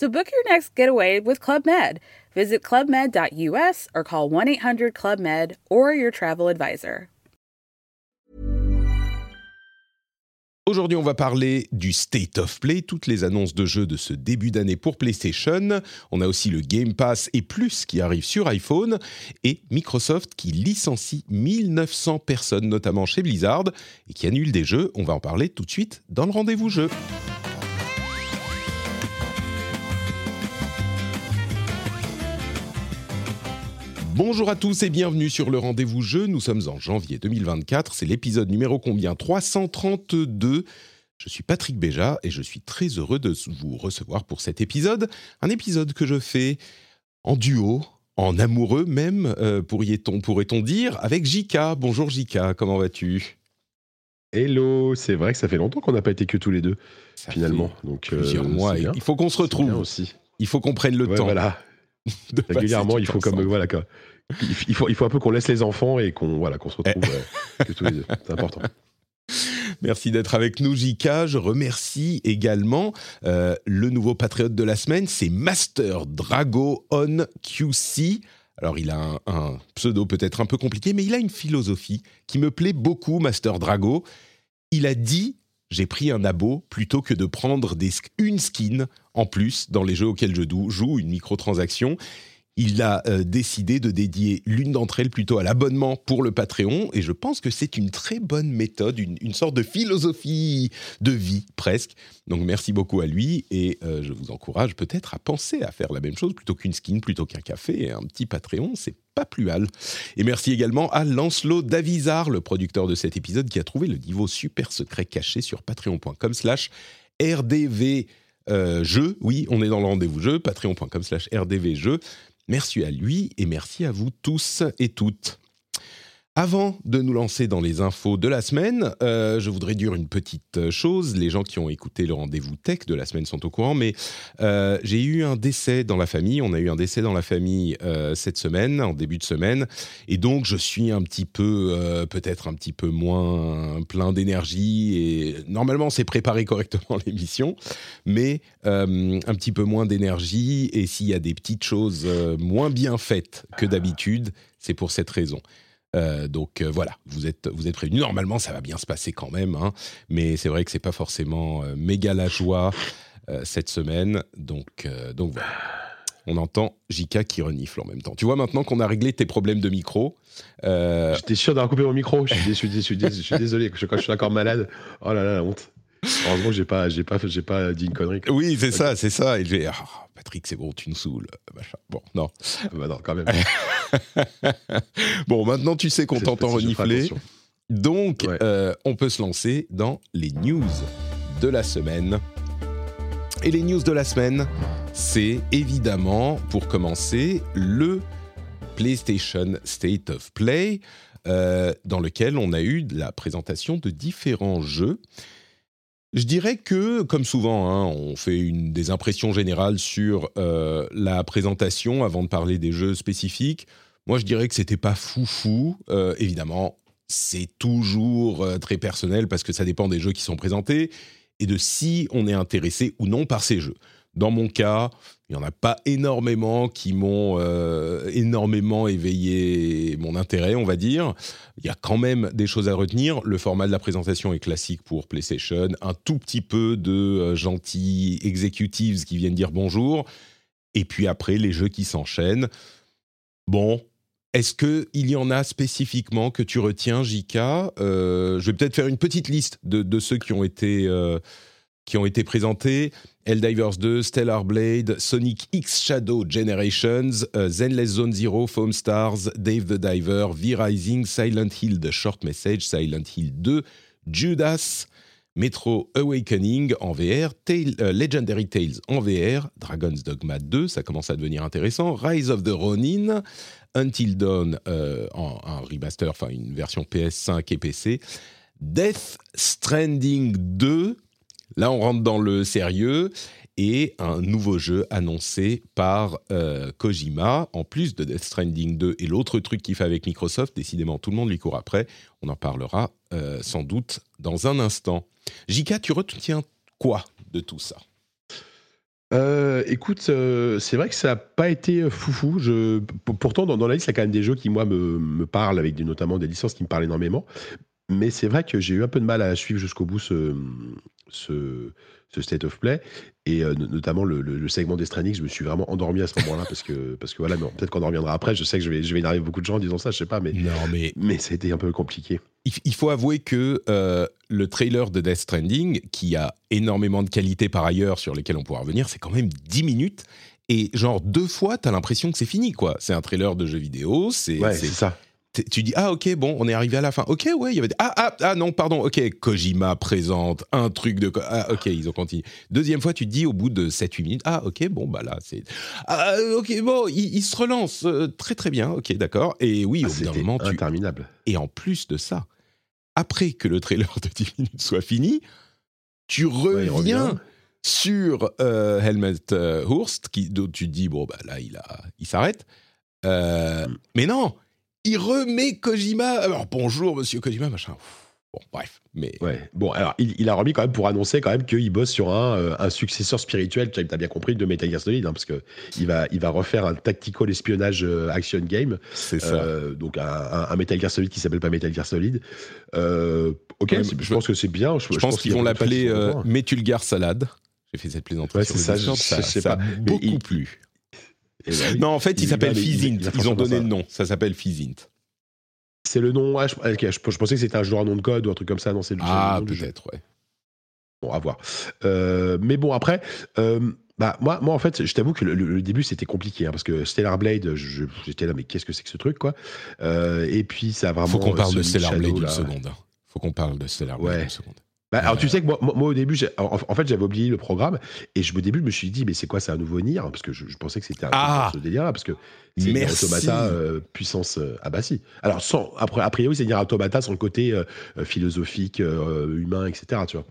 So book your next getaway with Club Med. Visit clubmed.us or call 1 800 Club Med or your travel advisor. Aujourd'hui, on va parler du State of Play, toutes les annonces de jeux de ce début d'année pour PlayStation. On a aussi le Game Pass et plus qui arrive sur iPhone et Microsoft qui licencie 1900 personnes, notamment chez Blizzard, et qui annule des jeux. On va en parler tout de suite dans le rendez-vous jeu. Bonjour à tous et bienvenue sur le rendez-vous jeu. Nous sommes en janvier 2024. C'est l'épisode numéro combien? 332. Je suis Patrick Béja et je suis très heureux de vous recevoir pour cet épisode. Un épisode que je fais en duo, en amoureux même, euh, pourrait-on pourrait dire, avec Jika. Bonjour Jika, comment vas-tu? Hello, c'est vrai que ça fait longtemps qu'on n'a pas été que tous les deux, finalement. Donc, plusieurs mois. Il faut qu'on se retrouve. Aussi. Il faut qu'on prenne le temps. Voilà. Régulièrement, il faut comme voilà quoi. Il faut, il faut un peu qu'on laisse les enfants et qu'on voilà, qu'on se retrouve eh. euh, tous les deux. C'est important. Merci d'être avec nous, Jika. Je remercie également euh, le nouveau patriote de la semaine, c'est Master Drago on QC. Alors, il a un, pseudo peut-être un peu compliqué, mais il a une philosophie qui me plaît beaucoup, Master Drago. Il a dit j'ai pris un abo plutôt que de prendre des, une skin en plus dans les jeux auxquels je joue, une microtransaction il a euh, décidé de dédier l'une d'entre elles plutôt à l'abonnement pour le Patreon, et je pense que c'est une très bonne méthode, une, sorte de philosophie de vie presque. Donc merci beaucoup à lui, et euh, je vous encourage peut-être à penser à faire la même chose plutôt qu'une skin, plutôt qu'un café, et un petit Patreon, c'est pas plus mal. Et merci également à Lancelot Davizard, le producteur de cet épisode, qui a trouvé le niveau super secret caché sur patreon.com slash rdv euh, oui, on est dans le rendez-vous jeu, patreon.com slash rdvjeu. Merci à lui et merci à vous tous et toutes. Avant de nous lancer dans les infos de la semaine, euh, je voudrais dire une petite euh, chose. Les gens qui ont écouté le rendez-vous tech de la semaine sont au courant, mais euh, j'ai eu un décès dans la famille. On a eu un décès dans la famille cette semaine, en début de semaine, et donc je suis un petit peu, peut-être un petit peu moins plein d'énergie. Et normalement, c'est préparé correctement l'émission, mais un petit peu moins d'énergie. Et s'il y a des petites choses moins bien faites que d'habitude, c'est pour cette raison. Euh, donc euh, voilà, vous êtes, vous êtes prévenus. Normalement, ça va bien se passer quand même, hein, mais c'est vrai que c'est pas forcément euh, méga la joie cette semaine. Donc, donc voilà. On entend Jika qui renifle en même temps. Tu vois maintenant qu'on a réglé tes problèmes de micro. J'étais sûr d'avoir coupé mon micro. Je suis, suis, je suis désolé. Je, je suis encore malade. Oh là là, la honte. Heureusement, j'ai pas, j'ai pas, j'ai pas dit une connerie. Oui, c'est ça, c'est ça. Et j'ai, oh, Patrick, c'est bon, tu nous saoules. Bon, non. Ah bah non, quand même. bon, maintenant tu sais qu'on t'entend renifler. Donc, euh, on peut se lancer dans les news de la semaine. Et les news de la semaine, c'est évidemment, pour commencer, le PlayStation State of Play, euh, dans lequel on a eu la présentation de différents jeux. Je dirais que, comme souvent, hein, on fait une, des impressions générales sur euh, la présentation avant de parler des jeux spécifiques. Moi, je dirais que c'était pas foufou. Euh, évidemment, c'est toujours euh, très personnel parce que ça dépend des jeux qui sont présentés et de si on est intéressé ou non par ces jeux. Dans mon cas, il n'y en a pas énormément qui m'ont euh, énormément éveillé mon intérêt, on va dire. Il y a quand même des choses à retenir. Le format de la présentation est classique pour PlayStation. Un tout petit peu de euh, gentils executives qui viennent dire bonjour. Et puis après, les jeux qui s'enchaînent. Bon, est-ce qu'il y en a spécifiquement que tu retiens, Jika euh, Je vais peut-être faire une petite liste de, ceux qui ont été, qui ont été présentés. Helldivers 2, Stellar Blade, Sonic X Shadow Generations, uh, Zenless Zone Zero, Foam Stars, Dave the Diver, V-Rising, Silent Hill The Short Message, Silent Hill 2, Judas, Metro Awakening en VR, euh, Legendary Tales en VR, Dragon's Dogma 2, ça commence à devenir intéressant, Rise of the Ronin, Until Dawn euh, en un remaster, enfin une version PS5 et PC, Death Stranding 2, là on rentre dans le sérieux, et un nouveau jeu annoncé par euh, Kojima, en plus de Death Stranding 2 et l'autre truc qu'il fait avec Microsoft, décidément tout le monde lui court après, on en parlera sans doute dans un instant. Jika, tu retiens quoi de tout ça? Euh, écoute, euh, c'est vrai que ça n'a pas été euh, foufou. Je, pourtant, dans, la liste, il y a quand même des jeux qui, moi, me, me parlent, avec notamment des licences qui me parlent énormément. Mais c'est vrai que j'ai eu un peu de mal à suivre jusqu'au bout ce, ce, ce state of play. Et euh, notamment le, segment des trainings je me suis vraiment endormi à ce moment-là parce que parce que voilà peut-être qu'on en reviendra après. Je sais que je vais je vais énerver beaucoup de gens en disant ça je sais pas mais non mais mais c'était un peu compliqué. il, faut avouer que euh, le trailer de Death Stranding qui a énormément de qualités par ailleurs sur lesquelles on pourra revenir c'est quand même 10 minutes. Et genre deux fois t'as l'impression que c'est fini quoi. C'est un trailer de jeu vidéo c'est ouais, c'est ça tu dis ah ok bon on est arrivé à la fin. Ok ouais il y avait ah ah ah non pardon ok Kojima présente un truc de ah ok ils ont continué. Deuxième fois tu te dis au bout de 7-8 minutes ah ok bon bah là c'est ah ok bon il, se relance euh, très très bien ok d'accord. Et oui ah, au bout d'un moment interminable. et en plus de ça après que le trailer de 10 minutes soit fini tu reviens sur euh, Helmet euh, Hurst qui dont tu te dis bon bah là il a il s'arrête. Mm. mais non il remet Kojima. Alors bonjour, monsieur Kojima, machin. Bon, bref, mais ouais. Bon, alors il, a remis quand même pour annoncer quand même qu'il bosse sur un, euh, un successeur spirituel. Tu as bien compris de Metal Gear Solid, hein, parce que il va, il va refaire un tactical espionnage euh, action game. C'est ça. Euh, donc un, Metal Gear Solid qui s'appelle pas Metal Gear Solid. ok, je, pense que c'est bien. Je, pense, qu'ils vont l'appeler Metulgar Salad. J'ai fait cette plaisanterie. Ouais, c'est ça, ça, ça, sais pas. beaucoup plus. Ben non, en fait, il, s'appelle Fizzint. Ils ont donné le nom. Ça s'appelle Fizzint. C'est le nom. je, pensais que c'était un joueur nom de code ou un truc comme ça. Non, c'est le Ah, peut-être, ouais. Bon, à voir. Euh, mais bon, après, euh, bah, moi, moi, en fait, je t'avoue que le, début, c'était compliqué. Hein, parce que Stellar Blade, j'étais là, mais qu'est-ce que c'est que ce truc, quoi? Euh, Et puis, ça a vraiment. Faut qu'on parle de Stellar Blade une seconde. Hein. Faut qu'on parle de Stellar Blade une seconde. Bah, alors tu sais que moi, moi au début, en, fait j'avais oublié le programme et je, au début je me suis dit mais c'est quoi c'est un nouveau Nier parce que je, pensais que c'était un ah, ce délire là parce que c'est Nier Automata euh, puissance euh, ah bah si alors sans après a priori c'est Nier Automata sans le côté euh, philosophique humain etc tu vois.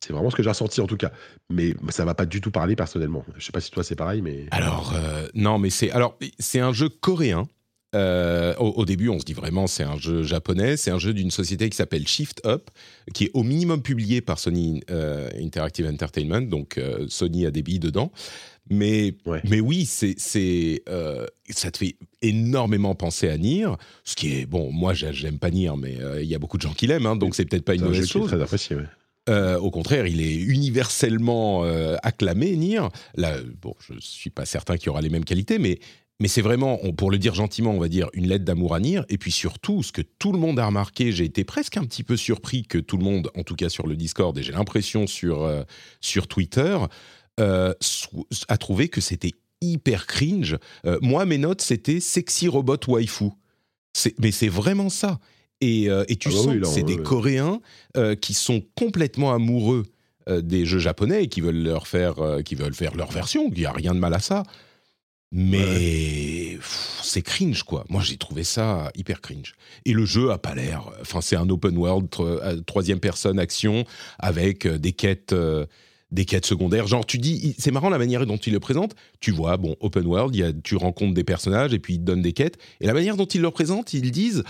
C'est vraiment ce que j'ai ressenti en tout cas. Mais ça va pas du tout parler personnellement. Je sais pas si toi c'est pareil mais alors non mais c'est alors c'est un jeu coréen euh, au, début, on se dit vraiment c'est un jeu japonais, c'est un jeu d'une société qui s'appelle Shift Up, qui est au minimum publié par Sony euh, Interactive Entertainment, donc euh, Sony a des billes dedans. Mais, mais oui, c'est, c'est, ça te fait énormément penser à Nier, ce qui est, bon, moi j'aime pas Nier, mais il y a beaucoup de gens qui l'aiment, hein, donc c'est peut-être pas une mauvaise chose. Très apprécié, au contraire, il est universellement acclamé, Nier. Là, bon, je suis pas certain qu'il aura les mêmes qualités, mais mais c'est vraiment, pour le dire gentiment, on va dire une lettre d'amour à Nier. Et puis surtout, ce que tout le monde a remarqué, j'ai été presque un petit peu surpris que tout le monde, en tout cas sur le Discord, et j'ai l'impression sur, euh, sur Twitter, euh, a trouvé que c'était hyper cringe. Euh, moi, mes notes, c'était sexy robot waifu. Mais c'est vraiment ça. Et, et tu ah bah sens que c'est des Coréens qui sont complètement amoureux des jeux japonais et qui veulent leur faire, qui veulent faire leur version. Il n'y a rien de mal à ça. Mais c'est cringe, quoi. Moi, j'ai trouvé ça hyper cringe. Et le jeu a pas l'air. Enfin, c'est un open world, euh, troisième personne action, avec euh, des quêtes. Euh, des quêtes secondaires. Genre, tu dis, c'est marrant la manière dont il le présente. Tu vois, bon, open world, y a, tu rencontres des personnages et puis ils te donnent des quêtes. Et la manière dont il le présente, ils disent,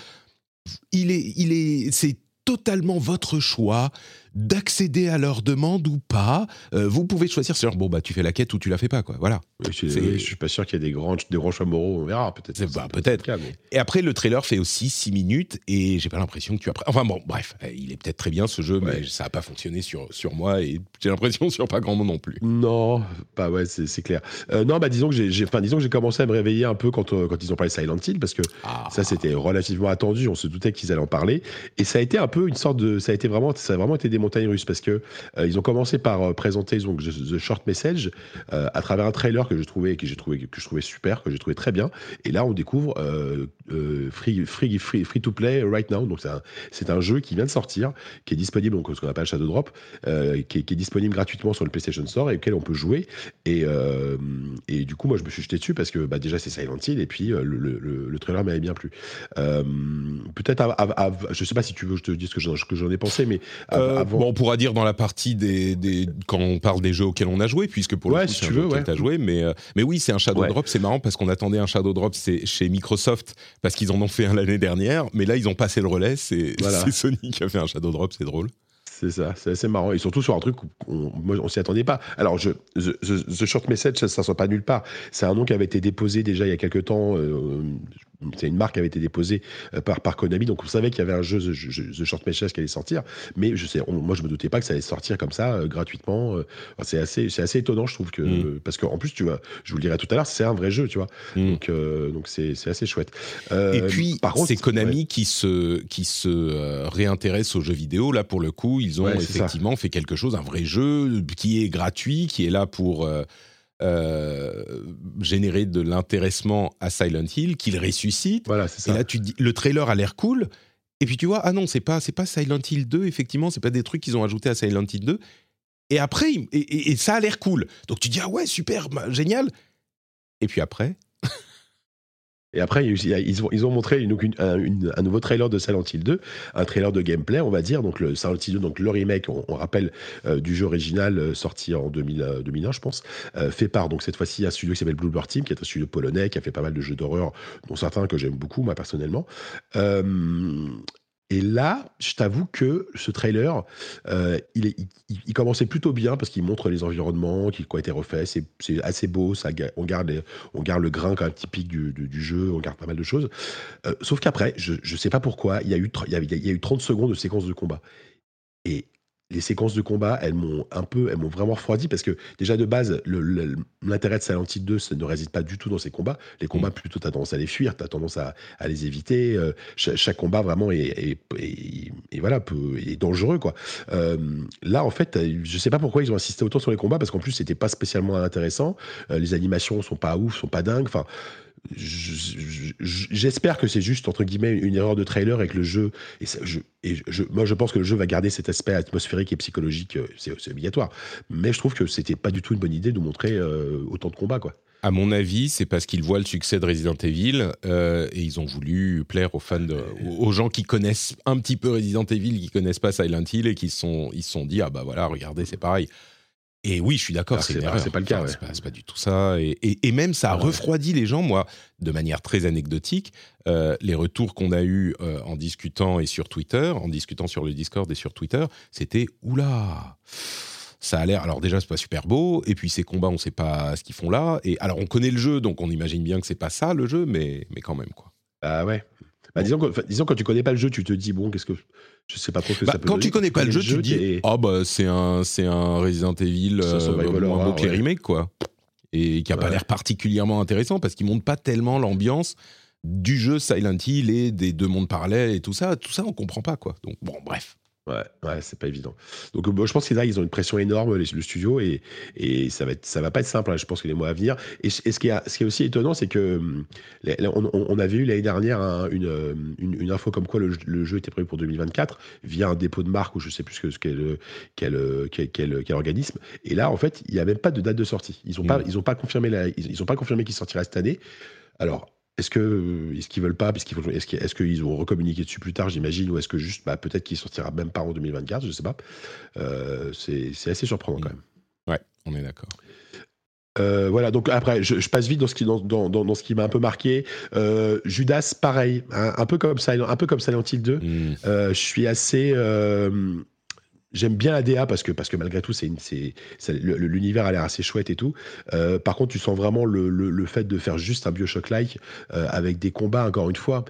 il est, il est, c'est totalement votre choix d'accéder à leur demande ou pas. Euh, vous pouvez choisir sur bon bah tu fais la quête ou tu la fais pas quoi. Voilà. je, suis pas sûr qu'il y ait des grands des grands choix moraux. On verra peut-être. Bah, peut-être. Et après le trailer fait aussi 6 minutes et j'ai pas l'impression que tu as. Enfin bon bref, il est peut-être très bien ce jeu, mais ça a pas fonctionné sur sur moi et j'ai l'impression sur pas grand monde non plus. Non, pas ouais c'est clair. Euh, non bah disons que j'ai enfin disons que j'ai commencé à me réveiller un peu quand euh, quand ils ont parlé Silent Hill parce que ah. ça c'était relativement attendu. On se doutait qu'ils allaient en parler et ça a été un peu une sorte de ça a été vraiment ça a vraiment été montagnes russes parce que ils ont commencé par présenter donc, The Short Message à travers un trailer que je trouvais que j'ai trouvé que je trouvais super, que j'ai trouvé très bien. Et là, on découvre free, free, free, free, to play right now. Donc c'est un, un, jeu qui vient de sortir, qui est disponible donc ce qu'on appelle Shadow Drop, qui est, qui, est, disponible gratuitement sur le PlayStation Store et auquel on peut jouer. Et, et du coup, moi, je me suis jeté dessus parce que bah, déjà c'est Silent Hill et puis le, le, le, trailer m'avait bien plu. Peut-être, je sais pas si tu veux que je te dise ce que j'en ai pensé, mais euh, bon, on pourra dire dans la partie des, des, quand on parle des jeux auxquels on a joué, puisque pour le coup, si tu veux, ouais. as joué, mais euh, mais oui, c'est un Shadow Drop, c'est marrant parce qu'on attendait un Shadow Drop chez Microsoft parce qu'ils en ont fait un l'année dernière, mais là ils ont passé le relais, c'est Sony qui a fait un Shadow Drop, c'est drôle. C'est ça, c'est assez marrant. Et surtout sur un truc on, on s'y attendait pas. Alors, je, the, Short Message, ça ne sort pas nulle part. C'est un nom qui avait été déposé déjà il y a quelques temps. Euh, c'est une marque qui avait été déposée euh, par, par Konami, donc on savait qu'il y avait un jeu The, Short Message qui allait sortir, mais je sais, moi je me doutais pas que ça allait sortir comme ça euh, gratuitement. c'est assez, c'est assez étonnant, je trouve que mm. parce qu'en plus tu vois, je vous le dirai tout à l'heure, c'est un vrai jeu, tu vois. Mm. Donc donc c'est, assez chouette. Et puis c'est Konami qui se qui se réintéresse aux jeux vidéo là pour le coup, ils ont effectivement fait quelque chose, un vrai jeu qui est gratuit, qui est là pour euh, générer de l'intéressement à Silent Hill, qu'il ressuscite. Voilà, c'est ça. Et là, tu dis, le trailer a l'air cool. Et puis tu vois, ah non, c'est pas, c'est pas Silent Hill 2, effectivement, c'est pas des trucs qu'ils ont ajoutés à Silent Hill 2. Et après, et ça a l'air cool. Donc tu dis, ah ouais, super, bah, génial. Et puis après, et après, ils ont, montré un, nouveau trailer de Silent Hill 2, un trailer de gameplay, on va dire. Donc, le Silent Hill 2, donc le remake, on, rappelle, euh, du jeu original euh, sorti en 2000, 2001, euh, je pense, fait par, donc cette fois-ci, un studio qui s'appelle Bluebird Team, qui est un studio polonais, qui a fait pas mal de jeux d'horreur, dont certains que j'aime beaucoup, moi, personnellement. Et là, je t'avoue que ce trailer, euh, il, commençait plutôt bien parce qu'il montre les environnements qui, ont été refaits. C'est, assez beau, ça, on, garde le grain quand même typique du, jeu, on garde pas mal de choses. Euh, sauf qu'après, je ne sais pas pourquoi, il y, a eu, il, il y a eu 30 secondes de séquence de combat. Et les séquences de combat, elles m'ont un peu, elles m'ont vraiment refroidi parce que déjà de base, l'intérêt de Silent Hill 2, ça ne réside pas du tout dans ces combats. Les combats, mm. plutôt, tu as tendance à les fuir, tu as tendance à, les éviter. Euh, chaque, combat vraiment est, voilà, peu, est dangereux. Quoi. Euh, là, en fait, je sais pas pourquoi ils ont insisté autant sur les combats parce qu'en plus, c'était pas spécialement intéressant. Euh, les animations sont pas ouf, sont pas dingues. Enfin, J'espère que c'est juste entre guillemets une erreur de trailer et que le jeu et, je, et je, moi je pense que le jeu va garder cet aspect atmosphérique et psychologique, euh, c'est obligatoire. Mais je trouve que c'était pas du tout une bonne idée de montrer euh, autant de combats quoi. À mon avis, c'est parce qu'ils voient le succès de Resident Evil euh, et ils ont voulu plaire aux fans, aux gens qui connaissent un petit peu Resident Evil, qui connaissent pas Silent Hill et qui sont, ils se sont dit ah bah voilà regardez c'est pareil. Et oui, je suis d'accord, c'est pas, pas, le cas. c'est pas, du tout ça. Et, même, ça a refroidi les gens, moi, de manière très anecdotique. Euh, les retours qu'on a eus euh, en discutant et sur Twitter, en discutant sur le Discord et sur Twitter, c'était oula ça a l'air. Alors déjà, c'est pas super beau. Et puis ces combats, on sait pas ce qu'ils font là. Et alors, on connaît le jeu, donc on imagine bien que c'est pas ça le jeu, mais mais quand même quoi. Ah ouais. Bah, disons, que, disons, quand tu connais pas le jeu, tu te dis bon, qu'est-ce que je sais pas trop que bah, ça peut Quand tu connais pas le jeu, tu te dis oh bah c'est un c'est un Resident Evil euh, beau que les remakes quoi, et qui a pas l'air particulièrement intéressant parce qu'il montre pas tellement l'ambiance du jeu Silent Hill et des deux mondes parallèles et tout ça. Tout ça, on comprend pas quoi. Donc bon, bref. Ouais, ouais, c'est pas évident. Donc, je pense que là, ils ont une pression énorme, le studio, et, et ça, va être, ça va pas être simple, hein, je pense que les mois à venir. Et, ce, qui est, ce qui est aussi étonnant, c'est que hum, on, on, avait eu l'année dernière une, une, info comme quoi le, jeu était prévu pour 2024 via un dépôt de marque ou je sais plus ce quel, quel, quel, quel, organisme. Et là, en fait, il n'y a même pas de date de sortie. Ils n'ont pas, mmh. ils ont pas confirmé, la, ils, ont pas confirmé qu'il sortira cette année. Alors, est-ce que est-ce qu'ils veulent pas parce qu'ils est-ce qu'ils est qu'ils ont recommuniqué dessus plus tard j'imagine ou est-ce que juste bah, peut-être qu'il sortira même pas en 2024 je sais pas euh, c'est assez surprenant quand même ouais on est d'accord euh, voilà, donc après, je, passe vite dans ce qui, dans, dans, dans ce qui m'a un peu marqué. Euh, Judas, pareil, hein, un peu comme Silent, un peu comme Silent Hill 2. Mmh. je suis assez, J'aime bien la DA parce que, parce que malgré tout, c'est l'univers a l'air assez chouette et tout. Euh, par contre, tu sens vraiment le, fait de faire juste un Bioshock-like euh, avec des combats, encore une fois.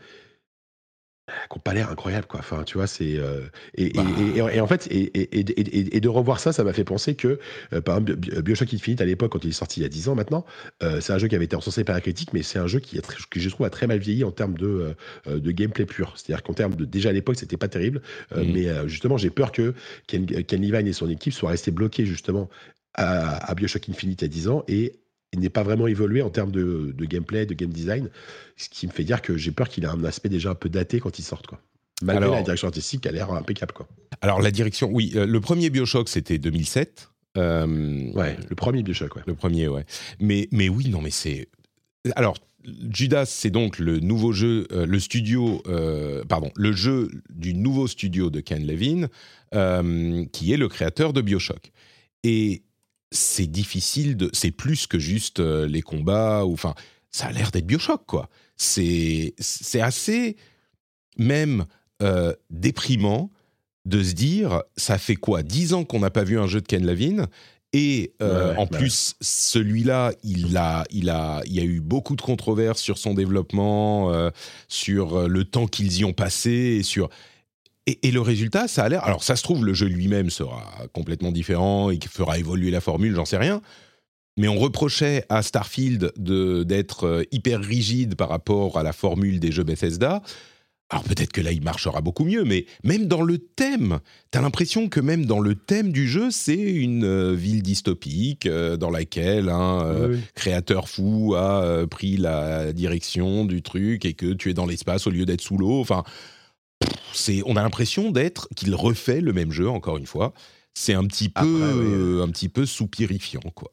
Qui n'ont pas l'air incroyables, quoi. Enfin, tu vois, c'est euh, et, bah. et, et, et, en fait, et, de revoir ça, ça m'a fait penser que, euh, par exemple, Bioshock Infinite à l'époque, quand il est sorti il y a 10 ans maintenant, euh, c'est un jeu qui avait été recensé par la critique, mais c'est un jeu qui, que je trouve a très mal vieilli en termes de, de gameplay pur. C'est-à-dire qu'en termes de déjà à l'époque, c'était pas terrible, mmh. mais justement, j'ai peur que Ken, Ken, Levine et son équipe soient restés bloqués justement à, à Bioshock Infinite il y a 10 ans et il n'est pas vraiment évolué en termes de, gameplay, de game design, ce qui me fait dire que j'ai peur qu'il ait un aspect déjà un peu daté quand il sorte. Quoi. Malgré la direction artistique, elle a l'air impeccable. Quoi. Alors la direction, oui, euh, le premier Bioshock c'était 2007. Euh, ouais, le premier Bioshock, ouais. Le premier, ouais. Mais, mais oui, non, mais c'est. Alors, Judas, c'est donc le nouveau jeu, euh, le studio, pardon, le jeu du nouveau studio de Ken Levine, qui est le créateur de Bioshock. Et c'est difficile de. C'est plus que juste euh, les combats, ou enfin, ça a l'air d'être Bioshock, quoi. C'est assez, même euh, déprimant de se dire ça fait quoi Dix ans qu'on n'a pas vu un jeu de Ken Levine et euh, en plus, celui-là, il a, il a, il y a eu beaucoup de controverses sur son développement, sur le temps qu'ils y ont passé, et sur et, le résultat, ça a l'air. Alors, ça se trouve, le jeu lui-même sera complètement différent et fera évoluer la formule, j'en sais rien. Mais on reprochait à Starfield d'être euh, hyper rigide par rapport à la formule des jeux Bethesda. Alors peut-être que là, il marchera beaucoup mieux, mais même dans le thème, tu as l'impression que même dans le thème du jeu, c'est une euh, ville dystopique euh, dans laquelle un créateur fou a pris la direction du truc et que tu es dans l'espace au lieu d'être sous l'eau. Enfin, on a l'impression d'être qu'il refait le même jeu encore une fois. C'est un petit peu, un petit peu soupirifiant quoi.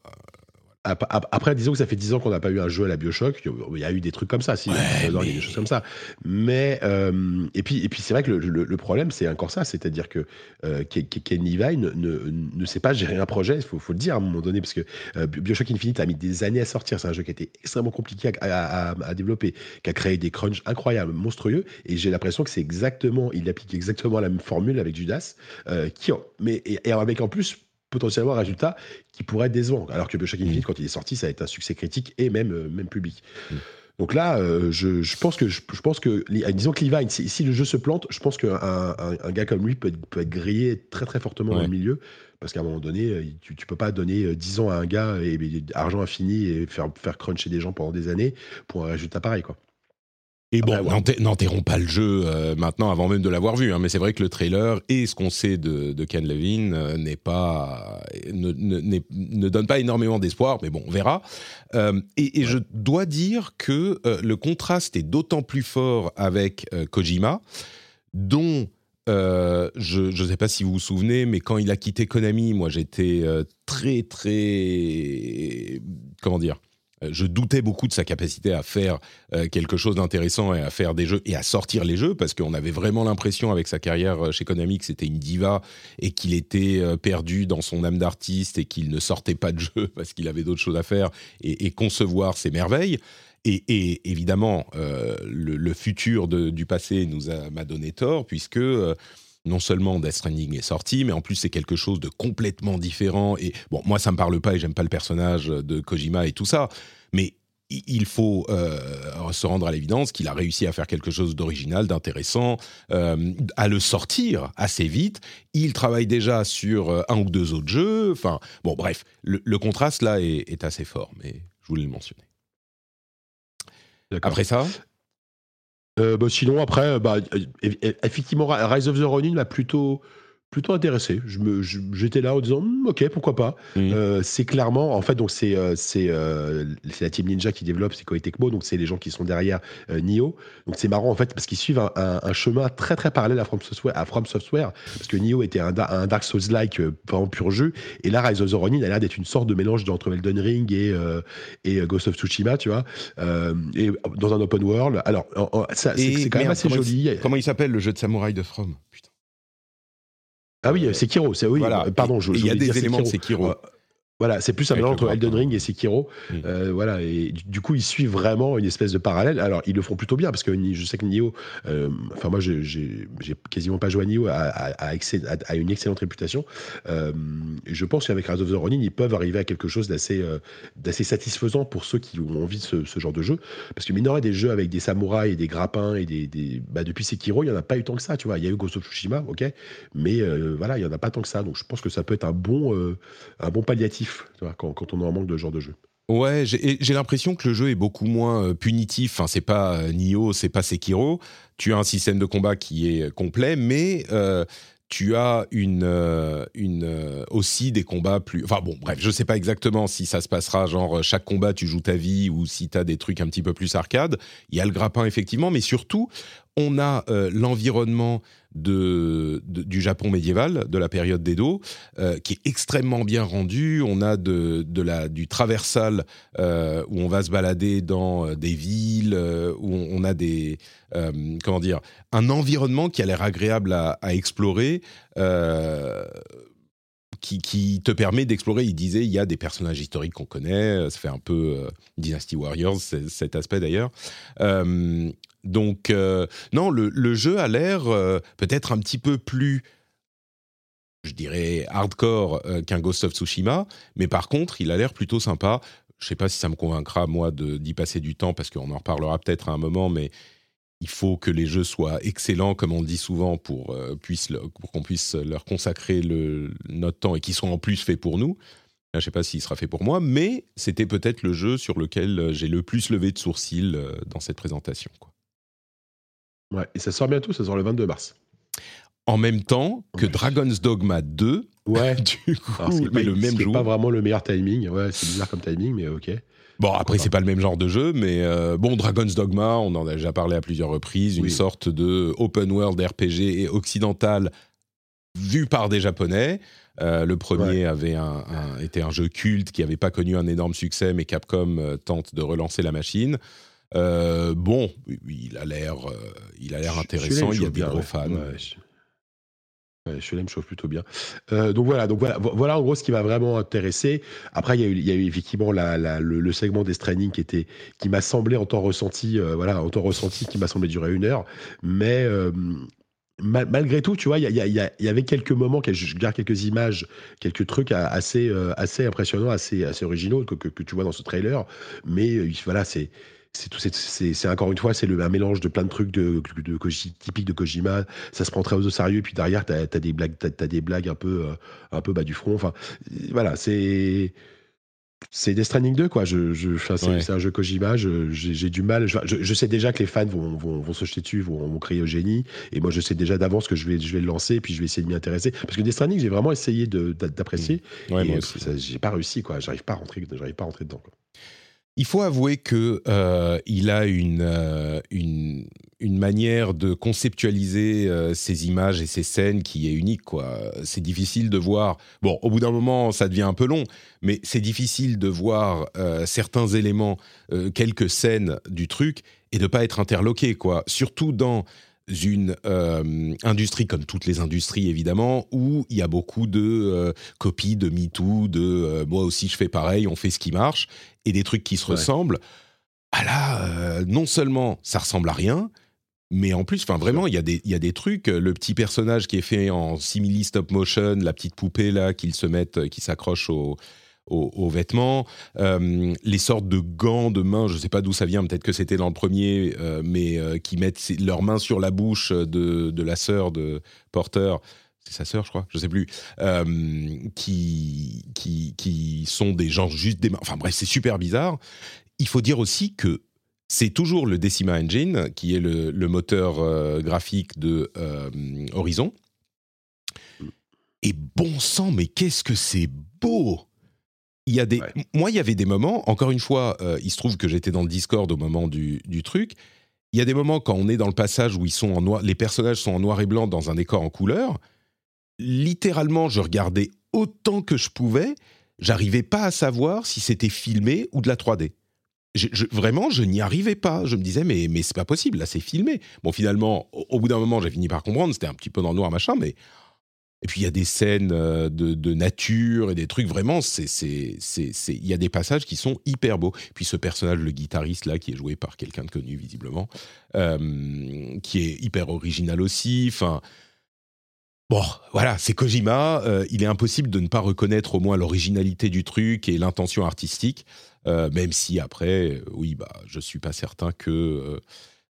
Après, disons que ça fait 10 ans qu'on n'a pas eu un jeu à la Bioshock. Il y a eu des trucs comme ça, si, il y a des choses comme ça. Mais, euh, et puis, et puis c'est vrai que le, problème, c'est encore ça. C'est-à-dire que euh, Ken Levine ne, ne, sait pas gérer un projet, il faut, faut, le dire à un moment donné, parce que euh, Bioshock Infinite a mis des années à sortir. C'est un jeu qui a été extrêmement compliqué à, à, développer, qui a créé des crunchs incroyables, monstrueux. Et j'ai l'impression que c'est exactement, il applique exactement la même formule avec Judas, euh, qui, mais, et avec en plus potentiellement un résultat qui pourrait être décevant. Alors que Bioshock Infinite, mmh. quand il est sorti, ça a été un succès critique et même, euh, même public. Mmh. Donc là, euh, je, je, pense que, je, pense que, disons que Levine, si, si, le jeu se plante, je pense qu'un un, gars comme lui peut être, peut être grillé très très fortement dans le milieu, parce qu'à un moment donné, euh, tu, tu peux pas donner 10 ans à un gars et, et argent infini et faire, faire cruncher des gens pendant des années pour un résultat pareil, quoi. Et bon, n'enterrons pas le jeu euh, maintenant avant même de l'avoir vu, hein, mais c'est vrai que le trailer et ce qu'on sait de, Ken Levine euh, n'est pas, ne, ne, donne pas énormément d'espoir, mais bon, on verra. Euh, et, je dois dire que le contraste est d'autant plus fort avec Kojima, dont je ne sais pas si vous vous souvenez, mais quand il a quitté Konami, moi j'étais très très comment dire je doutais beaucoup de sa capacité à faire euh, quelque chose d'intéressant et à faire des jeux et à sortir les jeux parce qu'on avait vraiment l'impression avec sa carrière euh, chez Konami que c'était une diva et qu'il était perdu dans son âme d'artiste et qu'il ne sortait pas de jeux parce qu'il avait d'autres choses à faire et, concevoir ses merveilles. Et, évidemment, le, futur du passé nous m'a donné tort puisque non seulement Death Stranding est sorti, mais en plus c'est quelque chose de complètement différent. Et bon, moi ça me parle pas et j'aime pas le personnage de Kojima et tout ça, mais il faut euh, se rendre à l'évidence qu'il a réussi à faire quelque chose d'original, d'intéressant, euh, à le sortir assez vite. Il travaille déjà sur euh, un ou deux autres jeux. Enfin, bon, bref, le, contraste là est, est, assez fort, mais je voulais le mentionner. Après ça? Euh, bah, sinon, après, bah, effectivement, Rise of the Ronin m'a plutôt plutôt intéressé. Je me, j'étais là en disant, hmm, ok, pourquoi pas. Euh, c'est clairement, en fait, donc c'est euh, c'est euh, c'est la team Ninja qui développe, c'est Koei Tecmo, donc c'est les gens qui sont derrière Nioh. Donc c'est marrant en fait parce qu'ils suivent un, un, chemin très très parallèle à From Software, à From Software, parce que Nioh était un, un Dark Souls-like en pur jeu, et là Rise of the Ronin a l'air d'être une sorte de mélange entre Elden Ring et et Ghost of Tsushima, tu vois, et dans un open world. Alors c'est quand même assez joli. comment il s'appelle le jeu de samouraï de From? Ah oui, c'est Kiro, c'est oui. Pardon, il y a des éléments de Sekiro. Voilà, c'est plus un mélange entre Elden Ring et Sekiro. Mm. Euh, voilà, et du, coup, ils suivent vraiment une espèce de parallèle. Alors, ils le font plutôt bien parce que je sais que Nioh, euh, enfin, moi, j'ai quasiment pas joué à Nioh, a, une excellente réputation. Euh, je pense qu'avec Rise of the Ronin, ils peuvent arriver à quelque chose d'assez d'assez satisfaisant pour ceux qui ont envie de ce, genre de jeu. Parce que, mine des jeux avec des samouraïs et des grappins et des. des bah, depuis Sekiro, il n'y en a pas eu tant que ça, tu vois. Il y a eu Ghost of Tsushima, ok, mais voilà, il n'y en a pas tant que ça. Donc, je pense que ça peut être un bon, un bon palliatif quand, on en manque de genre de jeu. Ouais, j'ai l'impression que le jeu est beaucoup moins euh, punitif. Enfin, c'est pas euh, Nioh, c'est pas Sekiro. Tu as un système de combat qui est complet, mais euh, tu as une, une aussi des combats plus. Enfin bon, bref, je sais pas exactement si ça se passera genre chaque combat tu joues ta vie ou si tu as des trucs un petit peu plus arcade. Il y a le grappin effectivement, mais surtout on a l'environnement de, du Japon médiéval, de la période d'Edo, euh, qui est extrêmement bien rendu. On a de, la, du traversal euh, où on va se balader dans euh, des villes, où on, a des comment dire un environnement qui a l'air agréable à, explorer. Qui, te permet d'explorer. Il disait, il y a des personnages historiques qu'on connaît, ça fait un peu Dynasty Warriors, cet aspect d'ailleurs. Donc, euh, non, le, jeu a l'air euh, peut-être un petit peu plus, je dirais, hardcore euh, qu'un Ghost of Tsushima, mais par contre, il a l'air plutôt sympa. Je ne sais pas si ça me convaincra, moi, d'y passer du temps, parce qu'on en reparlera peut-être à un moment, mais il faut que les jeux soient excellents, comme on le dit souvent, pour, pour qu'on puisse leur consacrer le, notre temps et qu'ils soient en plus faits pour nous. Je ne sais pas s'il sera fait pour moi, mais c'était peut-être le jeu sur lequel j'ai le plus levé de sourcils dans cette présentation. Ouais, et ça sort bientôt, ça sort le 22 mars. En même temps que Dragon's Dogma 2. Ouais. du coup, mais le même jour. pas vraiment le meilleur timing. Ouais, c'est bizarre comme timing, mais ok. Bon, après, c'est pas le même genre de jeu, mais euh, bon, Dragon's Dogma, on en a déjà parlé à plusieurs reprises, une sorte de open world RPG et occidental vu par des Japonais. Euh, le premier avait un, était un jeu culte qui n'avait pas connu un énorme succès, mais Capcom euh, tente de relancer la machine. Euh, bon, il a l'air, euh, il a l'air intéressant. Il y a des gros fans. Ouais, me chauffe plutôt bien. Euh, donc voilà, donc voilà, voilà en gros ce qui m'a vraiment intéressé. Après, il y a eu, il y a eu effectivement la, le, segment des training qui était, qui m'a semblé en temps ressenti, voilà, en temps ressenti, qui m'a semblé durer une heure. Mais malgré tout, tu vois, il y, y, avait quelques moments, je garde quelques images, quelques trucs assez, assez impressionnants, assez, assez originaux que, que, que, tu vois dans ce trailer. Mais voilà, c'est c'est encore une fois c'est un mélange de plein de trucs de, de, typiques de Kojima. Ça se prend très au sérieux puis derrière t'as as des blagues as des blagues un peu euh, un peu bas du front. Enfin voilà c'est c'est Death Stranding 2 quoi. Je, je c'est un jeu Kojima j'ai du mal. Je, sais déjà que les fans vont, vont, vont se jeter dessus vont, vont, crier au génie. Et moi je sais déjà d'avance que je vais je vais le lancer puis je vais essayer de m'y intéresser. Parce que Death Stranding j'ai vraiment essayé d'apprécier. Mmh. ouais, j'ai pas réussi quoi. J'arrive pas à rentrer j'arrive pas à rentrer dedans quoi. Il faut avouer que euh, il a une, euh, une, une manière de conceptualiser euh, ces images et ces scènes qui est unique. C'est difficile de voir. Bon, au bout d'un moment, ça devient un peu long, mais c'est difficile de voir certains éléments, quelques scènes du truc et de pas être interloqué. Quoi. Surtout dans une euh, industrie comme toutes les industries évidemment où il y a beaucoup de euh, copies de MeToo, de euh, moi aussi je fais pareil, on fait ce qui marche et des trucs qui se ressemblent. Ah là, non seulement ça ressemble à rien, mais en plus, enfin vraiment, il y, a des, y a des trucs. Le petit personnage qui est fait en simili stop motion, la petite poupée là qu'ils se mettent, qui s'accroche au, aux, vêtements, euh, les sortes de gants de main, je ne sais pas d'où ça vient, peut-être que c'était dans le premier, euh, mais euh, qui mettent leurs mains sur la bouche de, la sœur de Porter c'est sa sœur, je crois, je sais plus, qui, qui, qui sont des gens juste des mains. Enfin bref, c'est super bizarre. Il faut dire aussi que c'est toujours le Decima Engine, qui est le moteur graphique de Horizon. Et bon sang, mais qu'est-ce que c'est beau il y a des, moi, il y avait des moments. Encore une fois, euh, il se trouve que j'étais dans le Discord au moment du, truc. Il y a des moments quand on est dans le passage où ils sont en noir, les personnages sont en noir et blanc dans un décor en couleur. Littéralement, je regardais autant que je pouvais. J'arrivais pas à savoir si c'était filmé ou de la 3D. vraiment, je n'y arrivais pas. Je me disais, mais, mais c'est pas possible, là, c'est filmé. Bon, finalement, au, au bout d'un moment, j'ai fini par comprendre, c'était un petit peu dans le noir, machin, mais Et puis il y a des scènes de, de, nature et des trucs vraiment, il y a des passages qui sont hyper beaux. Puis ce personnage, le guitariste là, qui est joué par quelqu'un de connu visiblement, qui est hyper original aussi. Enfin, Bon, voilà, c'est Kojima. Euh, il est impossible de ne pas reconnaître au moins l'originalité du truc et l'intention artistique, euh, même si après, euh, oui, bah, je suis pas certain que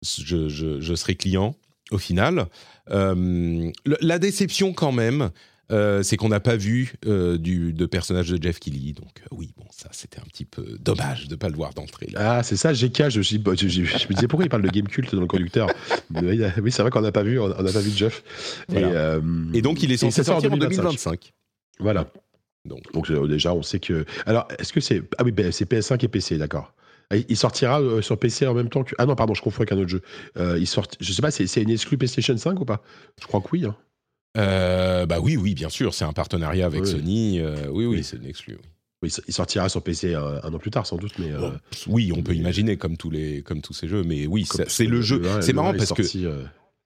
je, serai client au final. la déception quand même, euh, c'est qu'on n'a pas vu euh, du, de personnage de Jeff Kelly. Donc euh, oui, bon, ça c'était un petit peu dommage de ne pas le voir d'entrée. Ah, c'est ça, GK. Je, je, je, me disais pourquoi il parle de game culte dans le conducteur? oui, c'est vrai qu'on n'a pas vu, on n'a pas vu Jeff. Et, donc il est censé sortir en 2025. Voilà. Donc, donc déjà, on sait que. Alors, est-ce que c'est ah oui, ben, c'est PS5 et PC, d'accord. Il sortira sur PC en même temps que. Ah non, pardon, je confonds avec un autre jeu. il sort... Je sais pas, c'est une exclu PlayStation 5 ou pas? Je crois que oui. Hein. Euh, bah oui, oui, bien sûr, c'est un partenariat avec Sony. Euh, oui, oui, c'est une exclu. Oui. il sortira sur PC euh, un, an plus tard, sans doute. Mais oui, on peut imaginer comme tous les, comme tous ces jeux. Mais oui, c'est le jeu. C'est marrant parce que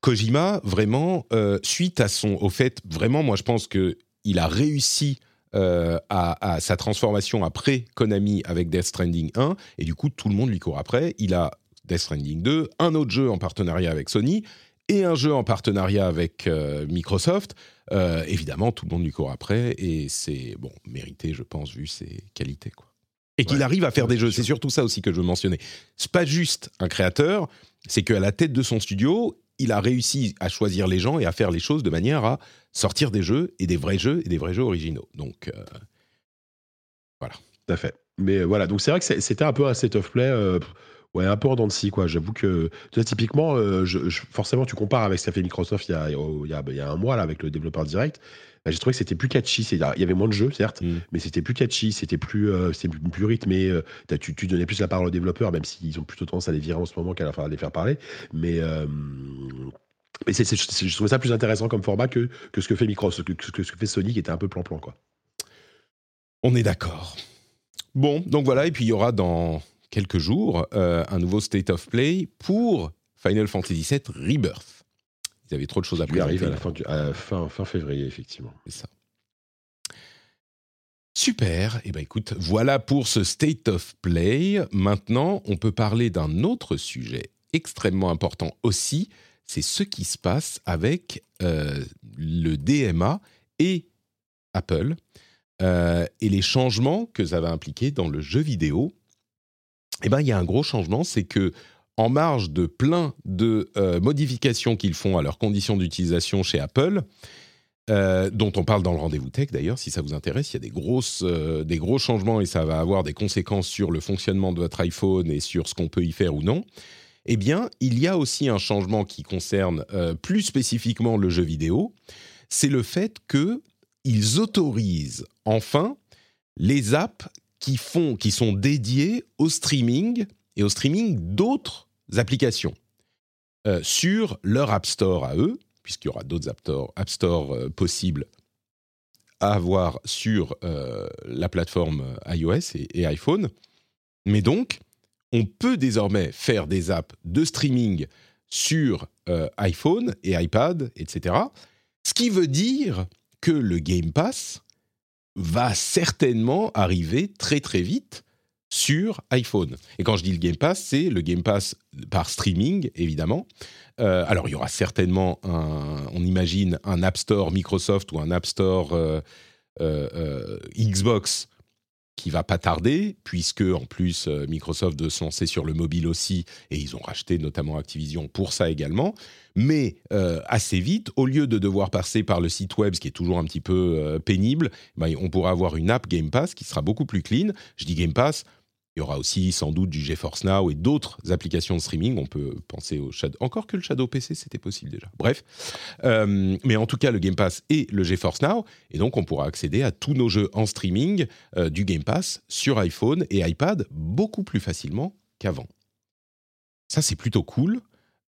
Kojima, vraiment, suite à son, au fait, vraiment, moi, je pense que il a réussi à, à, sa transformation après Konami avec Death Stranding 1, et du coup, tout le monde lui court après. Il a Death Stranding 2, un autre jeu en partenariat avec Sony, et un jeu en partenariat avec euh, Microsoft. Euh, évidemment, tout le monde lui court après et c'est bon mérité, je pense, vu ses qualités. Quoi. Et qu'il arrive à faire des jeux, c'est surtout ça aussi que je veux mentionner. C'est pas juste un créateur, c'est qu'à la tête de son studio, il a réussi à choisir les gens et à faire les choses de manière à sortir des jeux et des vrais jeux et des vrais jeux originaux. Donc euh, voilà. Tout à fait. Mais voilà, donc c'est vrai que c'était un peu un set of play. Ouais, un peu en dents de scie, quoi. J'avoue que, typiquement, euh, je, forcément, tu compares avec ce qu'a fait Microsoft il y, a, il, y a, il y a un mois, là, avec le développeur direct. Bah, j'ai trouvé que c'était plus catchy. Il y avait moins de jeux, certes, mm. mais c'était plus catchy, c'était plus, euh, plus, rythmé. Euh, tu, tu, donnais plus la parole aux développeurs, même s'ils ont plutôt tendance à les virer en ce moment qu'à les faire parler. Mais. mais c'est, je trouvais ça plus intéressant comme format que, que ce que fait Microsoft, que, que ce que fait Sony, qui était un peu plan-plan, quoi. On est d'accord. Bon, donc voilà, et puis il y aura dans quelques jours euh, un nouveau State of Play pour Final Fantasy VII Rebirth. Ils avaient trop de choses à présenter. arrive à la fin, fin, fin, février, effectivement. C'est ça. Super. Et eh ben écoute, voilà pour ce State of Play. Maintenant, on peut parler d'un autre sujet extrêmement important aussi. C'est ce qui se passe avec euh, le DMA et Apple euh, et les changements que ça va impliquer dans le jeu vidéo eh ben, il y a un gros changement, c'est que en marge de plein de euh, modifications qu'ils font à leurs conditions d'utilisation chez Apple, euh, dont on parle dans le rendez-vous tech d'ailleurs, si ça vous intéresse, il y a des, grosses, euh, des gros changements et ça va avoir des conséquences sur le fonctionnement de votre iPhone et sur ce qu'on peut y faire ou non. Eh bien, il y a aussi un changement qui concerne plus spécifiquement le jeu vidéo, c'est le fait qu'ils autorisent enfin les apps qui, sont dédiés au streaming et au streaming d'autres applications euh, sur leur App Store à eux, puisqu'il y aura d'autres App Store, App Store euh, possibles à avoir sur euh, la plateforme iOS et, iPhone. Mais donc, on peut désormais faire des apps de streaming sur iPhone et iPad, etc. Ce qui veut dire que le Game Pass va certainement arriver très très vite sur iPhone. Et quand je dis le Game Pass, c'est le Game Pass par streaming, évidemment. Euh, alors, il y aura certainement, un, on imagine, un App Store Microsoft ou un App Store euh, euh, Xbox qui va pas tarder, puisque en plus Microsoft de se lancer sur le mobile aussi, et ils ont racheté notamment Activision pour ça également mais euh, assez vite, au lieu de devoir passer par le site web, ce qui est toujours un petit peu euh, pénible, ben, on pourra avoir une app Game Pass qui sera beaucoup plus clean. Je dis Game Pass, il y aura aussi sans doute du GeForce Now et d'autres applications de streaming. On peut penser au Shadow, encore que le Shadow PC, c'était possible déjà. Bref, euh, mais en tout cas le Game Pass et le GeForce Now, et donc on pourra accéder à tous nos jeux en streaming du Game Pass sur iPhone et iPad beaucoup plus facilement qu'avant. Ça c'est plutôt cool.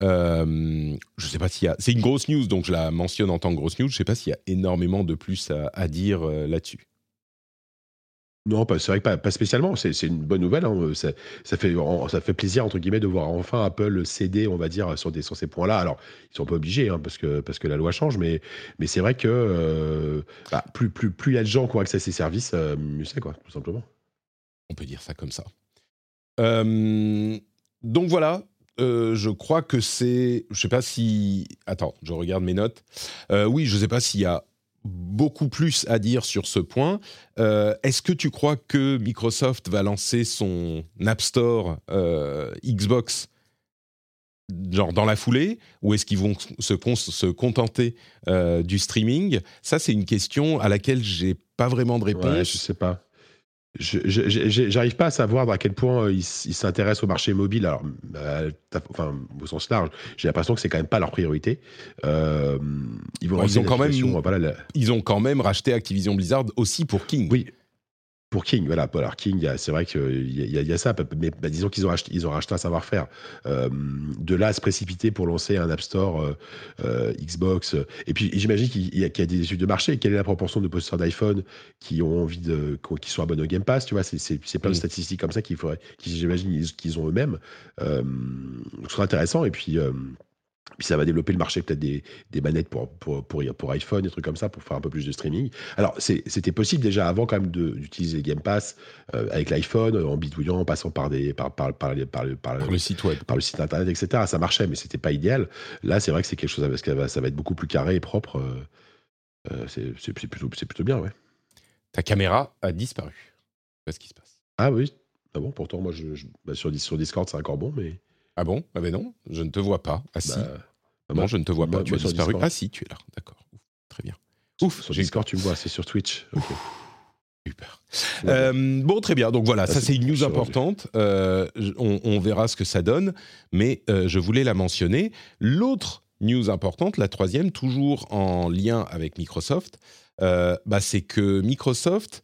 Euh, je sais pas s'il y a. C'est une grosse news, donc je la mentionne en tant que grosse news. Je sais pas s'il y a énormément de plus à, dire euh, là-dessus. Non, c'est vrai que pas, spécialement. C'est une bonne nouvelle. Hein. Ça, fait, plaisir, entre guillemets, de voir enfin Apple céder, on va dire, sur, ces points-là. Alors, ils sont pas obligés, hein, parce, que, la loi change, mais, c'est vrai que euh, bah, plus, il y a de gens qui ont accès à ces services, euh, mieux c'est, quoi, tout simplement. On peut dire ça comme ça. donc voilà, euh, je crois que c'est. Je sais pas si. Attends, je regarde mes notes. oui, je sais pas s'il y a beaucoup plus à dire sur ce point. Euh, est-ce que tu crois que Microsoft va lancer son App Store euh, Xbox genre dans la foulée ou est-ce qu'ils vont se, se contenter euh, du streaming? Ça, c'est une question à laquelle j'ai pas vraiment de réponse. Ouais, je sais pas. J'arrive pas à savoir à quel point euh, ils s'intéressent au marché mobile. Alors, euh, enfin, au sens large, j'ai l'impression que c'est quand même pas leur priorité. Euh, ils, vont ils, ont quand même, ils ont quand même racheté Activision Blizzard aussi pour King. Oui, pour King, voilà. Alors King, c'est vrai qu'il y, y, a ça, mais bah, disons qu'ils ont, ils ont racheté un savoir-faire. Euh, de là à se précipiter pour lancer un App Store euh, euh, Xbox. Et puis j'imagine qu'il y, a des études de marché. Quelle est la proportion de possesseurs d'iPhone qui ont envie de, qui sont abonnés au Game Pass Tu vois, c'est plein de statistiques comme ça qu'il faudrait, j'imagine qu'ils ont eux-mêmes. Ce serait intéressant. Et puis puis ça va développer le marché peut-être des, des, manettes pour, pour, pour, pour, iPhone, des trucs comme ça, pour faire un peu plus de streaming. Alors, c'était possible déjà avant quand même d'utiliser Game Pass euh, avec l'iPhone, en bidouillant, en passant par, des, par, par, par, par, par le site web. Par le site internet, etc. Ça marchait, mais c'était pas idéal. Là, c'est vrai que c'est quelque chose, parce que ça va être beaucoup plus carré et propre. Euh, euh, c'est plutôt, plutôt bien, ouais. Ta caméra a disparu. Qu'est-ce qui se passe Ah oui. Ah bon, pourtant, moi, je, bah, sur, sur Discord, c'est encore bon, mais. Ah bon? Ah ben non, je ne te vois pas. Ah si. Bah, non, je ne te vois pas. tu as disparu. Ah si, tu es là. D'accord. Très bien. Ouf. Sur Discord, tu me vois. C'est sur Twitch. Super. Euh, bon, très bien. Donc voilà, ça, c'est une news importante. Euh, on, verra ce que ça donne, mais euh, je voulais la mentionner. L'autre news importante, la troisième, toujours en lien avec Microsoft, bah, c'est que Microsoft,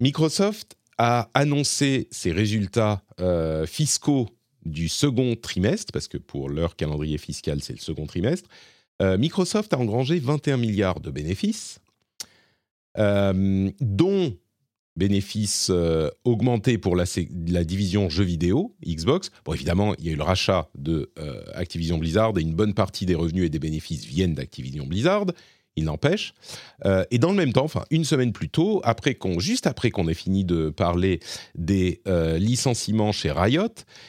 Microsoft a annoncé ses résultats euh, fiscaux du second trimestre, parce que pour leur calendrier fiscal, c'est le second trimestre, euh, Microsoft a engrangé 21 milliards de bénéfices, euh, dont bénéfices augmentés pour la, division jeux vidéo, Xbox. Bon, évidemment, il y a eu le rachat de Activision Blizzard et une bonne partie des revenus et des bénéfices viennent d'Activision Blizzard il n'empêche. Euh, et dans le même temps, enfin une semaine plus tôt, après qu'on, juste après qu'on ait fini de parler des euh, licenciements chez Riot,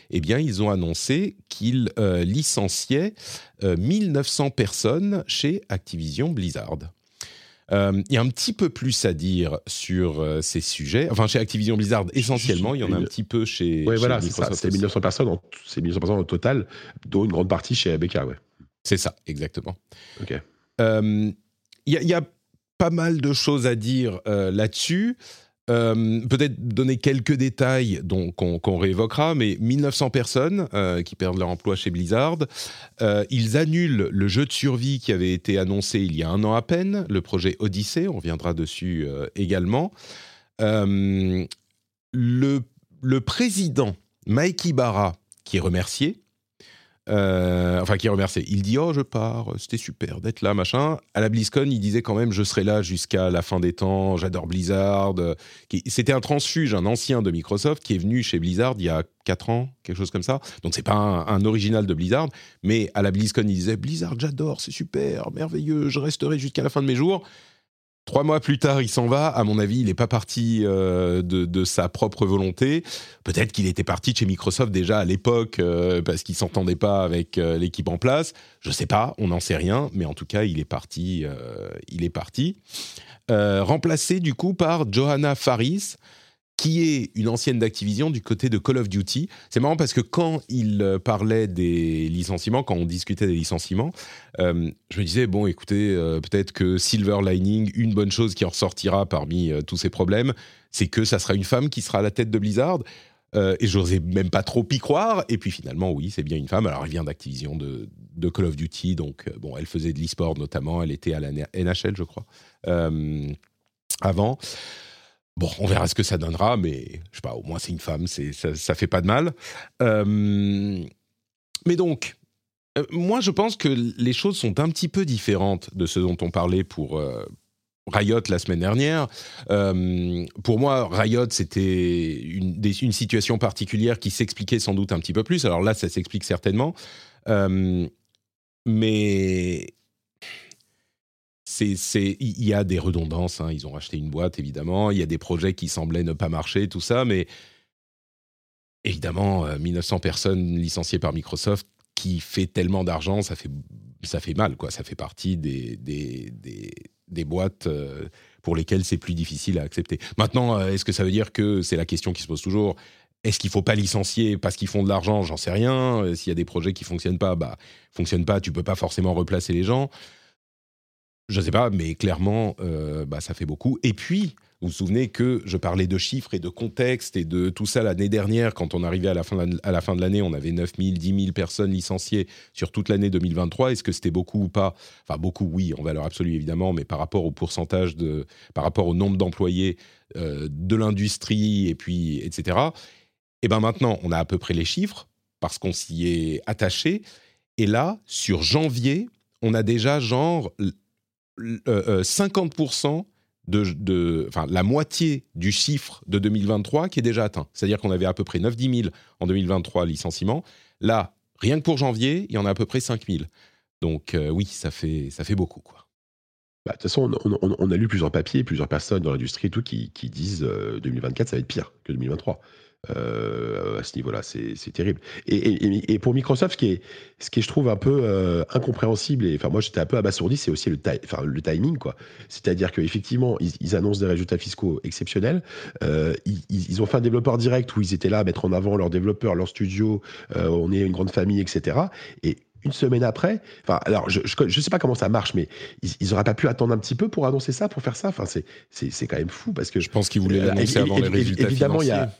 eh bien ils ont annoncé qu'ils euh, licenciaient 1900 personnes chez Activision Blizzard. Il y a un petit peu plus à dire sur ces sujets. Enfin, chez Activision Blizzard, essentiellement, il y en a un petit peu chez. Oui, voilà, c'est 1900 personnes, c'est 1900 personnes au total, dont une grande partie chez ABK, ouais. C'est ça, exactement. Ok il y, a pas mal de choses à dire euh, là-dessus. Euh, peut-être donner quelques détails qu'on réévoquera, mais 1900 personnes euh, qui perdent leur emploi chez Blizzard. ils annulent le jeu de survie qui avait été annoncé il y a un an à peine, le projet Odyssey, on reviendra dessus également. le, le président Mike Ibarra, qui est remercié, euh, enfin, qui remercié. Il dit Oh, je pars, c'était super d'être là, machin. À la BlizzCon, il disait quand même Je serai là jusqu'à la fin des temps, j'adore Blizzard. C'était un transfuge, un ancien de Microsoft qui est venu chez Blizzard il y a 4 ans, quelque chose comme ça. Donc, c'est pas un, original de Blizzard, mais à la BlizzCon, il disait Blizzard, j'adore, c'est super, merveilleux, je resterai jusqu'à la fin de mes jours. Trois mois plus tard, il s'en va. À mon avis, il n'est pas parti euh, de, sa propre volonté. Peut-être qu'il était parti de chez Microsoft déjà à l'époque euh, parce qu'il s'entendait pas avec euh, l'équipe en place. Je ne sais pas, on n'en sait rien, mais en tout cas, il est parti. il est parti. remplacé du coup par Johanna Faris, qui est une ancienne d'Activision du côté de Call of Duty. C'est marrant parce que quand il euh, parlait des licenciements, quand on discutait des licenciements, euh, je me disais, bon, écoutez, euh, peut-être que Silver Lining, une bonne chose qui en ressortira parmi tous ces problèmes, c'est que ça sera une femme qui sera à la tête de Blizzard. et j'osais même pas trop y croire. Et puis finalement, oui, c'est bien une femme. Alors, elle vient d'Activision de, de, Call of Duty. Donc, bon, elle faisait de l'e-sport notamment. Elle était à la NHL, je crois, avant. Bon, on verra ce que ça donnera, mais je sais pas, au moins c'est une femme, c'est ça, ça fait pas de mal. Euh, mais donc, euh, moi je pense que les choses sont un petit peu différentes de ce dont on parlait pour, euh, Riot la semaine dernière. Euh, pour moi, Riot, c'était une, une, situation particulière qui s'expliquait sans doute un petit peu plus. Alors là, ça s'explique certainement. Mais c'est, il y a des redondances. Hein. Ils ont racheté une boîte, évidemment. Il y a des projets qui semblaient ne pas marcher, tout ça. Mais évidemment, 1900 personnes licenciées par Microsoft, qui fait tellement d'argent, ça fait, ça fait mal, quoi. Ça fait partie des, des, des, des boîtes euh, pour lesquelles c'est plus difficile à accepter. Maintenant, euh, est-ce que ça veut dire que c'est la question qui se pose toujours? Est-ce qu'il faut pas licencier parce qu'ils font de l'argent? J'en sais rien. Euh, s'il y a des projets qui fonctionnent pas, bah fonctionnent pas. Tu peux pas forcément replacer les gens. Je sais pas, mais clairement, bah ça fait beaucoup. Et puis, vous vous souvenez que je parlais de chiffres et de contexte et de tout ça l'année dernière, quand on arrivait à la fin de, l'année, on avait 9 000, 10 000 personnes licenciées sur toute l'année 2023. Est-ce que c'était beaucoup ou pas? Enfin, beaucoup, oui, en valeur absolue évidemment, mais par rapport au pourcentage de, par rapport au nombre d'employés euh, de l'industrie et puis etc. Et eh ben maintenant, on a à peu près les chiffres parce qu'on s'y est attaché. Et là, sur janvier, on a déjà genre 50% euh, de, enfin, la moitié du chiffre de 2023 qui est déjà atteint. C'est-à-dire qu'on avait à peu près 9-10 000 en 2023 licenciements. Là, rien que pour janvier, il y en a à peu près 5 000. Donc euh, oui, ça fait, ça fait beaucoup. Quoi. Bah, de toute façon, on, a lu plusieurs papiers, plusieurs personnes dans l'industrie tout qui, disent 2024, euh, ça va être pire que 2023. Euh, à ce niveau-là. C'est terrible. Et, pour Microsoft, ce qui est, ce qui est, je trouve, un peu euh, incompréhensible, et enfin, moi j'étais un peu abasourdi, c'est aussi le, enfin, le timing. quoi. C'est-à-dire qu'effectivement, ils, ils annoncent des résultats fiscaux exceptionnels. Euh, ils, ils, ont fait un développeur direct où ils étaient là à mettre en avant leurs développeurs, leurs studios, on est une grande famille, etc. Et une semaine après. Enfin, alors, je, je, sais pas comment ça marche, mais ils, ils auraient pas pu attendre un petit peu pour annoncer ça, pour faire ça. Enfin, c'est, c'est, quand même fou parce que je pense qu'ils voulaient l'annoncer avant les résultats Évidemment, il y a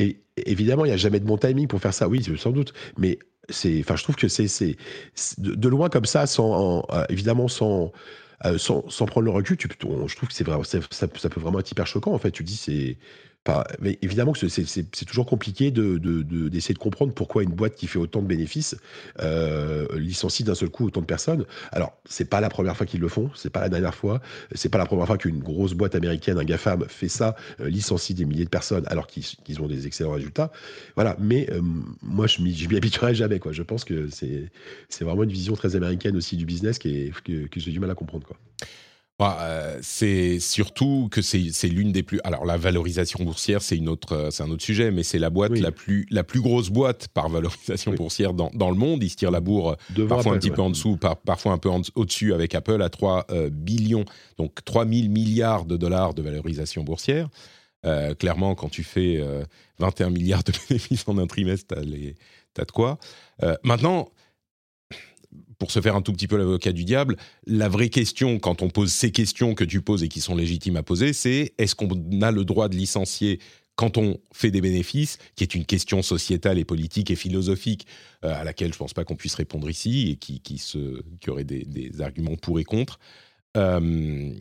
et évidemment, il n'y a jamais de bon timing pour faire ça, oui, sans doute. Mais c'est, enfin, je trouve que c'est, de, loin comme ça, sans, euh, évidemment, sans, euh, sans, prendre le recul, je trouve que c'est ça, ça, peut vraiment être hyper choquant. En fait, tu dis, c'est, mais évidemment que c'est toujours compliqué d'essayer de, de, comprendre pourquoi une boîte qui fait autant de bénéfices euh, licencie d'un seul coup autant de personnes. Alors, c'est pas la première fois qu'ils le font, c'est pas la dernière fois, c'est pas la première fois qu'une grosse boîte américaine, un GAFAM, fait ça, euh, licencie des milliers de personnes alors qu'ils ont des excellents résultats. Voilà, mais euh, moi, je m'y habituerai jamais. Je pense que c'est vraiment une vision très américaine aussi du business qui que, j'ai du mal à comprendre. Bah, euh, c'est surtout que c'est l'une des plus. Alors la valorisation boursière, c'est une autre, euh, c'est un autre sujet, mais c'est la boîte la plus la plus grosse boîte par valorisation boursière dans, dans, le monde. Ils se tirent la bourre parfois un petit peu en dessous, par, parfois un peu au-dessus avec Apple à 3 euh, billions, donc 3 000 milliards de dollars de valorisation boursière. clairement, quand tu fais 21 milliards de bénéfices en un trimestre, t'as de quoi. maintenant pour se faire un tout petit peu l'avocat du diable, la vraie question, quand on pose ces questions que tu poses et qui sont légitimes à poser, c'est est-ce qu'on a le droit de licencier quand on fait des bénéfices, qui est une question sociétale et politique et philosophique euh, à laquelle je ne pense pas qu'on puisse répondre ici et qui, qui, se, qui aurait des, arguments pour et contre. Euh,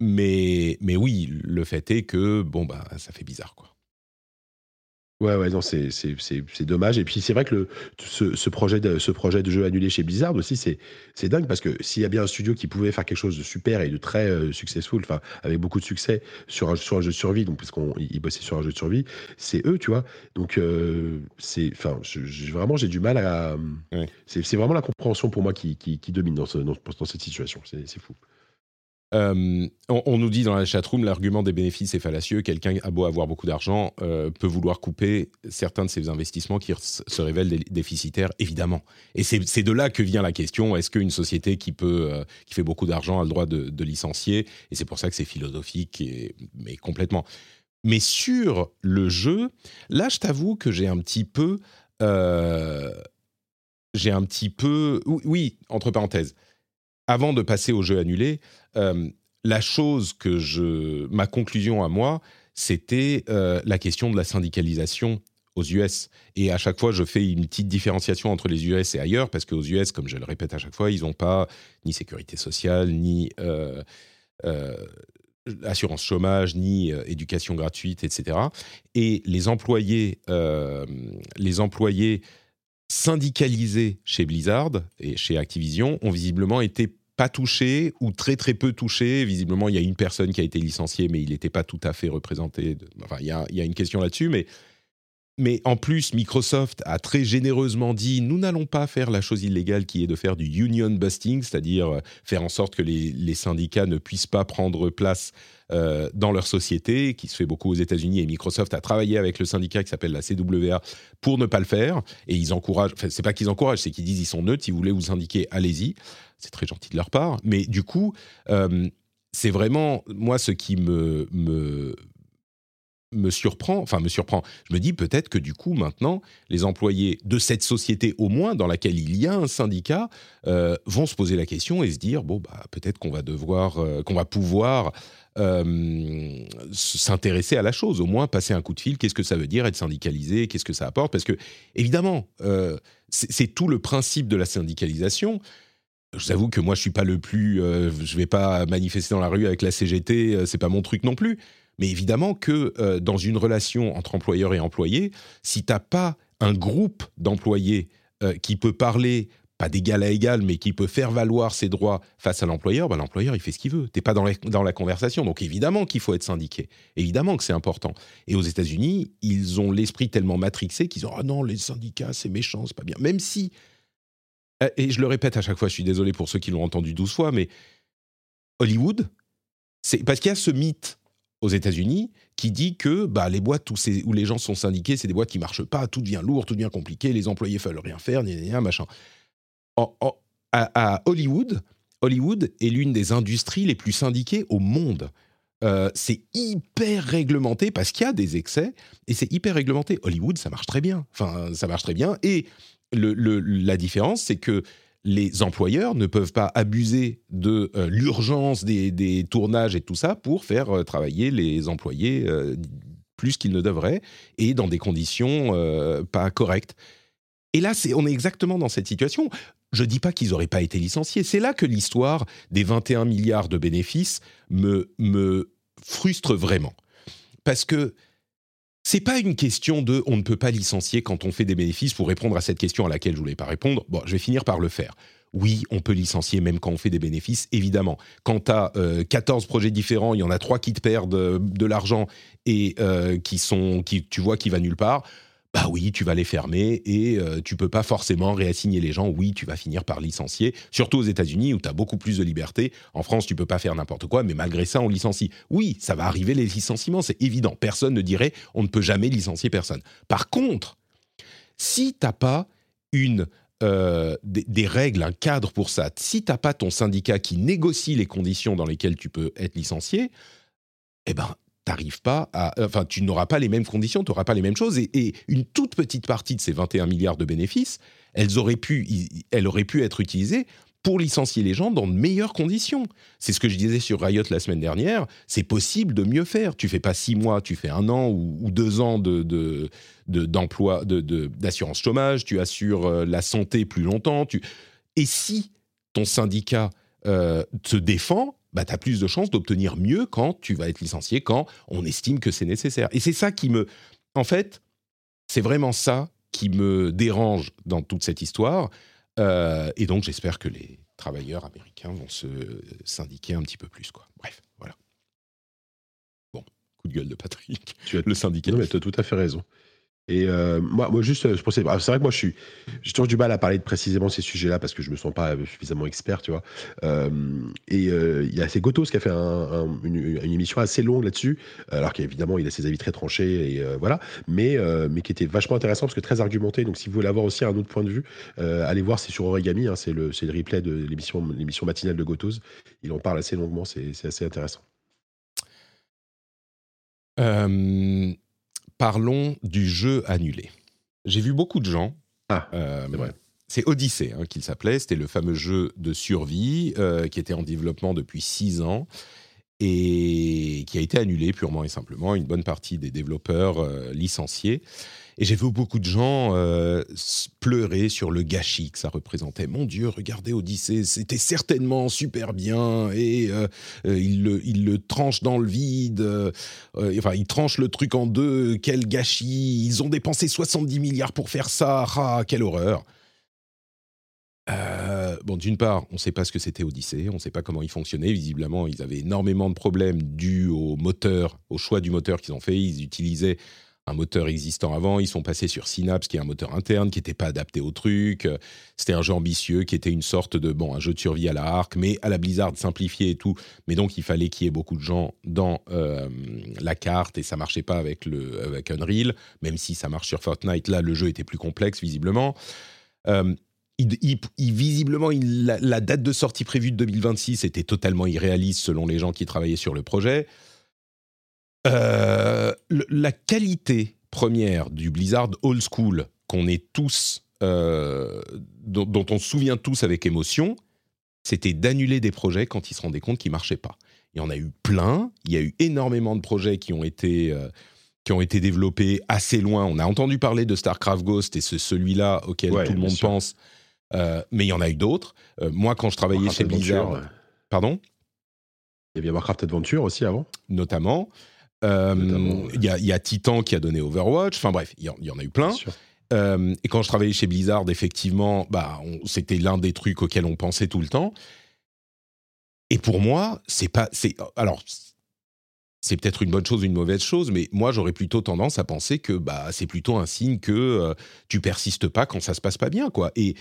mais, mais oui, le fait est que bon bah ça fait bizarre quoi. Ouais, ouais, non, c'est dommage. Et puis c'est vrai que le, ce, ce, projet de, ce projet de jeu annulé chez Blizzard aussi, c'est dingue parce que s'il y a bien un studio qui pouvait faire quelque chose de super et de très euh, successful, enfin avec beaucoup de succès sur un, sur un jeu de survie, donc parce qu'ils bossaient sur un jeu de survie, c'est eux, tu vois. Donc euh, c'est, enfin, vraiment j'ai du mal à. C'est vraiment la compréhension pour moi qui, qui, domine dans, ce, dans, dans cette situation. C'est fou. Euh, on, nous dit dans la chatroom, l'argument des bénéfices est fallacieux. Quelqu'un a beau avoir beaucoup d'argent, euh, peut vouloir couper certains de ses investissements qui se révèlent déficitaires, évidemment. Et c'est de là que vient la question est-ce qu'une société qui peut, euh, qui fait beaucoup d'argent a le droit de, licencier? Et c'est pour ça que c'est philosophique, et, mais complètement. Mais sur le jeu, là, je t'avoue que j'ai un petit peu, j'ai un petit peu, oui, entre parenthèses avant de passer au jeu annulé, euh, la chose que je, ma conclusion à moi, c'était euh, la question de la syndicalisation aux US. Et à chaque fois, je fais une petite différenciation entre les US et ailleurs, parce qu'aux US, comme je le répète à chaque fois, ils n'ont pas ni sécurité sociale, ni euh, assurance chômage, ni éducation gratuite, etc. Et les employés, les employés syndicalisés chez Blizzard et chez Activision ont visiblement été touché ou très très peu touché. Visiblement, il y a une personne qui a été licenciée, mais il n'était pas tout à fait représenté. Enfin, il y a une question là-dessus, mais mais en plus, Microsoft a très généreusement dit nous n'allons pas faire la chose illégale qui est de faire du union busting, c'est-à-dire euh, faire en sorte que les, syndicats ne puissent pas prendre place euh, dans leur société, qui se fait beaucoup aux États-Unis. Et Microsoft a travaillé avec le syndicat qui s'appelle la CWA pour ne pas le faire. Et ils encouragent, enfin, c'est pas qu'ils encouragent, c'est qu'ils disent ils sont neutres, si vous voulez vous syndiquer, allez-y. C'est très gentil de leur part. Mais du coup, euh, c'est vraiment, moi, ce qui me, me me surprend, enfin me surprend, je me dis peut-être que du coup maintenant, les employés de cette société au moins dans laquelle il y a un syndicat euh, vont se poser la question et se dire bon bah peut-être qu'on va devoir, euh, qu'on va pouvoir euh, s'intéresser à la chose, au moins passer un coup de fil, qu'est-ce que ça veut dire être syndicalisé, qu'est-ce que ça apporte, parce que évidemment c'est tout le principe de la syndicalisation. Je vous avoue que moi je suis pas le plus, je vais pas manifester dans la rue avec la CGT, c'est pas mon truc non plus. Mais évidemment que euh, dans une relation entre employeur et employé, si tu n'as pas un groupe d'employés euh, qui peut parler, pas d'égal à égal, mais qui peut faire valoir ses droits face à l'employeur, ben, l'employeur, il fait ce qu'il veut. Tu n'es pas dans la, dans la conversation. Donc évidemment qu'il faut être syndiqué. Évidemment que c'est important. Et aux États-Unis, ils ont l'esprit tellement matrixé qu'ils ont Ah non, les syndicats, c'est méchant, c'est pas bien. Même si. Euh, et je le répète à chaque fois, je suis désolé pour ceux qui l'ont entendu douze fois, mais Hollywood, c'est parce qu'il y a ce mythe aux États-Unis qui dit que bah, les boîtes où, les gens sont syndiqués, c'est des boîtes qui marchent pas, tout devient lourd, tout devient compliqué, les employés veulent rien faire, gna, machin. à, Hollywood, Hollywood est l'une des industries les plus syndiquées au monde. Euh, c'est hyper réglementé parce qu'il y a des excès et c'est hyper réglementé. Hollywood, ça marche très bien. Enfin, ça marche très bien. Et le, la différence, c'est que les employeurs ne peuvent pas abuser de euh, l'urgence des, tournages et tout ça pour faire euh, travailler les employés euh, plus qu'ils ne devraient et dans des conditions pas correctes. Et là, on est exactement dans cette situation. Je ne dis pas qu'ils n'auraient pas été licenciés. C'est là que l'histoire des 21 milliards de bénéfices me, me frustre vraiment. Parce que c'est pas une question de on ne peut pas licencier quand on fait des bénéfices pour répondre à cette question à laquelle je voulais pas répondre. Bon, je vais finir par le faire. Oui, on peut licencier même quand on fait des bénéfices, évidemment. Quand tu as 14 projets différents, il y en a 3 qui te perdent euh, de l'argent et euh, qui sont, qui, tu vois qui va nulle part, bah oui, tu vas les fermer et euh, tu peux pas forcément réassigner les gens. Oui, tu vas finir par licencier, surtout aux États-Unis où tu as beaucoup plus de liberté. En France, tu peux pas faire n'importe quoi, mais malgré ça, on licencie. Oui, ça va arriver les licenciements, c'est évident. Personne ne dirait on ne peut jamais licencier personne. Par contre, si t'as pas une euh, des, règles, un cadre pour ça, si t'as pas ton syndicat qui négocie les conditions dans lesquelles tu peux être licencié, eh ben t'arrives pas à, enfin, tu n'auras pas les mêmes conditions, tu n'auras pas les mêmes choses, et, une toute petite partie de ces 21 milliards de bénéfices, elles auraient pu, elles auraient pu être utilisées pour licencier les gens dans de meilleures conditions. C'est ce que je disais sur Riot la semaine dernière. C'est possible de mieux faire. Tu fais pas six mois, tu fais un an ou, deux ans de, d'emploi, de, d'assurance chômage. Tu assures euh, la santé plus longtemps. Et si ton syndicat euh, se défend, bah, tu as plus de chances d'obtenir mieux quand tu vas être licencié, quand on estime que c'est nécessaire. Et c'est ça qui me... En fait, c'est vraiment ça qui me dérange dans toute cette histoire. Euh, et donc, j'espère que les travailleurs américains vont se syndiquer un petit peu plus. Quoi. Bref, voilà. Bon, coup de gueule de Patrick. Tu as, le syndicat. Non, mais tu as tout à fait raison. Et euh, moi, moi, juste, je pensais, c'est vrai que moi, je suis, j'ai toujours du mal à parler de précisément ces sujets-là parce que je me sens pas suffisamment expert, tu vois. Euh, et euh, il y a c'est Gotos qui a fait une, émission assez longue là-dessus, alors qu'évidemment, il a ses avis très tranchés et voilà, mais mais qui était vachement intéressant parce que très argumenté. Donc, si vous voulez avoir aussi un autre point de vue, allez voir, c'est sur Origami, hein, c'est le, le replay de l'émission, l'émission matinale de Gotos. Il en parle assez longuement, c'est, c'est assez intéressant. Euh parlons du jeu annulé. J'ai vu beaucoup de gens. Ah, euh, c'est vrai. C'est Odyssey hein, qu'il s'appelait. C'était le fameux jeu de survie euh, qui était en développement depuis six ans et qui a été annulé purement et simplement. Une bonne partie des développeurs euh, licenciés. Et j'ai vu beaucoup de gens euh, pleurer sur le gâchis que ça représentait. Mon Dieu, regardez Odyssée, c'était certainement super bien et euh, euh, le, il, le, tranche dans le vide. enfin, il tranche le truc en deux. Quel gâchis Ils ont dépensé 70 milliards pour faire ça. Ah, quelle horreur euh, bon, d'une part, on ne sait pas ce que c'était Odyssey, on ne sait pas comment il fonctionnait. Visiblement, ils avaient énormément de problèmes dus au moteur, au choix du moteur qu'ils ont fait. Ils utilisaient un moteur existant avant. Ils sont passés sur Synapse, qui est un moteur interne, qui n'était pas adapté au truc. C'était un jeu ambitieux, qui était une sorte de, bon, un jeu de survie à la Arc, mais à la Blizzard simplifié et tout. Mais donc, il fallait qu'il y ait beaucoup de gens dans euh, la carte et ça marchait pas avec, le, avec Unreal, même si ça marche sur Fortnite. Là, le jeu était plus complexe, visiblement. Euh, visiblement, la, date de sortie prévue de 2026 était totalement irréaliste selon les gens qui travaillaient sur le projet. Euh, la qualité première du Blizzard old school qu'on est tous, euh, dont, on se souvient tous avec émotion, c'était d'annuler des projets quand ils se rendaient compte qu'ils marchaient pas. Il y en a eu plein. Il y a eu énormément de projets qui ont été euh, qui ont été développés assez loin. On a entendu parler de Starcraft Ghost et c'est celui-là auquel tout le monde pense. mais il y en a eu d'autres. moi, quand je travaillais chez Blizzard, pardon? Il y avait Warcraft Adventure aussi avant. Notamment. Euh, il y, a Titan qui a donné Overwatch. Enfin bref, il y, en a eu plein. Euh, et quand je travaillais chez Blizzard, effectivement, bah, c'était l'un des trucs auxquels on pensait tout le temps. Et pour moi, c'est pas, c'est alors, c'est peut-être une bonne chose ou une mauvaise chose, mais moi j'aurais plutôt tendance à penser que bah c'est plutôt un signe que euh, tu persistes pas quand ça se passe pas bien, quoi. Et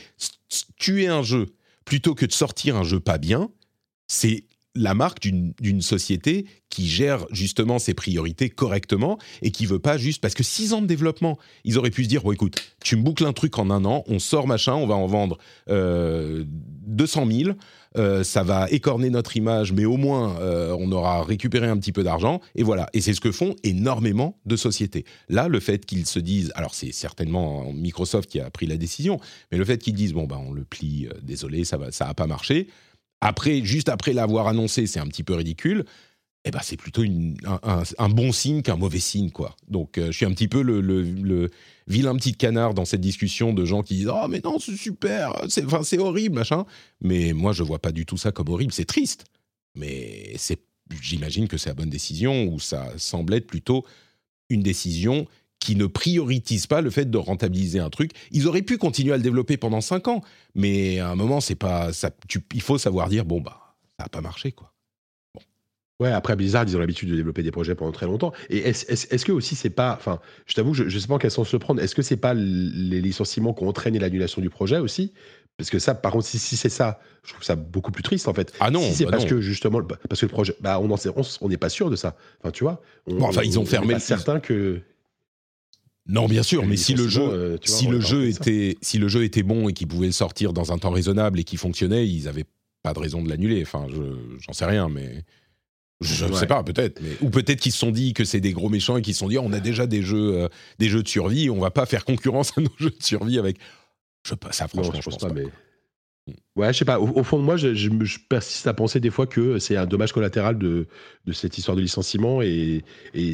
tuer un jeu plutôt que de sortir un jeu pas bien, c'est la marque d'une société qui gère justement ses priorités correctement et qui veut pas juste parce que six ans de développement, ils auraient pu se dire bon écoute, tu me boucles un truc en un an, on sort machin, on va en vendre euh, 200 000, euh, ça va écorner notre image, mais au moins euh, on aura récupéré un petit peu d'argent et voilà. Et c'est ce que font énormément de sociétés. Là, le fait qu'ils se disent, alors c'est certainement Microsoft qui a pris la décision, mais le fait qu'ils disent bon bah on le plie, euh, désolé, ça va, ça a pas marché après, juste après l'avoir annoncé, c'est un petit peu ridicule. Eh ben, c'est plutôt un, bon signe qu'un mauvais signe, quoi. Donc, euh, je suis un petit peu le, vilain petit canard dans cette discussion de gens qui disent oh mais non c'est super, c'est horrible machin. Mais moi je vois pas du tout ça comme horrible. C'est triste, mais c'est j'imagine que c'est la bonne décision ou ça semble être plutôt une décision qui ne priorisent pas le fait de rentabiliser un truc. Ils auraient pu continuer à le développer pendant 5 ans, mais à un moment, c'est pas, ça, il faut savoir dire bon bah ça n'a pas marché quoi. Ouais, après Blizzard, ils ont l'habitude de développer des projets pendant très longtemps. Et est-ce que aussi c'est pas, enfin, je t'avoue, je, ne sais pas en quel sens se prendre. Est-ce que c'est pas les licenciements qui ont entraîné l'annulation du projet aussi? Parce que ça, par contre, si, c'est ça, je trouve ça beaucoup plus triste en fait. Ah non, si c'est bah parce que justement, parce que le projet, bah on on n'est pas sûr de ça. Enfin, tu vois. bon, enfin, ils ont fermé. Certains que non, bien sûr, mais si le jeu, euh, si le jeu était, si le jeu était bon et qu'il pouvait sortir dans un temps raisonnable et qu'il fonctionnait, ils n'avaient pas de raison de l'annuler. Enfin, j'en sais rien, mais je ne sais pas, peut-être. Ou peut-être qu'ils se sont dit que c'est des gros méchants et qu'ils se sont dit, on a déjà des jeux, euh, des jeux de survie, on va pas faire concurrence à nos jeux de survie avec. Je pas, ça franchement, je, pense, pas. Mais... Ouais, je sais pas. Au, fond de moi, je, persiste à penser des fois que c'est un dommage collatéral de, cette histoire de licenciement. Et,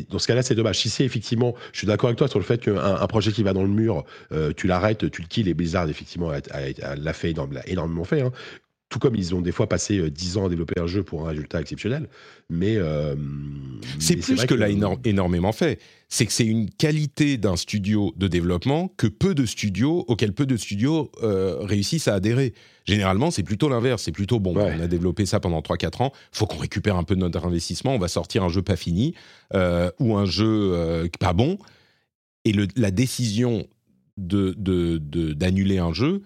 dans ce cas-là, c'est dommage. Si c'est effectivement, je suis d'accord avec toi sur le fait qu'un un projet qui va dans le mur, euh, tu l'arrêtes, tu le kills. Et Blizzard, effectivement, l'a fait, énormément fait. Hein. Tout comme ils ont des fois passé 10 euh, ans à développer un jeu pour un résultat exceptionnel. Mais. Euh, c'est plus que, l'a énormément fait. C'est que c'est une qualité d'un studio de développement que peu de studios, auxquels peu de studios euh, réussissent à adhérer. Généralement, c'est plutôt l'inverse. C'est plutôt, bon, on a développé ça pendant 3-4 ans, faut qu'on récupère un peu de notre investissement, on va sortir un jeu pas fini ou un jeu pas bon. Et le, la décision d'annuler de, de, un jeu,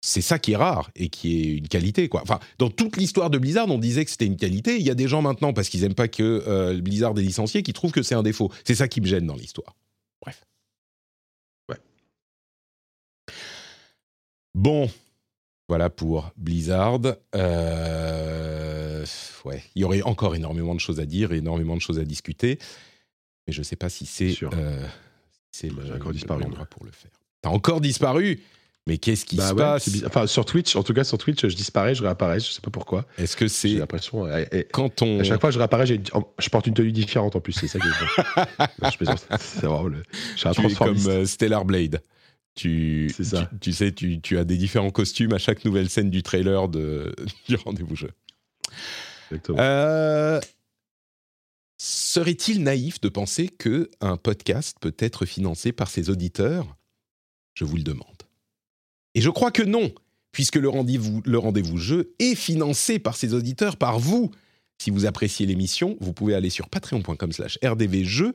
c'est ça qui est rare et qui est une qualité quoi. Enfin, dans toute l'histoire de Blizzard, on disait que c'était une qualité. Il y a des gens maintenant parce qu'ils aiment pas que euh, Blizzard est licencié qui trouvent que c'est un défaut. C'est ça qui me gêne dans l'histoire. Bref. Ouais. Bon, voilà pour Blizzard. Euh, ouais, il y aurait encore énormément de choses à dire énormément de choses à discuter, mais je ne sais pas si c'est euh, c'est le, encore disparu, l'endroit pour le faire. T'as encore disparu? Mais qu'est-ce qui bah se passe Enfin, sur Twitch, en tout cas sur Twitch, je disparais, je réapparais, je sais pas pourquoi. Est-ce que c'est J'ai l'impression. quand on à chaque fois je réapparais, je porte une tenue différente en plus, c'est ça qui est. je plaisante. C'est vraiment le. Je suis comme euh, Stellar Blade. Tu, ça. Tu, sais, tu, tu, as des différents costumes à chaque nouvelle scène du trailer de, du rendez-vous jeu. Exactement. Euh, serait-il naïf de penser que un podcast peut être financé par ses auditeurs? Je vous le demande. Et je crois que non, puisque le rendez-vous, jeu est financé par ses auditeurs, par vous. Si vous appréciez l'émission, vous pouvez aller sur patreon.com slash rdvjeux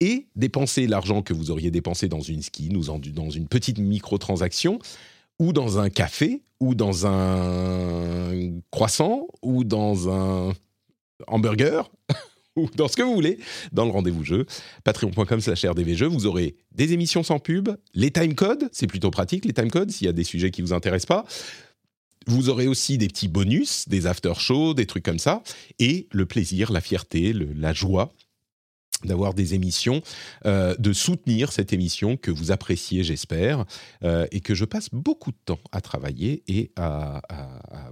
et dépenser l'argent que vous auriez dépensé dans une skin ou dans une petite microtransaction ou dans un café ou dans un croissant ou dans un hamburger ou dans ce que vous voulez, dans le rendez-vous jeu, patreon.com slash rdvjeux, vous aurez des émissions sans pub, les timecodes, c'est plutôt pratique les timecodes s'il y a des sujets qui vous intéressent pas. Vous aurez aussi des petits bonus, des after-shows, des trucs comme ça, et le plaisir, la fierté, la joie d'avoir des émissions, euh, de soutenir cette émission que vous appréciez, j'espère, euh, et que je passe beaucoup de temps à travailler et à,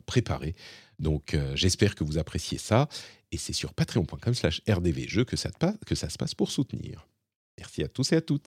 préparer. Donc euh, j'espère que vous appréciez ça. Et c'est sur patreon.com slash rdvjeux que ça, que ça se passe pour soutenir. Merci à tous et à toutes.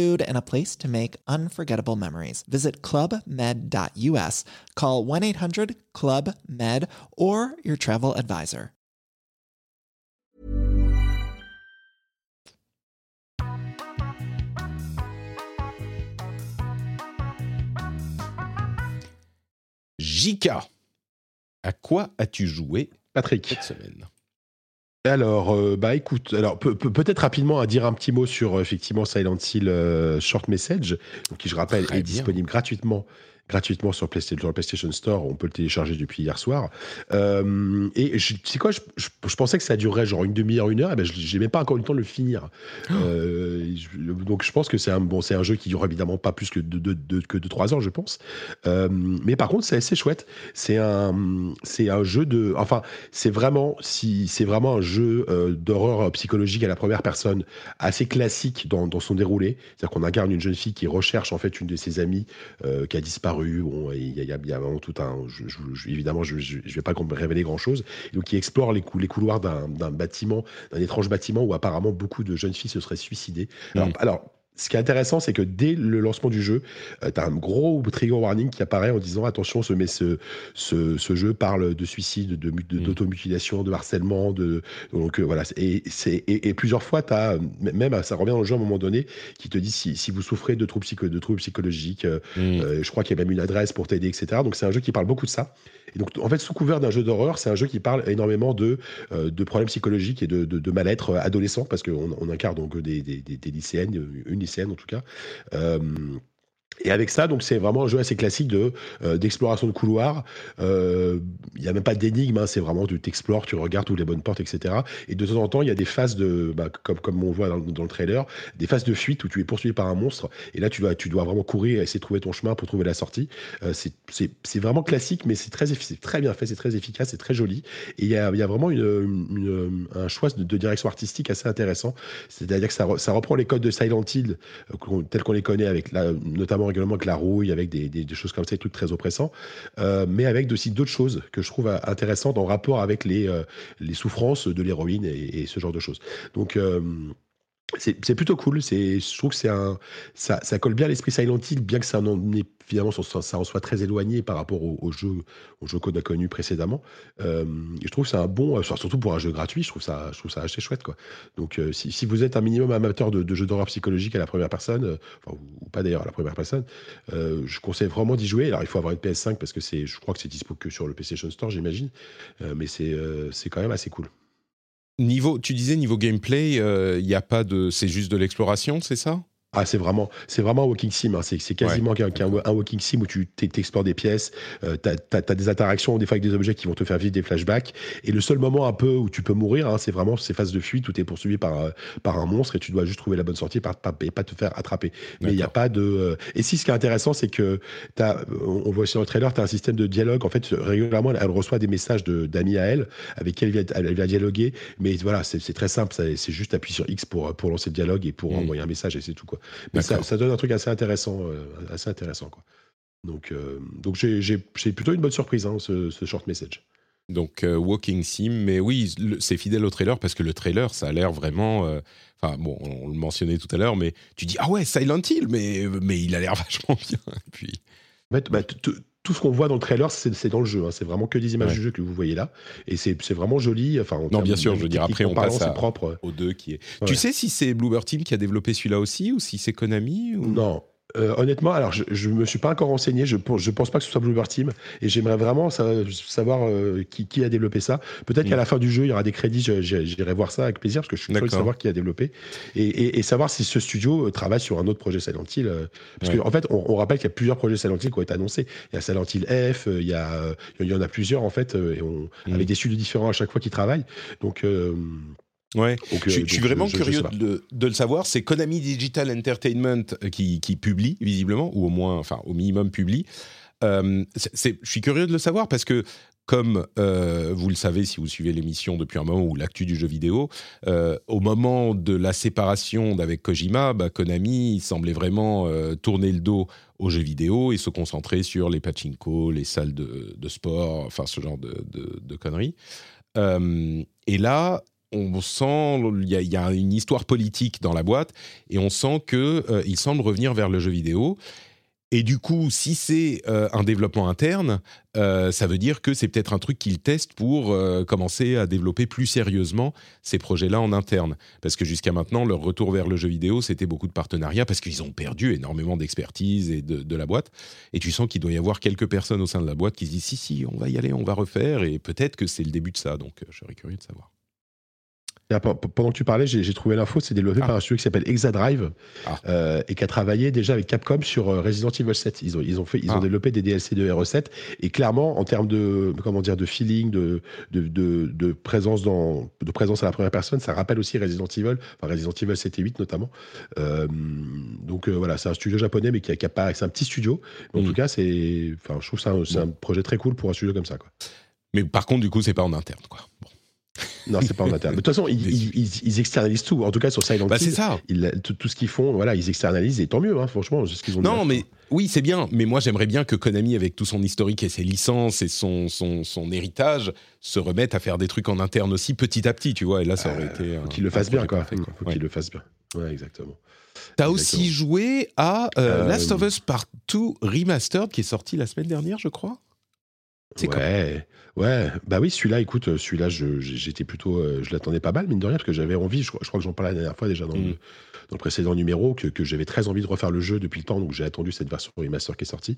food, and a place to make unforgettable memories. Visit clubmed.us, call 1 800 Club Med, or your travel advisor. Jika, à quoi as-tu joué Patrick. cette semaine Alors, euh, bah écoute, alors peut-être rapidement à dire un petit mot sur euh, effectivement Silent Hill euh, Short Message, qui je rappelle est disponible gratuitement gratuitement sur, PlayStation, le PlayStation Store. On peut le télécharger depuis hier soir. Euh, et je, tu sais quoi, je, pensais que ça durerait genre une demi-heure, une heure. Et ben, je n'ai même pas encore eu le temps de le finir. Oh. Euh, donc je pense que c'est un, bon, c'est un jeu qui dure évidemment pas plus que de, de, que de 3 heures, je pense. Euh, mais par contre, c'est assez chouette. C'est un, c'est un jeu de. Enfin, c'est vraiment, si, c'est vraiment un jeu d'horreur psychologique à la première personne, assez classique dans, dans son déroulé. C'est-à-dire qu'on incarne une jeune fille qui recherche en fait une de ses amies qui a disparu il y, a, vraiment tout un. évidemment, je ne vais pas révéler grand chose. donc, il explore les, les couloirs d'un bâtiment, d'un étrange bâtiment où apparemment beaucoup de jeunes filles se seraient suicidées. alors ce qui est intéressant, c'est que dès le lancement du jeu, euh, tu as un gros trigger warning qui apparaît en disant attention, ce, ce, ce, ce jeu parle de suicide, mm. d'automutilation, de, de, harcèlement. De, donc euh, voilà. Et, et, et, plusieurs fois, as, même ça revient dans le jeu à un moment donné, qui te dit si, si vous souffrez de troubles, psycho, de troubles psychologiques, euh, mm. je crois qu'il y a même une adresse pour t'aider, etc. Donc c'est un jeu qui parle beaucoup de ça. Et donc, en fait, sous couvert d'un jeu d'horreur, c'est un jeu qui parle énormément de, euh, de problèmes psychologiques et de, de, mal-être adolescent, parce qu'on on incarne donc des, des, des, lycéennes, une en tout cas. Et avec ça, donc c'est vraiment un jeu assez classique de euh, d'exploration de couloirs. Euh, il n'y a même pas d'énigme, hein, c'est vraiment tu t'explores, tu regardes toutes les bonnes portes, etc. Et de temps en temps, il y a des phases de, bah, comme comme on voit dans, le trailer, des phases de fuite où tu es poursuivi par un monstre. Et là, tu dois tu dois vraiment courir et essayer de trouver ton chemin pour trouver la sortie. Euh, c'est vraiment classique, mais c'est très très bien fait, c'est très efficace, c'est très joli. Et il y a, y a vraiment une, un choix de, direction artistique assez intéressant. C'est-à-dire que ça, ça reprend les codes de Silent Hill tels qu'on les connaît avec notamment également avec la rouille, avec des, des, choses comme ça, des trucs très oppressants, euh, mais avec aussi d'autres choses que je trouve intéressantes en rapport avec les, euh, les souffrances de l'héroïne et, ce genre de choses. Donc, euh, c'est plutôt cool. Je trouve que c'est ça, colle bien à l'esprit Silent Hill, bien que ça en finalement en soit très éloigné par rapport au, jeu, au jeu qu'on a connu précédemment. Euh, je trouve que c'est un bon, surtout pour un jeu gratuit, je trouve ça, je trouve ça assez chouette quoi. Donc euh, si, vous êtes un minimum amateur de, jeux d'horreur psychologique à la première personne, euh, ou pas d'ailleurs à la première personne, je conseille vraiment d'y jouer. Alors il faut avoir une PS5 parce que je crois que c'est dispo que sur le PlayStation Store, j'imagine, mais c'est quand même assez cool. Niveau, tu disais niveau gameplay, il euh, y a pas de, c'est juste de l'exploration, c'est ça? Ah, c'est vraiment, c'est vraiment un walking sim. hein. C'est, c'est quasiment qu'un- un walking sim où tu t'e- t'explores des pièces, euh, t'as, t'as- t'as des interactions des fois avec des objets qui vont te faire vivre des flashbacks. Et le seul moment un peu où tu peux mourir, hein, c'est vraiment ces phases de fuite où tu es poursuivi par, euh, par un monstre et tu dois juste trouver la bonne sortie et pas, pas- et pas te faire attraper. Mais il n'y a pas de. euh, Et si ce qui est intéressant, c'est que t'as, on on voit aussi dans le trailer, tu as un système de dialogue. En fait, régulièrement, elle reçoit des messages de, d'amis à elle avec qui elle vient, elle vient dialoguer. Mais voilà, c'est, c'est très simple. C'est juste appuyer sur X pour, pour lancer le dialogue et pour Mm. envoyer un message et c'est tout. Quoi. Mais ça, donne un truc assez intéressant. euh, assez intéressant quoi. Donc, euh, donc j'ai, plutôt une bonne surprise, hein, ce, ce short message. Donc euh, Walking Sim, mais oui, c'est fidèle au trailer parce que le trailer, ça a l'air vraiment. euh, Enfin bon, on le mentionnait tout à l'heure, mais tu dis ah ouais Silent Hill, mais mais il a l'air vachement bien. Et puis bah, tout ce qu'on voit dans le trailer, c'est, dans le jeu. hein. C'est vraiment que des images Ouais. du jeu que vous voyez là. Et c'est, vraiment joli. Enfin, en termes bien sûr, je veux dire, après, on passe à- propre. aux deux qui est. Ouais. Tu sais si c'est Bloober Team qui a développé celui-là aussi ou si c'est Konami ou... Non. Euh, honnêtement, alors je, je me suis pas encore renseigné, je, pense- je pense pas que ce soit Bloober Team, et j'aimerais vraiment sa- savoir euh, qui, qui a développé ça. Peut-être Mm. qu'à la fin du jeu, il y aura des crédits, j'irai voir ça avec plaisir, parce que je suis curieux de savoir qui a développé, et, et- et savoir si ce studio euh, travaille sur un autre projet Silent Hill. euh, parce Ouais. qu'en en fait, on, on rappelle qu'il y a plusieurs projets Silent Hill qui ont été annoncés. Il y a Silent Hill F, euh, il y, a, euh, il y en a plusieurs en fait, euh, et on, Mm. avec des studios différents à chaque fois qui travaillent. Donc, euh, Ouais. donc, Je, suis- je suis donc, vraiment je- curieux de, de le savoir. C'est Konami Digital Entertainment euh, qui, qui publie, visiblement, ou au moins, enfin, au minimum publie. Euh, je suis curieux de le savoir parce que, comme euh, vous le savez si vous suivez l'émission depuis un moment ou l'actu du jeu vidéo, euh, au moment de la séparation d'avec Kojima, bah, Konami semblait vraiment tourner le dos aux jeux vidéo et se concentrer sur les pachinko, les salles de, de sport, enfin ce genre de, conneries. Et là, on sent il y, a- une histoire politique dans la boîte et on sent que euh, il semble revenir vers le jeu vidéo. Et du coup, si c'est euh, un développement interne, euh, ça veut dire que c'est peut-être un truc qu'ils testent pour euh, commencer à développer plus sérieusement ces projets-là en interne. Parce que jusqu'à maintenant, leur retour vers le jeu vidéo, c'était beaucoup de partenariats parce qu'ils ont perdu énormément d'expertise et de, de la boîte. Et tu sens qu'il doit y avoir quelques personnes au sein de la boîte qui se disent si, si, on va y aller, on va refaire. Et peut-être que c'est le début de ça. Donc, je serais curieux de savoir. P- Pendant que tu parlais, j'ai trouvé l'info, c'est développé Ah. par un studio qui s'appelle Exadrive Ah. euh, et qui a travaillé déjà avec Capcom sur euh, Resident Evil 7. Ils ont, ils ont, fait, ils ont Ah. développé des DLC de RE7 et clairement, en termes de, comment dire, de feeling, de, de, de, de présence dans, de présence à la première personne, ça rappelle aussi Resident Evil, enfin Resident Evil 7 et 8 notamment. Euh, donc euh, voilà, c'est un studio japonais, mais qui a, qui a pas, c'est un petit studio. Mais en Mm. tout cas, c'est, enfin, je trouve ça un- c'est Bon. un projet très cool pour un studio comme ça. Quoi. Mais par contre, du coup, c'est pas en interne. Quoi. Bon. Non, c'est pas en interne. De toute façon, ils, Déçu. ils, ils- ils externalisent tout. En tout cas, sur Silent Bah, Hill, c'est ça. tout, tout ce qu'ils font, voilà, ils externalisent et tant mieux, hein, franchement, c'est ce qu'ils ont Non, mais oui, c'est bien. Mais moi, j'aimerais bien que Konami, avec tout son historique et ses licences et son, son, son héritage, se remette à faire des trucs en interne aussi petit à petit, tu vois. Et là, ça aurait été. Faut qu'ils le fassent bien, quoi. parfait, Faut Ouais. qu'ils le fassent bien. Ouais, exactement. T'as aussi joué à euh, Euh, Last of Us Part 2 Remastered qui est sorti la semaine dernière, je crois. C'est Ouais, ouais. Bah oui, celui-là, écoute, euh, celui-là, je- j'étais plutôt, euh, je l'attendais pas mal, mine de rien, parce que j'avais envie. Je, crois- je crois que j'en parlais la dernière fois déjà dans, Mm. le, dans le précédent numéro, que, que j'avais très envie de refaire le jeu depuis le temps, donc j'ai attendu cette version remaster qui est sortie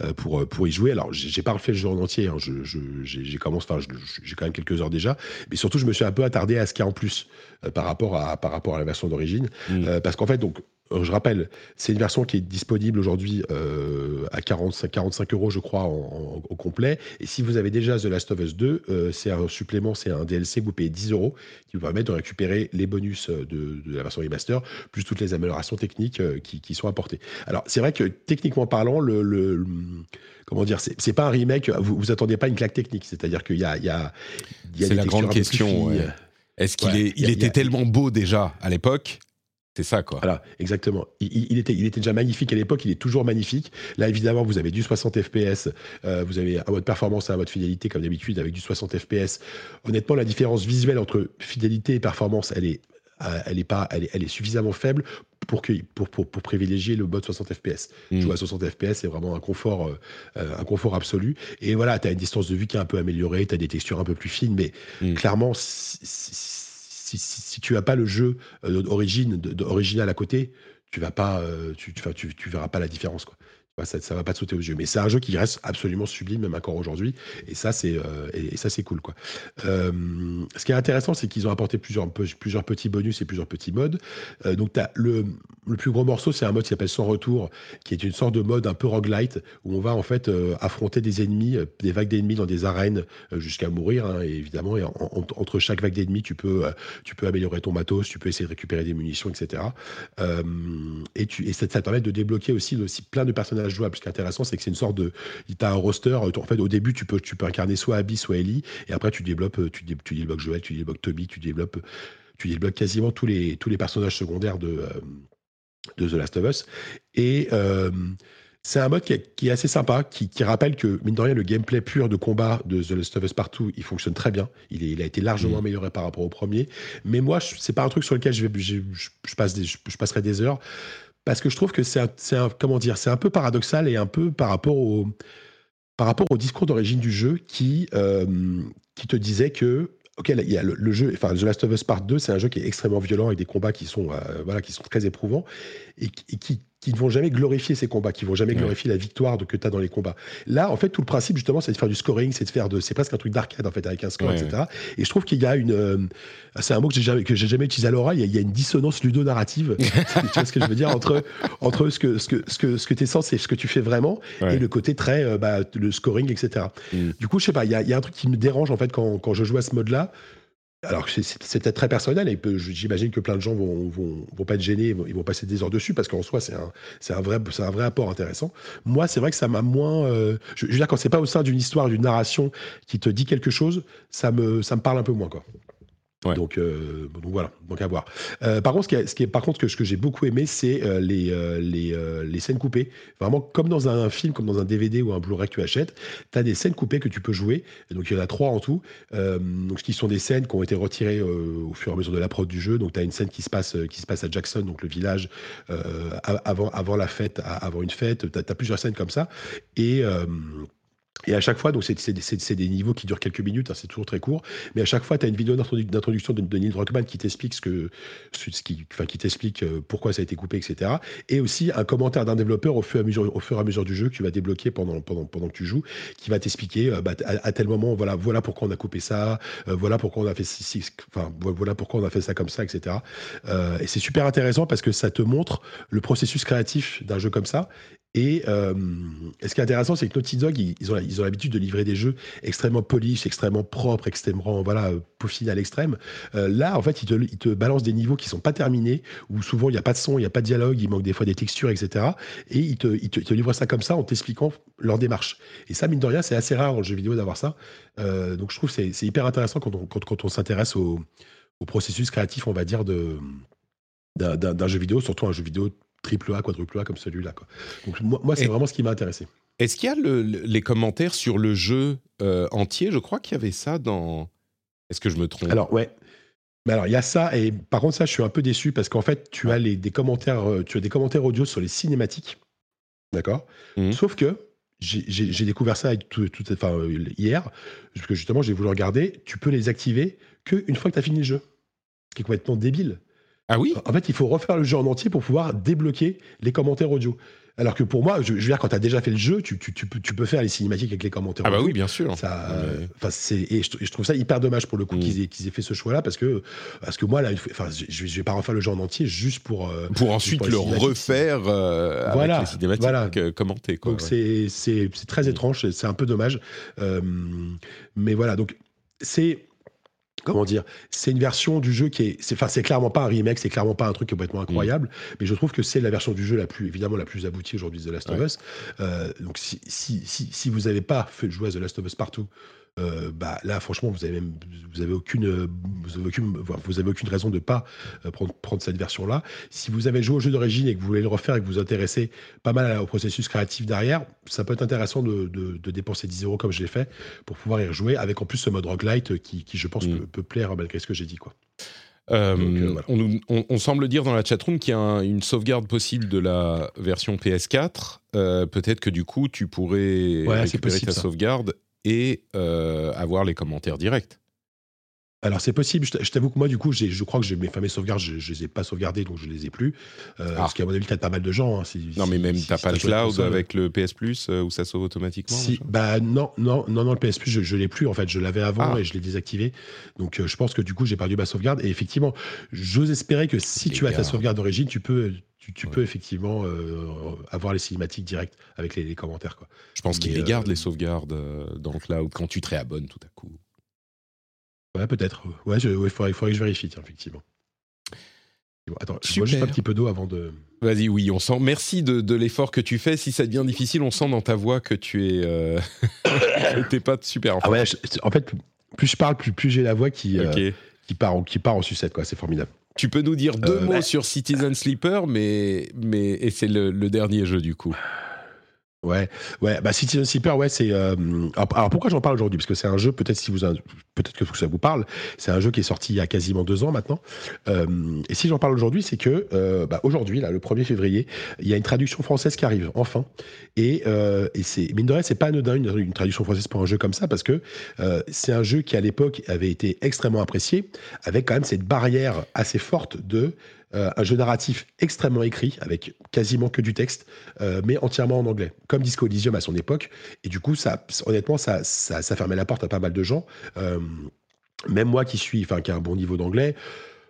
euh, pour euh, pour y jouer. Alors, j'ai j'ai pas refait le jeu en entier. hein, je, je- j'ai j'ai commencé, enfin, je- j'ai quand même quelques heures déjà, mais surtout, je me suis un peu attardé à ce qu'il y a en plus euh, par rapport à par rapport à la version d'origine, Mm. Euh, parce qu'en fait, donc. Euh, Je rappelle, c'est une version qui est disponible aujourd'hui euh, à 45, 45 euros, je crois, en, en- au complet. Et si vous avez déjà The Last of Us 2, euh, c'est un supplément, c'est un DLC que vous payez 10 euros, qui vous permet de récupérer les bonus de, de la version remaster, plus toutes les améliorations techniques qui, qui sont apportées. Alors, c'est vrai que techniquement parlant, le, le- le- comment dire, c'est pas un remake. Vous, vous attendiez pas une claque technique, c'est-à-dire qu'il y a, il y a, il y a C'est des la grande question, ouais. Est-ce qu'il Ouais, est, y il a- était tellement beau déjà à l'époque C'est ça, quoi. Voilà, exactement. Il, était, il était déjà magnifique à l'époque, il est toujours magnifique. Là, évidemment, vous avez du 60 FPS, euh, vous avez un mode performance et un mode fidélité, comme d'habitude, avec du 60 FPS. Honnêtement, la différence visuelle entre fidélité et performance, elle est, euh, elle est, pas, elle est, elle est suffisamment faible pour, que, pour, pour, pour privilégier le mode 60 FPS. Mm. Jouer à 60 FPS, c'est vraiment un confort, euh, un confort absolu. Et voilà, tu as une distance de vue qui est un peu améliorée, tu as des textures un peu plus fines, mais Mm. clairement, si, si- si- tu as pas le jeu euh, d'origine, original à côté, tu vas pas, euh, verras pas la différence. Ça, ça va pas te sauter aux yeux. Mais c'est un jeu qui reste absolument sublime, même encore aujourd'hui. Et ça, c'est euh, et, ça, c'est cool, quoi. Euh, ce qui est intéressant, c'est qu'ils ont apporté plusieurs, plusieurs petits bonus et plusieurs petits modes. Euh, donc, le, le plus gros morceau, c'est un mode qui s'appelle Sans Retour, qui est une sorte de mode un peu roguelite, où on va en fait affronter des ennemis, des vagues d'ennemis dans des arènes jusqu'à mourir, hein, et évidemment. Et entre chaque vague d'ennemis, tu peux, tu peux améliorer ton matos, tu peux essayer de récupérer des munitions, etc. et, tu, et ça, ça te permet de débloquer aussi, aussi plein de personnages jouable. Ce qui est intéressant, c'est que c'est une sorte de. Tu as un roster. En fait, au début, tu peux, tu peux incarner soit Abby, soit Ellie. Et après, tu développes, euh, tu, tu débloques Joel, tu débloques Toby, tu développes, tu débloques quasiment tous les, tous les personnages secondaires de, euh, de The Last of Us. Et. Euh, c'est un mode qui est, assez sympa, qui, rappelle que, mine de rien, le gameplay pur de combat de The Last of Us Partout, il fonctionne très bien. Il, il a été largement mm. amélioré par rapport au premier. Mais moi, c'est pas un truc sur lequel je, vais, je, passe des, je, passerai des heures parce que je trouve que c'est un, comment dire, c'est un peu paradoxal et un peu par rapport au, par rapport au discours d'origine du jeu qui, euh, qui te disait que Ok, il y a le, jeu, enfin The Last of Us Part 2, c'est un jeu qui est extrêmement violent avec des combats qui sont, euh, voilà, qui sont très éprouvants et, et qui, qui ne vont jamais glorifier ces combats, qui vont jamais glorifier la victoire de, que tu as dans les combats. Là, en fait, tout le principe, justement, c'est de faire du scoring, c'est de faire de. C'est presque un truc d'arcade, en fait, avec un score, etc. Et je trouve qu'il y a une. Euh, c'est un mot que j'ai jamais, que j'ai jamais utilisé à l'oral, il, y a une dissonance ludonarrative. tu vois ce que je veux dire entre, entre ce que, ce que, ce que, ce que tu es censé, ce que tu fais vraiment, et le côté très. Euh, bah, le scoring, etc. Mm. Du coup, je sais pas, il y a, y a, un truc qui me dérange, en fait, quand, quand je joue à ce mode-là alors c'est peut-être très personnel et j'imagine que plein de gens vont, vont, pas être gênés, ils vont, passer des heures dessus parce qu'en soi c'est un, un, vrai, apport intéressant. Moi c'est vrai que ça m'a moins... Euh, je, je, veux dire quand c'est pas au sein d'une histoire, d'une narration qui te dit quelque chose, ça me, ça me parle un peu moins quoi. Donc, euh, donc, voilà, donc à voir. Euh, par contre, ce que, j'ai beaucoup aimé, c'est euh, les, scènes coupées. Vraiment comme dans un film, comme dans un DVD ou un Blu-ray que tu achètes, tu as des scènes coupées que tu peux jouer. donc il y en a trois en tout. donc qui sont des scènes qui ont été retirées au fur et à mesure de la prod du jeu. Donc tu as une scène qui se passe à Jackson, donc le village avant la fête, avant une fête. Tu as, plusieurs scènes comme ça et et à chaque fois, donc c'est des niveaux qui durent quelques minutes, hein, c'est toujours très court, mais à chaque fois, tu as une vidéo d'introduction de, de, Neil Druckmann qui t'explique ce que, qui, enfin, qui t'explique euh, pourquoi ça a été coupé, etc. Et aussi un commentaire d'un développeur au fur, et à mesure, du jeu que tu vas débloquer pendant, pendant, pendant que tu joues, qui va t'expliquer euh, bah, à, tel moment, voilà, voilà pourquoi on a coupé ça, euh, voilà pourquoi on a fait voilà pourquoi on a fait ça comme ça, etc. et c'est super intéressant parce que ça te montre le processus créatif d'un jeu comme ça et, ce qui est intéressant, c'est que Naughty Dog, ils, ont, l'habitude de livrer des jeux extrêmement polis, extrêmement propres, extrêmement voilà, peaufinés à l'extrême. Euh, là, en fait, ils te, balancent des niveaux qui sont pas terminés, où souvent il n'y a pas de son, il n'y a pas de dialogue, il manque des fois des textures, etc. Et ils te, livrent ça comme ça en t'expliquant leur démarche. Et ça, mine de rien, c'est assez rare le jeu vidéo d'avoir ça. Euh, donc je trouve que c'est hyper intéressant quand on, s'intéresse au, processus créatif, on va dire, d'un jeu vidéo, surtout un jeu vidéo triple A, quadruple A comme celui-là. Donc moi, moi c'est vraiment ce qui m'a intéressé. Est-ce qu'il y a les commentaires sur le jeu euh, entier? Je crois qu'il y avait ça dans. Est-ce que je me trompe? Alors ouais. Mais alors il y a ça et par contre ça je suis un peu déçu parce qu'en fait tu as les, des commentaires euh, tu as des commentaires audio sur les cinématiques, d'accord? Mmh. Sauf que j'ai découvert ça avec tout, tout, enfin, hier parce que justement j'ai voulu regarder. Tu peux les activer que une fois que tu as fini le jeu, ce qui est complètement débile. Ah oui En fait, il faut refaire le jeu en entier pour pouvoir débloquer les commentaires audio. Alors que pour moi, je, veux dire, quand tu as déjà fait le jeu, tu, tu, peux, tu, peux, faire les cinématiques avec les commentaires. Ah bah oui, bien sûr. Ça, et, je, trouve ça hyper dommage pour le coup mm. qu'ils aient, aient, fait ce choix-là parce que, parce que moi, là, je, ne vais pas refaire le jeu en entier juste pour. Euh, pour ensuite le refaire euh, voilà, avec les cinématiques voilà. Euh, commentées. Quoi, donc c'est très étrange, c'est un peu dommage. mais voilà, donc c'est comment dire, c'est une version du jeu qui est, c'est, enfin, c'est clairement pas un remake, c'est clairement pas un truc complètement mm. incroyable, mais je trouve que c'est la version du jeu la plus, évidemment, la plus aboutie aujourd'hui de The Last of Us. Euh, donc, si, si, si, si vous n'avez pas fait jouer à The Last of Us partout, euh, bah là franchement vous avez même vous avez aucune vous avez aucune, vous avez aucune raison de pas euh, prendre, prendre cette version là si vous avez joué au jeu d'origine et que vous voulez le refaire et que vous vous intéressez pas mal au processus créatif derrière ça peut être intéressant de, de, dépenser 10 euros comme je l'ai fait pour pouvoir y rejouer avec en plus ce mode roguelite qui, qui je pense mm. peut, plaire malgré ce que j'ai dit quoi euh, on, on, semble dire dans la chatroom qu'il y a une sauvegarde possible de la version PS4. Peut-être que du coup, tu pourrais récupérer ta sauvegarde et euh, avoir les commentaires directs. Alors c'est possible, je t'avoue que moi du coup je crois que j'ai mes fameux sauvegardes, je, je les ai pas sauvegardées donc je les ai plus. Euh, ah. Parce qu'à mon avis peut-être pas mal de gens. Hein, non mais même t'as pas le cloud avec le PS Plus euh, où ça sauve automatiquement si, Bah non, non, non, non, le PS Plus je, je l'ai plus en fait, je l'avais avant ah. et je l'ai désactivé. Donc euh, je pense que du coup j'ai perdu ma sauvegarde et effectivement j'ose espérer que si tu as ta sauvegarde d'origine tu peux tu, peux effectivement avoir les cinématiques directes avec les, commentaires. Quoi. Je pense qu'ils les gardent les sauvegardes dans le cloud quand tu te réabonnes tout à coup. Ouais, peut-être. Ouais, il faudrait, que je vérifie, tiens, effectivement. attends, je bois juste un petit peu d'eau avant de. Vas-y, oui, on sent. Merci de, l'effort que tu fais. Si ça devient difficile, on sent dans ta voix que tu es. Euh... T'es pas super. En ah ouais, en fait, plus je parle, plus, plus j'ai la voix qui, euh, qui, part, qui part en sucette, quoi. C'est formidable. Tu peux nous dire deux euh, mots sur Citizen Sleeper, mais, mais et c'est le, le dernier jeu du coup. Ouais, ouais, bah Citizen Sleeper, ouais, c'est. Euh, alors, pourquoi j'en parle aujourd'hui? Parce que c'est un jeu, peut-être si vous, peut-être que ça vous parle. C'est un jeu qui est sorti il y a quasiment deux ans maintenant. Euh, et si j'en parle aujourd'hui, c'est que euh, bah, aujourd'hui, là, le 1er février, il y a une traduction française qui arrive, enfin. Et, et c'est mine de rien, c'est pas anodin une, une, traduction française pour un jeu comme ça, parce que c'est un jeu qui à l'époque avait été extrêmement apprécié, avec quand même cette barrière assez forte de euh, un jeu narratif extrêmement écrit, avec quasiment que du texte, euh, mais entièrement en anglais, comme Disco Elysium à son époque. Et du coup, ça, honnêtement, ça, ça, fermait la porte à pas mal de gens. Euh, même moi qui suis, enfin, qui a un bon niveau d'anglais,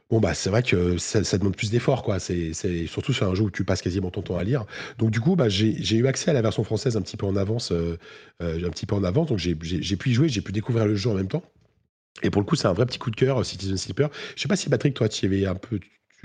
bon bah c'est vrai que ça, demande plus d'efforts quoi. C'est surtout sur un jeu où tu passes quasiment ton temps à lire. Donc du coup bah j'ai eu accès à la version française un petit peu en avance, un petit peu en avance. Donc j'ai pu y jouer, j'ai pu découvrir le jeu en même temps. Et pour le coup c'est un vrai petit coup de cœur Citizen Sleeper. Je sais pas si Patrick toi tu y avais un peu,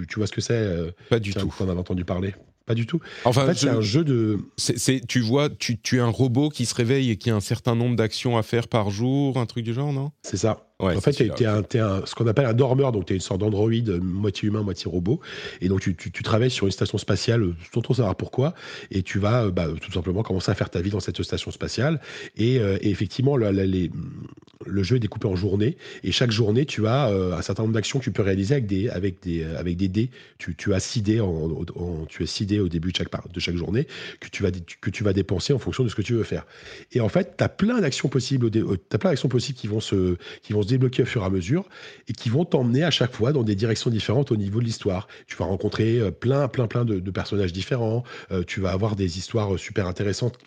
tu, vois ce que c'est euh, Pas du tout. On avait entendu parler? Pas du tout. Enfin, en fait, c'est un jeu de. C'est, tu vois, tu, tu es un robot qui se réveille et qui a un certain nombre d'actions à faire par jour, un truc du genre, non? C'est ça en fait, tu es, ce qu'on appelle un dormeur, donc tu es une sorte d'androïde, euh, moitié humain, moitié robot. Et donc, tu, tu, travailles sur une station spatiale euh, sans trop savoir pourquoi. Et tu vas euh, bah, tout simplement commencer à faire ta vie dans cette station spatiale. Et, effectivement, le, le, jeu est découpé en journées. Et chaque journée, tu as un certain nombre d'actions que tu peux réaliser avec des, avec des, avec des dés. Tu, tu as 6 dés, en, tu as 6 dés au début de chaque, de chaque journée que tu, vas, que tu vas dépenser en fonction de ce que tu veux faire. Et en fait, tu as plein d'actions possibles, as plein d'actions possibles qui vont se, qui vont débloquer au fur et à mesure et qui vont t'emmener à chaque fois dans des directions différentes au niveau de l'histoire. Tu vas rencontrer euh, plein, plein, plein de, personnages différents. Euh, tu vas avoir des histoires euh, super intéressantes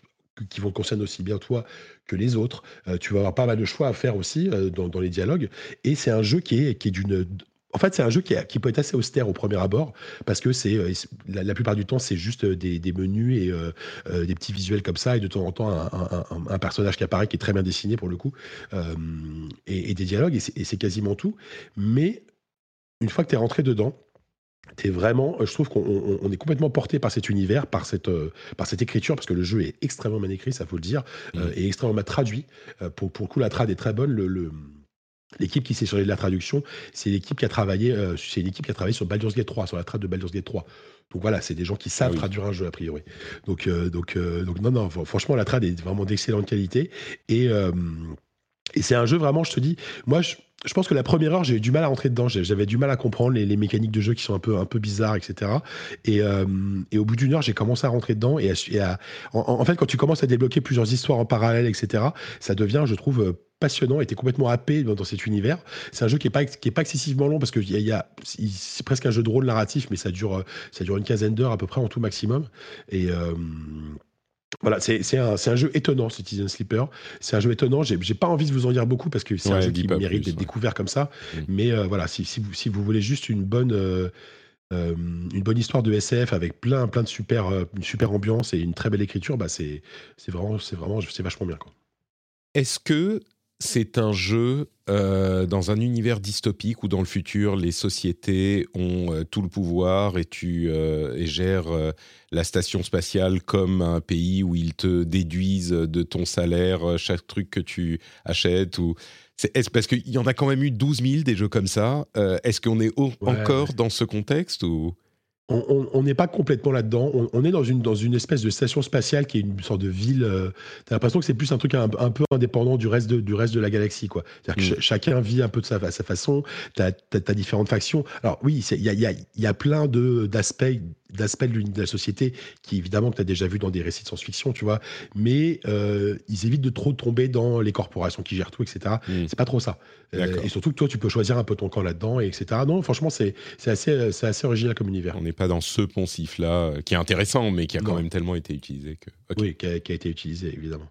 qui vont concerner aussi bien toi que les autres. tu vas avoir pas mal de choix à faire aussi dans, les dialogues. Et c'est un jeu qui est, qui est d'une en fait, c'est un jeu qui, peut être assez austère au premier abord, parce que c'est euh, la, plupart du temps, c'est juste des, menus et euh, des petits visuels comme ça, et de temps en temps, un, personnage qui apparaît qui est très bien dessiné pour le coup, euh, et, des dialogues, et c'est quasiment tout. Mais une fois que tu es rentré dedans, es vraiment, je trouve qu'on est complètement porté par cet univers, par cette, par cette écriture, parce que le jeu est extrêmement bien écrit, ça faut le dire, mmh. et extrêmement bien traduit. pour, pour le coup, la trad est très bonne. le L'équipe qui s'est chargée de la traduction, c'est l'équipe qui a travaillé, euh, c'est l'équipe qui a travaillé sur Baldur's Gate 3, sur la trad de Baldur's Gate 3. Donc voilà, c'est des gens qui savent ah traduire un jeu a priori. Donc euh, donc euh, donc non non, franchement la trad est vraiment d'excellente qualité et et c'est un jeu vraiment, je te dis, moi je, je pense que la première heure, j'ai eu du mal à rentrer dedans. J'avais du mal à comprendre les, mécaniques de jeu qui sont un peu, un peu bizarres, etc. Et, et au bout d'une heure, j'ai commencé à rentrer dedans. Et, en, fait, quand tu commences à débloquer plusieurs histoires en parallèle, etc., ça devient, je trouve, passionnant, était complètement happé dans, cet univers. C'est un jeu qui est pas pas excessivement long parce que y a, c'est presque un jeu de rôle narratif, mais ça dure ça dure une quinzaine d'heures à peu près en tout maximum. Et euh, voilà, c'est un, un, jeu étonnant, Citizen Sleeper. C'est un jeu étonnant. J'ai pas envie de vous en dire beaucoup parce que c'est un jeu qui mérite d'être découvert comme ça. Mm. Mais euh, voilà, si, si, vous, si vous voulez juste une bonne, euh, une bonne histoire de SF avec plein, plein de super, une super ambiance et une très belle écriture, bah c'est vraiment, c'est vraiment, c'est vachement bien. Est-ce que c'est un jeu euh, dans un univers dystopique où dans le futur les sociétés ont euh, tout le pouvoir et tu euh, et gères la station spatiale comme un pays où ils te déduisent de ton salaire chaque truc que tu achètes ou est, parce qu'il y en a quand même eu 12 000 des jeux comme ça. Est-ce qu'on est, encore dans ce contexte ou? On n'est pas complètement là-dedans. On, est dans une, dans une espèce de station spatiale qui est une sorte de ville. Euh, tu as l'impression que c'est plus un truc un, peu indépendant du reste de, du reste de la galaxie. Quoi. Que mm. chacun vit un peu de sa, sa façon. Tu as, différentes factions. Alors oui, il y a, y, a, y a, plein d'aspects d'aspects de, la société qui, évidemment, que tu as déjà vu dans des récits de science-fiction, tu vois. Mais euh, ils évitent de trop tomber dans les corporations qui gèrent tout, etc. Mm. C'est pas trop ça. Euh, et surtout que toi, tu peux choisir un peu ton camp là-dedans, et etc. Non, franchement, c'est assez, c'est assez original comme univers. On n'est pas dans ce poncif-là, euh, qui est intéressant, mais qui a quand même tellement été utilisé que. Oui, qui a, qui a été utilisé, évidemment.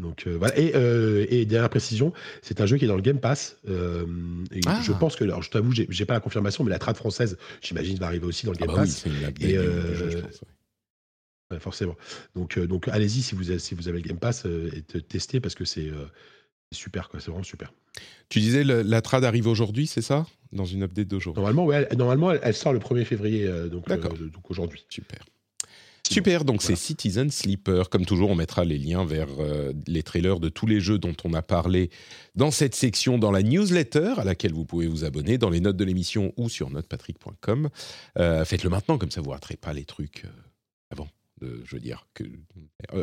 Donc euh, voilà. Et, euh, et dernière précision, c'est un jeu qui est dans le Game Pass. euh, et Ah. je pense que, alors je t'avoue, j'ai pas la confirmation, mais la trad française, j'imagine, va arriver aussi dans le Ah Game bah oui, Pass. Et, du jeu, je pense. ouais. Ouais, forcément. Donc, donc allez-y si vous avez, si vous avez le Game Pass et te- testez parce que c'est super, quoi. C'est vraiment super. Tu disais le- la trad arrive aujourd'hui, c'est ça? Dans une update d'aujourd'hui. Normalement, ouais, elle, normalement, elle, elle sort le 1er février, donc, donc aujourd'hui. Super. Super, donc Voilà. c'est Citizen Sleeper. Comme toujours, on mettra les liens vers euh, les trailers de tous les jeux dont on a parlé dans cette section, dans la newsletter, à laquelle vous pouvez vous abonner, dans les notes de l'émission ou sur notepatrick.com. Euh, Faites-le maintenant, comme ça vous raterez pas les trucs euh, avant. je veux dire que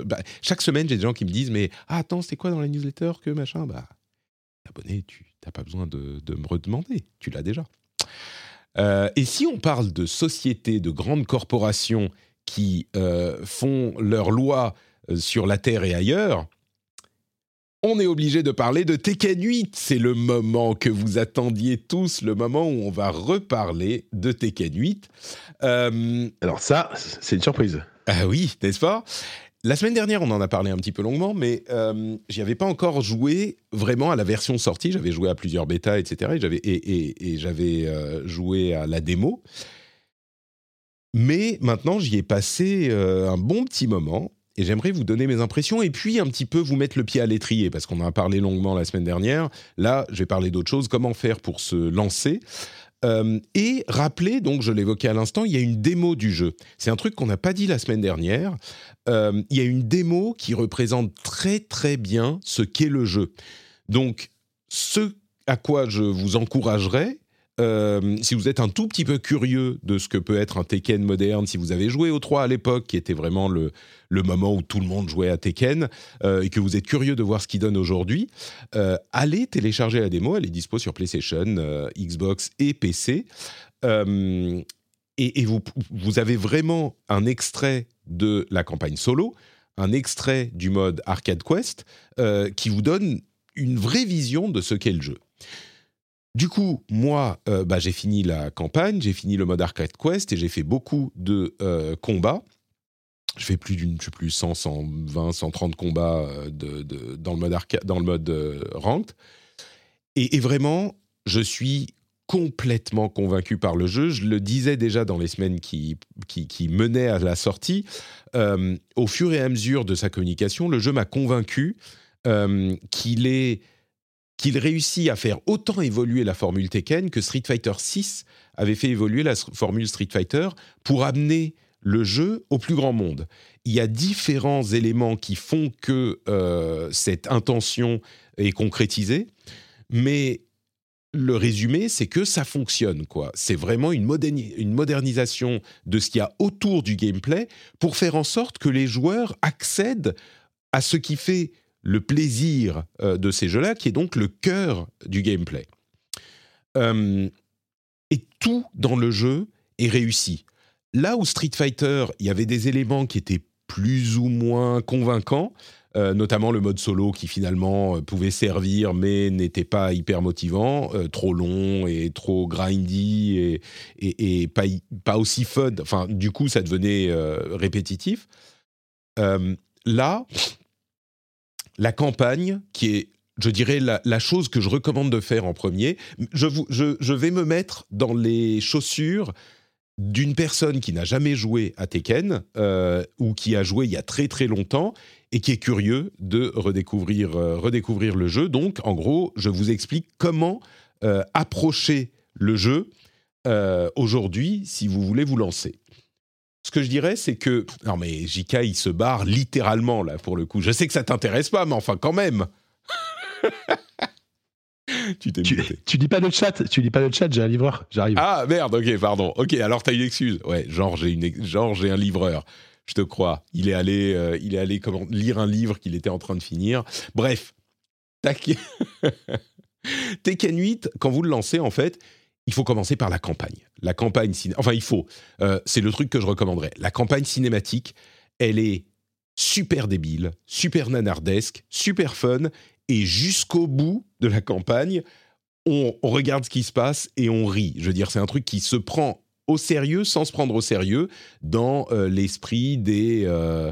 bah, chaque semaine, j'ai des gens qui me disent mais ah, attends, c'était quoi dans la newsletter que machin? Bah, abonné, tu n'as pas besoin de, de me redemander, tu l'as déjà. Et si on parle de sociétés, de grandes corporations qui euh, font leurs lois euh, sur la Terre et ailleurs, on est obligé de parler de Tekken 8. C'est le moment que vous attendiez tous, le moment où on va reparler de Tekken 8. Euh, Alors ça, c'est une surprise. ah oui, n'est-ce pas? La semaine dernière, on en a parlé un petit peu longuement, mais euh, j'y avais pas encore joué vraiment à la version sortie. J'avais joué à plusieurs bêtas, etc. Et j'avais, et, et- euh, joué à la démo. Mais maintenant, j'y ai passé euh, un bon petit moment. Et j'aimerais vous donner mes impressions et puis un petit peu vous mettre le pied à l'étrier parce qu'on en a parlé longuement la semaine dernière. Là, je vais parler d'autre chose. Comment faire pour se lancer Euh, Et rappeler, donc je l'évoquais à l'instant, il y a une démo du jeu. C'est un truc qu'on n'a pas dit la semaine dernière. Euh, il y a une démo qui représente très très bien ce qu'est le jeu. Donc, ce à quoi je vous encouragerais, euh, si vous êtes un tout petit peu curieux de ce que peut être un Tekken moderne, si vous avez joué au 3 à l'époque, qui était vraiment le, moment où tout le monde jouait à Tekken, euh, et que vous êtes curieux de voir ce qu'il donne aujourd'hui, euh, allez télécharger la démo, elle est dispo sur PlayStation, Xbox et PC. Et vous, avez vraiment un extrait de la campagne solo, un extrait du mode Arcade Quest, qui vous donne une vraie vision de ce qu'est le jeu. Du coup, moi, euh, bah, j'ai fini la campagne, j'ai fini le mode Arcade Quest et j'ai fait beaucoup de euh, combats. Je fais plus d'une, je sais plus 100, 120, 130 combats euh, dans le mode arcade, dans le mode ranked. Et, vraiment, je suis complètement convaincu par le jeu. Je le disais déjà dans les semaines qui, menaient à la sortie. Au fur et à mesure de sa communication, le jeu m'a convaincu qu'il est qu'il réussit à faire autant évoluer la formule Tekken que Street Fighter 6 avait fait évoluer la formule Street Fighter pour amener le jeu au plus grand monde. Il y a différents éléments qui font que euh, cette intention est concrétisée, mais le résumé, c'est que ça fonctionne. quoi. C'est vraiment une, une modernisation de ce qu'il y a autour du gameplay pour faire en sorte que les joueurs accèdent à ce qui fait le plaisir euh, de ces jeux-là, qui est donc le cœur du gameplay. Euh, et tout dans le jeu est réussi. Là où Street Fighter, il y avait des éléments qui étaient plus ou moins convaincants, euh, notamment le mode solo qui finalement pouvait servir mais n'était pas hyper motivant, trop long et trop grindy et, pas, aussi fun. Enfin, du coup, ça devenait répétitif. Là, la campagne, qui est, je dirais, la, chose que je recommande de faire en premier, je, vais me mettre dans les chaussures d'une personne qui n'a jamais joué à Tekken euh, ou qui a joué il y a très très longtemps et qui est curieux de redécouvrir, euh, le jeu. Donc, en gros, je vous explique comment euh, approcher le jeu aujourd'hui si vous voulez vous lancer. Ce que je dirais, c'est que... Non mais JK, il se barre littéralement, là, pour le coup. Je sais que ça t'intéresse pas, mais enfin, quand même Tu t'es Tu, tu dis pas le chat, tu dis pas le chat, j'ai un livreur, j'arrive. Ah merde, ok, pardon. Ok, alors t'as une excuse. Ouais, genre j'ai une, genre j'ai un livreur. Je te crois. Il est allé, euh, il est allé comment, lire un livre qu'il était en train de finir. Bref, tac. Tekken 8, quand vous le lancez, en fait, il faut commencer par la campagne. La campagne, enfin il faut, euh, c'est le truc que je recommanderais. La campagne cinématique, elle est super débile, super nanardesque, super fun, et jusqu'au bout de la campagne, on, regarde ce qui se passe et on rit. Je veux dire, c'est un truc qui se prend au sérieux sans se prendre au sérieux dans euh, l'esprit des... Euh,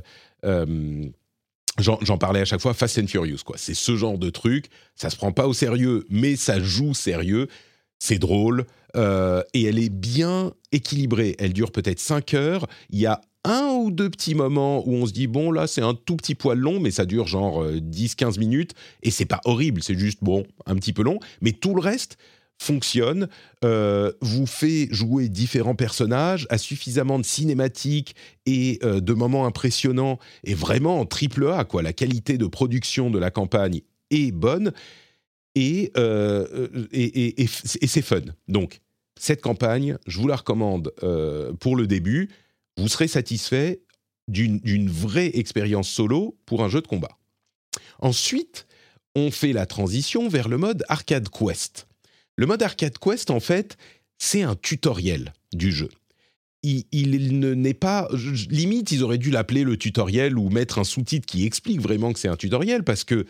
J'en parlais à chaque fois, Fast and Furious, quoi. C'est ce genre de truc. Ça se prend pas au sérieux, mais ça joue sérieux c'est drôle, euh, et elle est bien équilibrée. Elle dure peut-être 5 heures. Il y a un ou deux petits moments où on se dit, bon, là, c'est un tout petit poil long, mais ça dure genre 10-15 euh, minutes, et c'est pas horrible, c'est juste, bon, un petit peu long, mais tout le reste fonctionne, euh, vous fait jouer différents personnages, a suffisamment de cinématiques et de moments impressionnants, et vraiment en triple A, quoi. La qualité de production de la campagne est bonne, euh, et, et, c'est fun. Donc, cette campagne, je vous la recommande euh, pour le début. Vous serez satisfait d'une vraie expérience solo pour un jeu de combat. Ensuite, on fait la transition vers le mode Arcade Quest. Le mode Arcade Quest, en fait, c'est un tutoriel du jeu. Il, il n'est pas. Limite, ils auraient dû l'appeler le tutoriel ou mettre un sous-titre qui explique vraiment que c'est un tutoriel parce que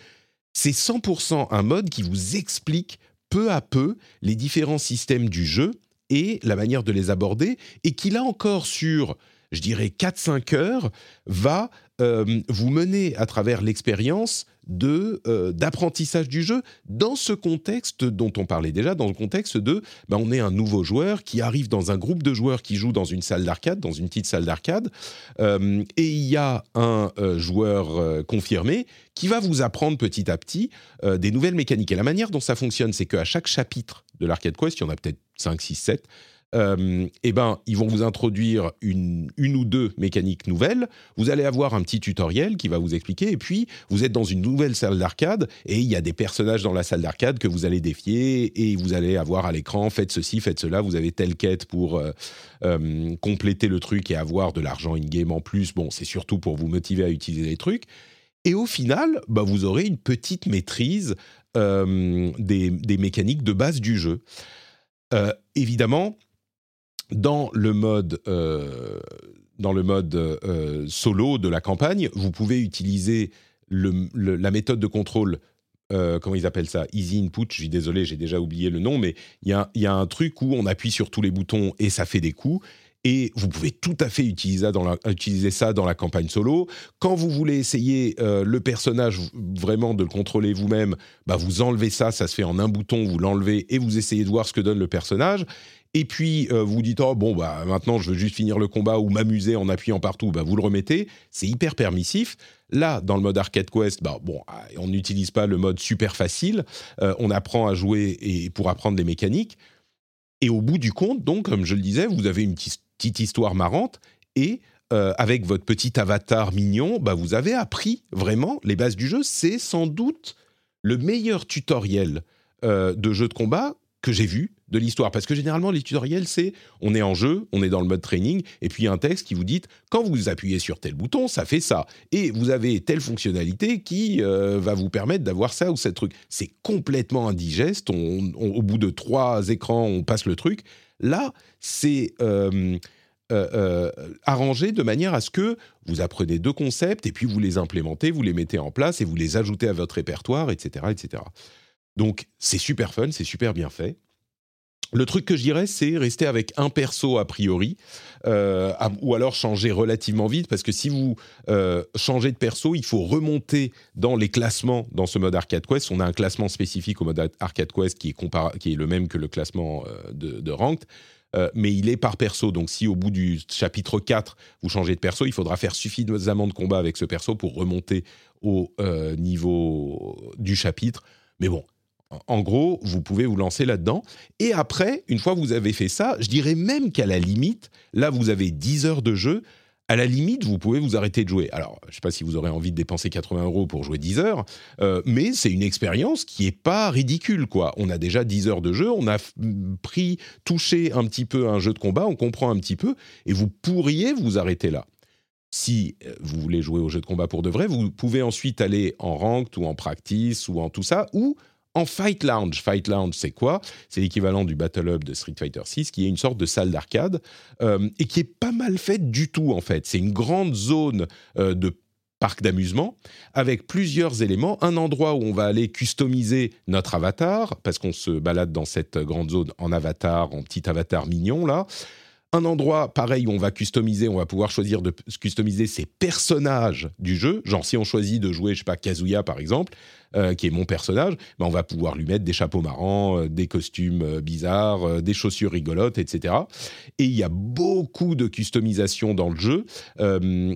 c'est 100% un mode qui vous explique peu à peu les différents systèmes du jeu et la manière de les aborder, et qui là encore sur, je dirais, 4-5 heures, va euh, vous mener à travers l'expérience de euh, d'apprentissage du jeu dans ce contexte dont on parlait déjà, dans le contexte de ben, on est un nouveau joueur qui arrive dans un groupe de joueurs qui joue dans une salle d'arcade, dans une petite salle d'arcade, euh, et il y a un joueur confirmé qui va vous apprendre petit à petit des nouvelles mécaniques. Et la manière dont ça fonctionne, c'est qu'à chaque chapitre de l'Arcade Quest, il y en a peut-être 5, 6, 7, euh, eh ben, ils vont vous introduire une, ou deux mécaniques nouvelles. Vous allez avoir un petit tutoriel qui va vous expliquer. Et puis, vous êtes dans une nouvelle salle d'arcade et il y a des personnages dans la salle d'arcade que vous allez défier et vous allez avoir à l'écran faites ceci, faites cela. Vous avez telle quête pour euh, euh, compléter le truc et avoir de l'argent in-game en plus. Bon, c'est surtout pour vous motiver à utiliser les trucs. Et au final, bah, vous aurez une petite maîtrise des, des, mécaniques de base du jeu. évidemment, dans le mode, euh, dans le mode euh, solo de la campagne, vous pouvez utiliser la méthode de contrôle. Euh, comment ils appellent ça? Easy Input, je suis désolé, j'ai déjà oublié le nom, mais il y, y a, un truc où on appuie sur tous les boutons et ça fait des coups. Et vous pouvez tout à fait utiliser ça dans la campagne solo. Quand vous voulez essayer le personnage, vraiment de le contrôler vous-même, bah vous enlevez ça, ça se fait en un bouton, vous l'enlevez et vous essayez de voir ce que donne le personnage et puis euh, vous dites oh bon bah maintenant je veux juste finir le combat ou m'amuser en appuyant partout, bah vous le remettez, c'est hyper permissif. Là dans le mode arcade quest, bah bon ah, on n'utilise pas le mode super facile, euh, on apprend à jouer et pour apprendre les mécaniques. Et au bout du compte, donc comme je le disais, vous avez une petite histoire marrante et euh, avec votre petit avatar mignon, bah vous avez appris vraiment les bases du jeu. C'est sans doute le meilleur tutoriel de jeu de combat que j'ai vu de l'histoire. Parce que généralement, les tutoriels, c'est on est en jeu, on est dans le mode training, et puis un texte qui vous dit quand vous appuyez sur tel bouton, ça fait ça. Et vous avez telle fonctionnalité qui euh, va vous permettre d'avoir ça ou ce truc. C'est complètement indigeste. au bout de trois écrans, on passe le truc. Là, c'est. Euh, euh, arrangé de manière à ce que vous apprenez deux concepts et puis vous les implémentez, vous les mettez en place et vous les ajoutez à votre répertoire, etc., etc. Donc c'est super fun, c'est super bien fait. Le truc que je dirais, c'est rester avec un perso a priori, euh, ou alors changer relativement vite, parce que si vous euh, changez de perso, il faut remonter dans les classements dans ce mode Arcade Quest. On a un classement spécifique au mode Arcade Quest qui est, le même que le classement euh, de, de Ranked. mais il est par perso. Donc, si au bout du chapitre 4, vous changez de perso, il faudra faire suffisamment de combats avec ce perso pour remonter au niveau du chapitre. Mais bon, en gros, vous pouvez vous lancer là-dedans. Et après, une fois que vous avez fait ça, je dirais même qu'à la limite, là, vous avez 10 heures de jeu. À la limite, vous pouvez vous arrêter de jouer. Alors, je ne sais pas si vous aurez envie de dépenser 80 euros pour jouer 10 heures, euh, mais c'est une expérience qui n'est pas ridicule, quoi. On a déjà 10 heures de jeu, on a pris, touché un petit peu un jeu de combat, on comprend un petit peu, et vous pourriez vous arrêter là. Si euh, vous voulez jouer au jeu de combat pour de vrai, vous pouvez ensuite aller en ranked ou en practice ou en tout ça, ou en Fight Lounge. Fight Lounge, c'est quoi? C'est l'équivalent du Battle Hub de Street Fighter 6, qui est une sorte de salle d'arcade euh, et qui est pas mal faite du tout en fait. C'est une grande zone euh, de parc d'amusement avec plusieurs éléments. Un endroit où on va aller customiser notre avatar parce qu'on se balade dans cette grande zone en avatar, en petit avatar mignon là un endroit pareil où on va customiser, on va pouvoir choisir de customiser ses personnages du jeu. Genre si on choisit de jouer, je sais pas, Kazuya par exemple, euh, qui est mon personnage, ben on va pouvoir lui mettre des chapeaux marrants, euh, des costumes euh, bizarres, des chaussures rigolotes, etc. Et il y a beaucoup de customisation dans le jeu.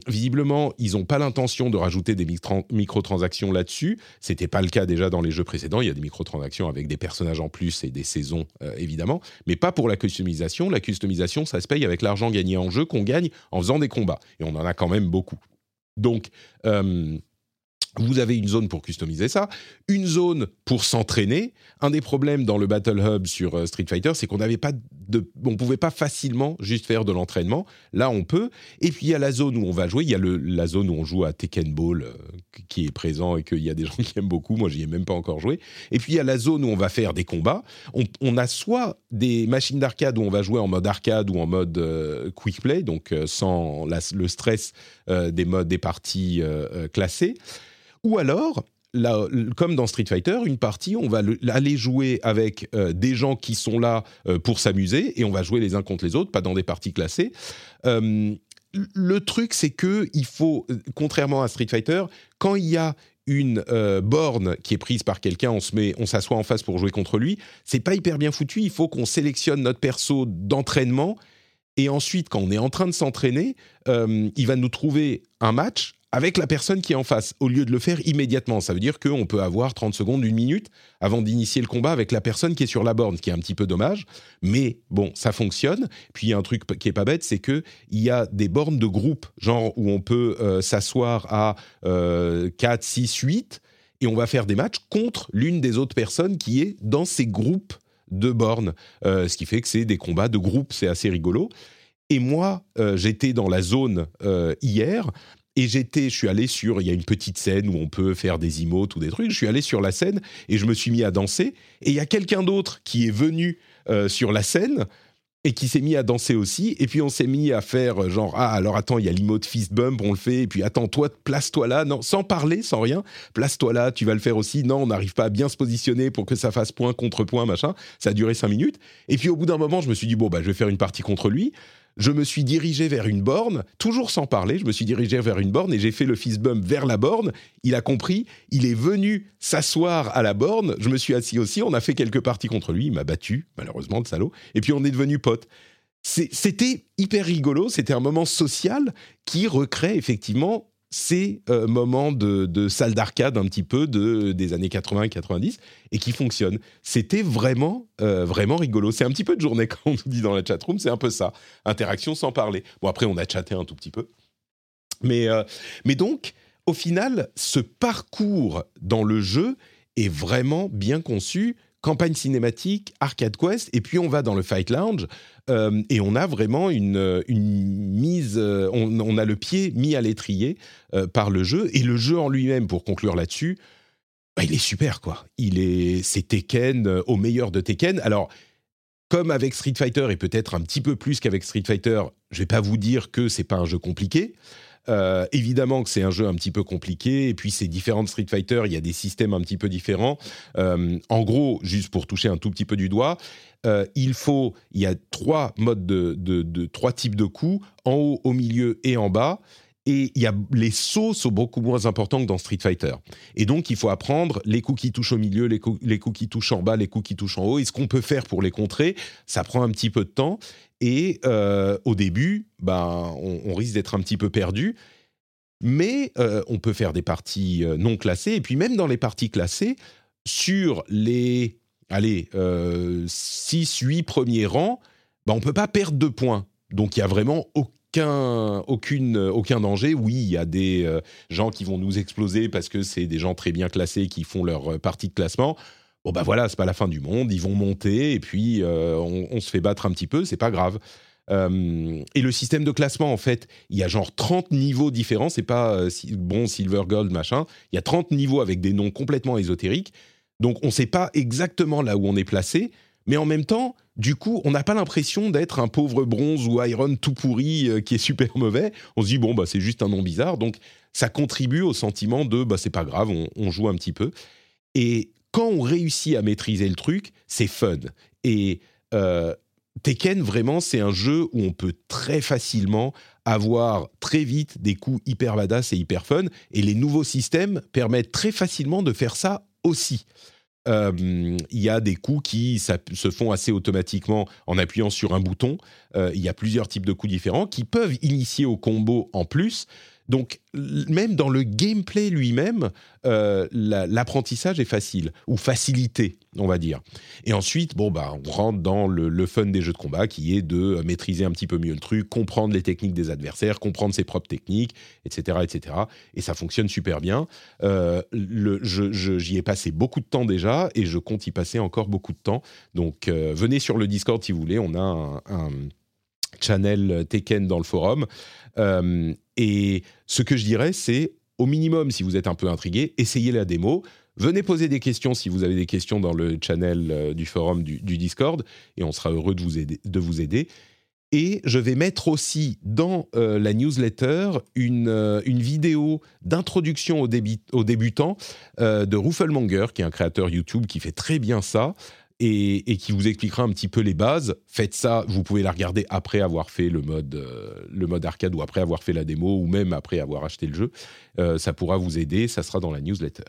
visiblement, ils n'ont pas l'intention de rajouter des microtransactions là-dessus. C'était pas le cas déjà dans les jeux précédents. Il y a des microtransactions avec des personnages en plus et des saisons, évidemment, mais pas pour la customisation. La customisation, ça se paye avec l'argent gagné en jeu qu'on gagne en faisant des combats. Et on en a quand même beaucoup. Donc, vous avez une zone pour customiser ça, une zone pour s'entraîner. Un des problèmes dans le Battle Hub sur euh, Street Fighter, c'est qu'on n'avait pas on pouvait pas facilement juste faire de l'entraînement. Là, on peut. Et puis il y a la zone où on va jouer. Il y a la zone où on joue à Tekken Ball euh, qui est présent et qu'il y a des gens qui aiment beaucoup. Moi, j'y ai même pas encore joué. Et puis il y a la zone où on va faire des combats. On, a soit des machines d'arcade où on va jouer en mode arcade ou en mode euh, quick play, donc sans le stress des modes des parties classées. Ou alors, comme dans Street Fighter, une partie, on va aller jouer avec euh, des gens qui sont là euh, pour s'amuser et on va jouer les uns contre les autres, pas dans des parties classées. Euh, le truc, c'est que il faut, contrairement à Street Fighter, quand il y a une borne qui est prise par quelqu'un, on se met, on s'assoit en face pour jouer contre lui. C'est pas hyper bien foutu. Il faut qu'on sélectionne notre perso d'entraînement et ensuite, quand on est en train de s'entraîner, il va nous trouver un match avec la personne qui est en face, au lieu de le faire immédiatement. Ça veut dire qu'on peut avoir 30 secondes, une minute avant d'initier le combat avec la personne qui est sur la borne, ce qui est un petit peu dommage. Mais bon, ça fonctionne. Puis il y a un truc qui est pas bête, c'est qu'il y a des bornes de groupe, genre où on peut euh, s'asseoir à 4, 6, 8, et on va faire des matchs contre l'une des autres personnes qui est dans ces groupes de bornes. Euh, ce qui fait que c'est des combats de groupe, c'est assez rigolo. Et moi, euh, j'étais dans la zone hier et j'étais, je suis allé sur, il y a une petite scène où on peut faire des emotes ou des trucs. Je suis allé sur la scène et je me suis mis à danser. Et il y a quelqu'un d'autre qui est venu euh, sur la scène et qui s'est mis à danser aussi. Et puis on s'est mis à faire euh, genre ah alors attends il y a l'emote fist bump on le fait et puis attends toi place-toi là non sans parler sans rien place-toi là tu vas le faire aussi non on n'arrive pas à bien se positionner pour que ça fasse point contre point machin ça a duré cinq minutes et puis au bout d'un moment je me suis dit bon bah je vais faire une partie contre lui je me suis dirigé vers une borne, toujours sans parler, je me suis dirigé vers une borne et j'ai fait le fist bump vers la borne. Il a compris, il est venu s'asseoir à la borne, je me suis assis aussi, on a fait quelques parties contre lui, il m'a battu, malheureusement, de salaud, et puis on est devenu potes. C'était hyper rigolo, c'était un moment social qui recrée effectivement ces euh, moments de, salle d'arcade un petit peu de, des années 80-90 et qui fonctionnent. C'était vraiment, euh, vraiment rigolo. C'est un petit peu de journée quand on nous dit dans la chatroom, c'est un peu ça. Interaction sans parler. Bon, après, on a chatté un tout petit peu. Mais, euh, mais donc, au final, ce parcours dans le jeu est vraiment bien conçu campagne cinématique, arcade quest, et puis on va dans le Fight Lounge euh, et on a vraiment une, une mise, euh, on, a le pied mis à l'étrier euh, par le jeu et le jeu en lui-même, pour conclure là-dessus, bah, il est super quoi. Il est, c'est Tekken au meilleur de Tekken. Alors comme avec Street Fighter et peut-être un petit peu plus qu'avec Street Fighter, je vais pas vous dire que c'est pas un jeu compliqué. Euh, évidemment que c'est un jeu un petit peu compliqué, et puis c'est différent de Street Fighter, il y a des systèmes un petit peu différents. Euh, en gros, juste pour toucher un tout petit peu du doigt, euh, il faut, il y a trois modes de, trois types de coups, en haut, au milieu et en bas. Et il y a, les sauts sont beaucoup moins importants que dans Street Fighter. Et donc, il faut apprendre les coups qui touchent au milieu, les coups, les coups qui touchent en bas, les coups qui touchent en haut. Et ce qu'on peut faire pour les contrer, ça prend un petit peu de temps. Et euh, au début, ben, on, risque d'être un petit peu perdu. Mais euh, on peut faire des parties euh, non classées. Et puis même dans les parties classées, sur les allez, 6, 8 premiers rangs, ben, on ne peut pas perdre de points. Donc il y a vraiment aucun, aucune, aucun danger. Oui, il y a des gens qui vont nous exploser parce que c'est des gens très bien classés qui font leur partie de classement bon bah voilà, c'est pas la fin du monde, ils vont monter et puis euh, on, se fait battre un petit peu, c'est pas grave. Euh, et le système de classement, en fait, il y a genre 30 niveaux différents, c'est pas euh, bon, silver, gold, machin. Il y a 30 niveaux avec des noms complètement ésotériques. Donc on sait pas exactement là où on est placé, mais en même temps, du coup, on n'a pas l'impression d'être un pauvre bronze ou iron tout pourri euh, qui est super mauvais. On se dit, bon, bah, c'est juste un nom bizarre. Donc ça contribue au sentiment de, bah, c'est pas grave, on, on joue un petit peu. Et quand on réussit à maîtriser le truc, c'est fun. Et euh, Tekken, vraiment, c'est un jeu où on peut très facilement avoir très vite des coups hyper badass et hyper fun. Et les nouveaux systèmes permettent très facilement de faire ça aussi. Euh, il y a des coups qui se font assez automatiquement en appuyant sur un bouton. Euh, il y a plusieurs types de coups différents qui peuvent initier au combo en plus. Donc, même dans le gameplay lui-même, euh, l'apprentissage est facile, ou facilité, on va dire. Et ensuite, bon, bah, on rentre dans le, fun des jeux de combat, qui est de maîtriser un petit peu mieux le truc, comprendre les techniques des adversaires, comprendre ses propres techniques, etc. etc. Et ça fonctionne super bien. Euh, J'y ai passé beaucoup de temps déjà, et je compte y passer encore beaucoup de temps. Donc, euh, venez sur le Discord si vous voulez, on a un channel Tekken dans le forum. Euh, et ce que je dirais, c'est au minimum, si vous êtes un peu intrigué, essayez la démo. Venez poser des questions si vous avez des questions dans le channel euh, du forum du, Discord et on sera heureux de vous aider. De vous aider. Et je vais mettre aussi dans euh, la newsletter une, une vidéo d'introduction aux, débutants de Rufflemonger, qui est un créateur YouTube qui fait très bien ça et, qui vous expliquera un petit peu les bases. Faites ça, vous pouvez la regarder après avoir fait le mode, euh, le mode arcade ou après avoir fait la démo ou même après avoir acheté le jeu. Euh, ça pourra vous aider, ça sera dans la newsletter.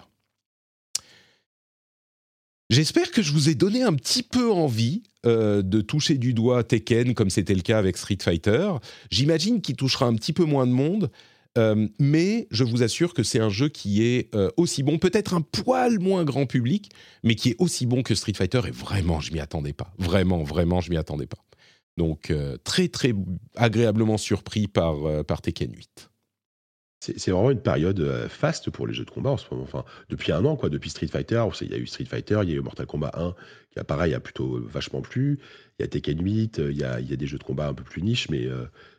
J'espère que je vous ai donné un petit peu envie euh, de toucher du doigt Tekken comme c'était le cas avec Street Fighter. J'imagine qu'il touchera un petit peu moins de monde. Euh, mais je vous assure que c'est un jeu qui est euh, aussi bon, peut-être un poil moins grand public, mais qui est aussi bon que Street Fighter. Et vraiment, je m'y attendais pas. Vraiment, vraiment, je m'y attendais pas. Donc, euh, très, très agréablement surpris par, par Tekken 8. C'est vraiment une période faste pour les jeux de combat en ce moment. Enfin, depuis un an, quoi. Depuis Street Fighter, il y a eu Street Fighter, il y a eu Mortal Kombat 1, qui a pareil, a plutôt vachement plu. Il y a Tekken 8, il y a, il y a des jeux de combat un peu plus niche, mais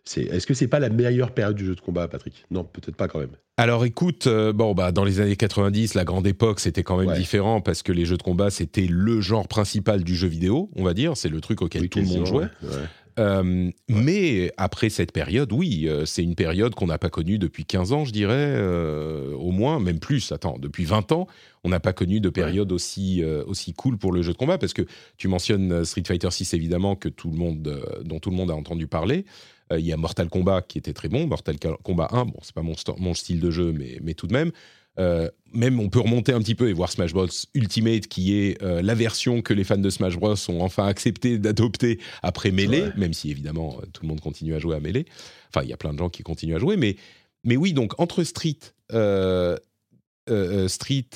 c'est. Est-ce que c'est pas la meilleure période du jeu de combat, Patrick? Non, peut-être pas quand même. Alors écoute, bon bah dans les années 90, la grande époque, c'était quand même différent parce que les jeux de combat c'était le genre principal du jeu vidéo, on va dire. C'est le truc auquel tout le monde jouait. Euh, mais après cette période, oui, euh, c'est une période qu'on n'a pas connue depuis 15 ans, je dirais, euh, au moins, même plus. Attends, depuis 20 ans, on n'a pas connu de période aussi, aussi cool pour le jeu de combat, parce que tu mentionnes Street Fighter 6, évidemment, que tout le monde, dont tout le monde a entendu parler. Il y a Mortal Kombat qui était très bon, Mortal Kombat 1, bon, c'est pas mon, mon, style de jeu, mais, mais tout de même. Euh, même on peut remonter un petit peu et voir Smash Bros. Ultimate, qui est euh, la version que les fans de Smash Bros. ont enfin accepté d'adopter après Melee, même si évidemment euh, tout le monde continue à jouer à Melee. Enfin, il y a plein de gens qui continuent à jouer, mais, mais oui, donc entre Street, Street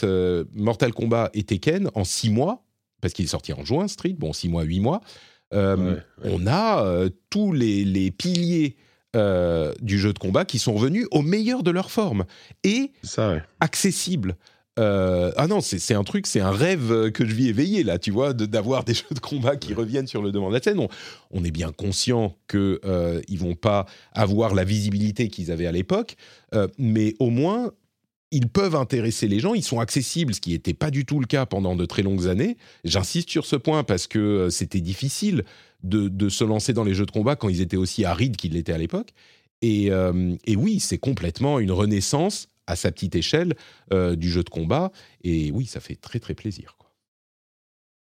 Mortal Kombat et Tekken, en six mois, parce qu'il est sorti en juin, Street, bon, six mois, huit mois, on a tous les, les piliers euh, du jeu de combat qui sont revenus au meilleur de leur forme et accessibles. Euh, ah non, c'est un truc, c'est un rêve que je vis éveillé là, tu vois, d'avoir des jeux de combat qui reviennent sur le devant de la scène. On, est bien conscient qu'ils euh, ils vont pas avoir la visibilité qu'ils avaient à l'époque, euh, mais au moins ils peuvent intéresser les gens, ils sont accessibles, ce qui n'était pas du tout le cas pendant de très longues années. J'insiste sur ce point parce que c'était difficile de, se lancer dans les jeux de combat quand ils étaient aussi arides qu'ils l'étaient à l'époque. Et, euh, oui, c'est complètement une renaissance à sa petite échelle euh, du jeu de combat. Et oui, ça fait très très plaisir. Quoi.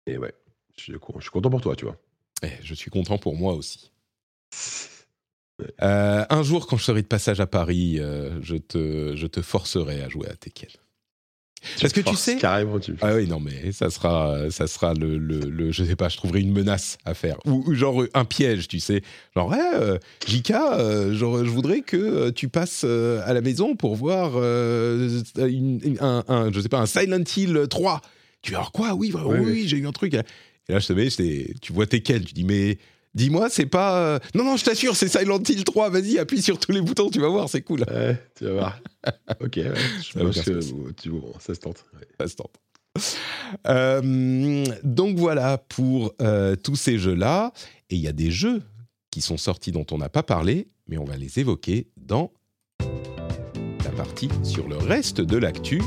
Et ouais, je suis, content pour toi, tu vois. Eh, je suis content pour moi aussi. Euh, un jour, quand je serai de passage à Paris, je, te, je te forcerai à jouer à Tekken. Parce que tu sais. Carrément, tu Ah oui, non, mais ça sera, ça sera le, le, Je sais pas, je trouverai une menace à faire. Ou, genre un piège, tu sais. Genre, ouais, euh, Jika, euh, genre, je voudrais que euh, tu passes à la maison pour voir un, je sais pas, un Silent Hill 3. Tu vois, quoi? Oui, oui, oui, j'ai eu un truc. Et là, je te mets, tu vois tes quels. Tu dis, mais Dis-moi, c'est pas. Euh, non, non, je t'assure, c'est Silent Hill 3. Vas-y, appuie sur tous les boutons, tu vas voir, c'est cool. Ouais, tu vas voir. ok, je pense que ça se tente. Ça se tente. Euh, donc voilà pour euh, tous ces jeux-là. Et il y a des jeux qui sont sortis dont on n'a pas parlé, mais on va les évoquer dans la partie sur le reste de l'actu.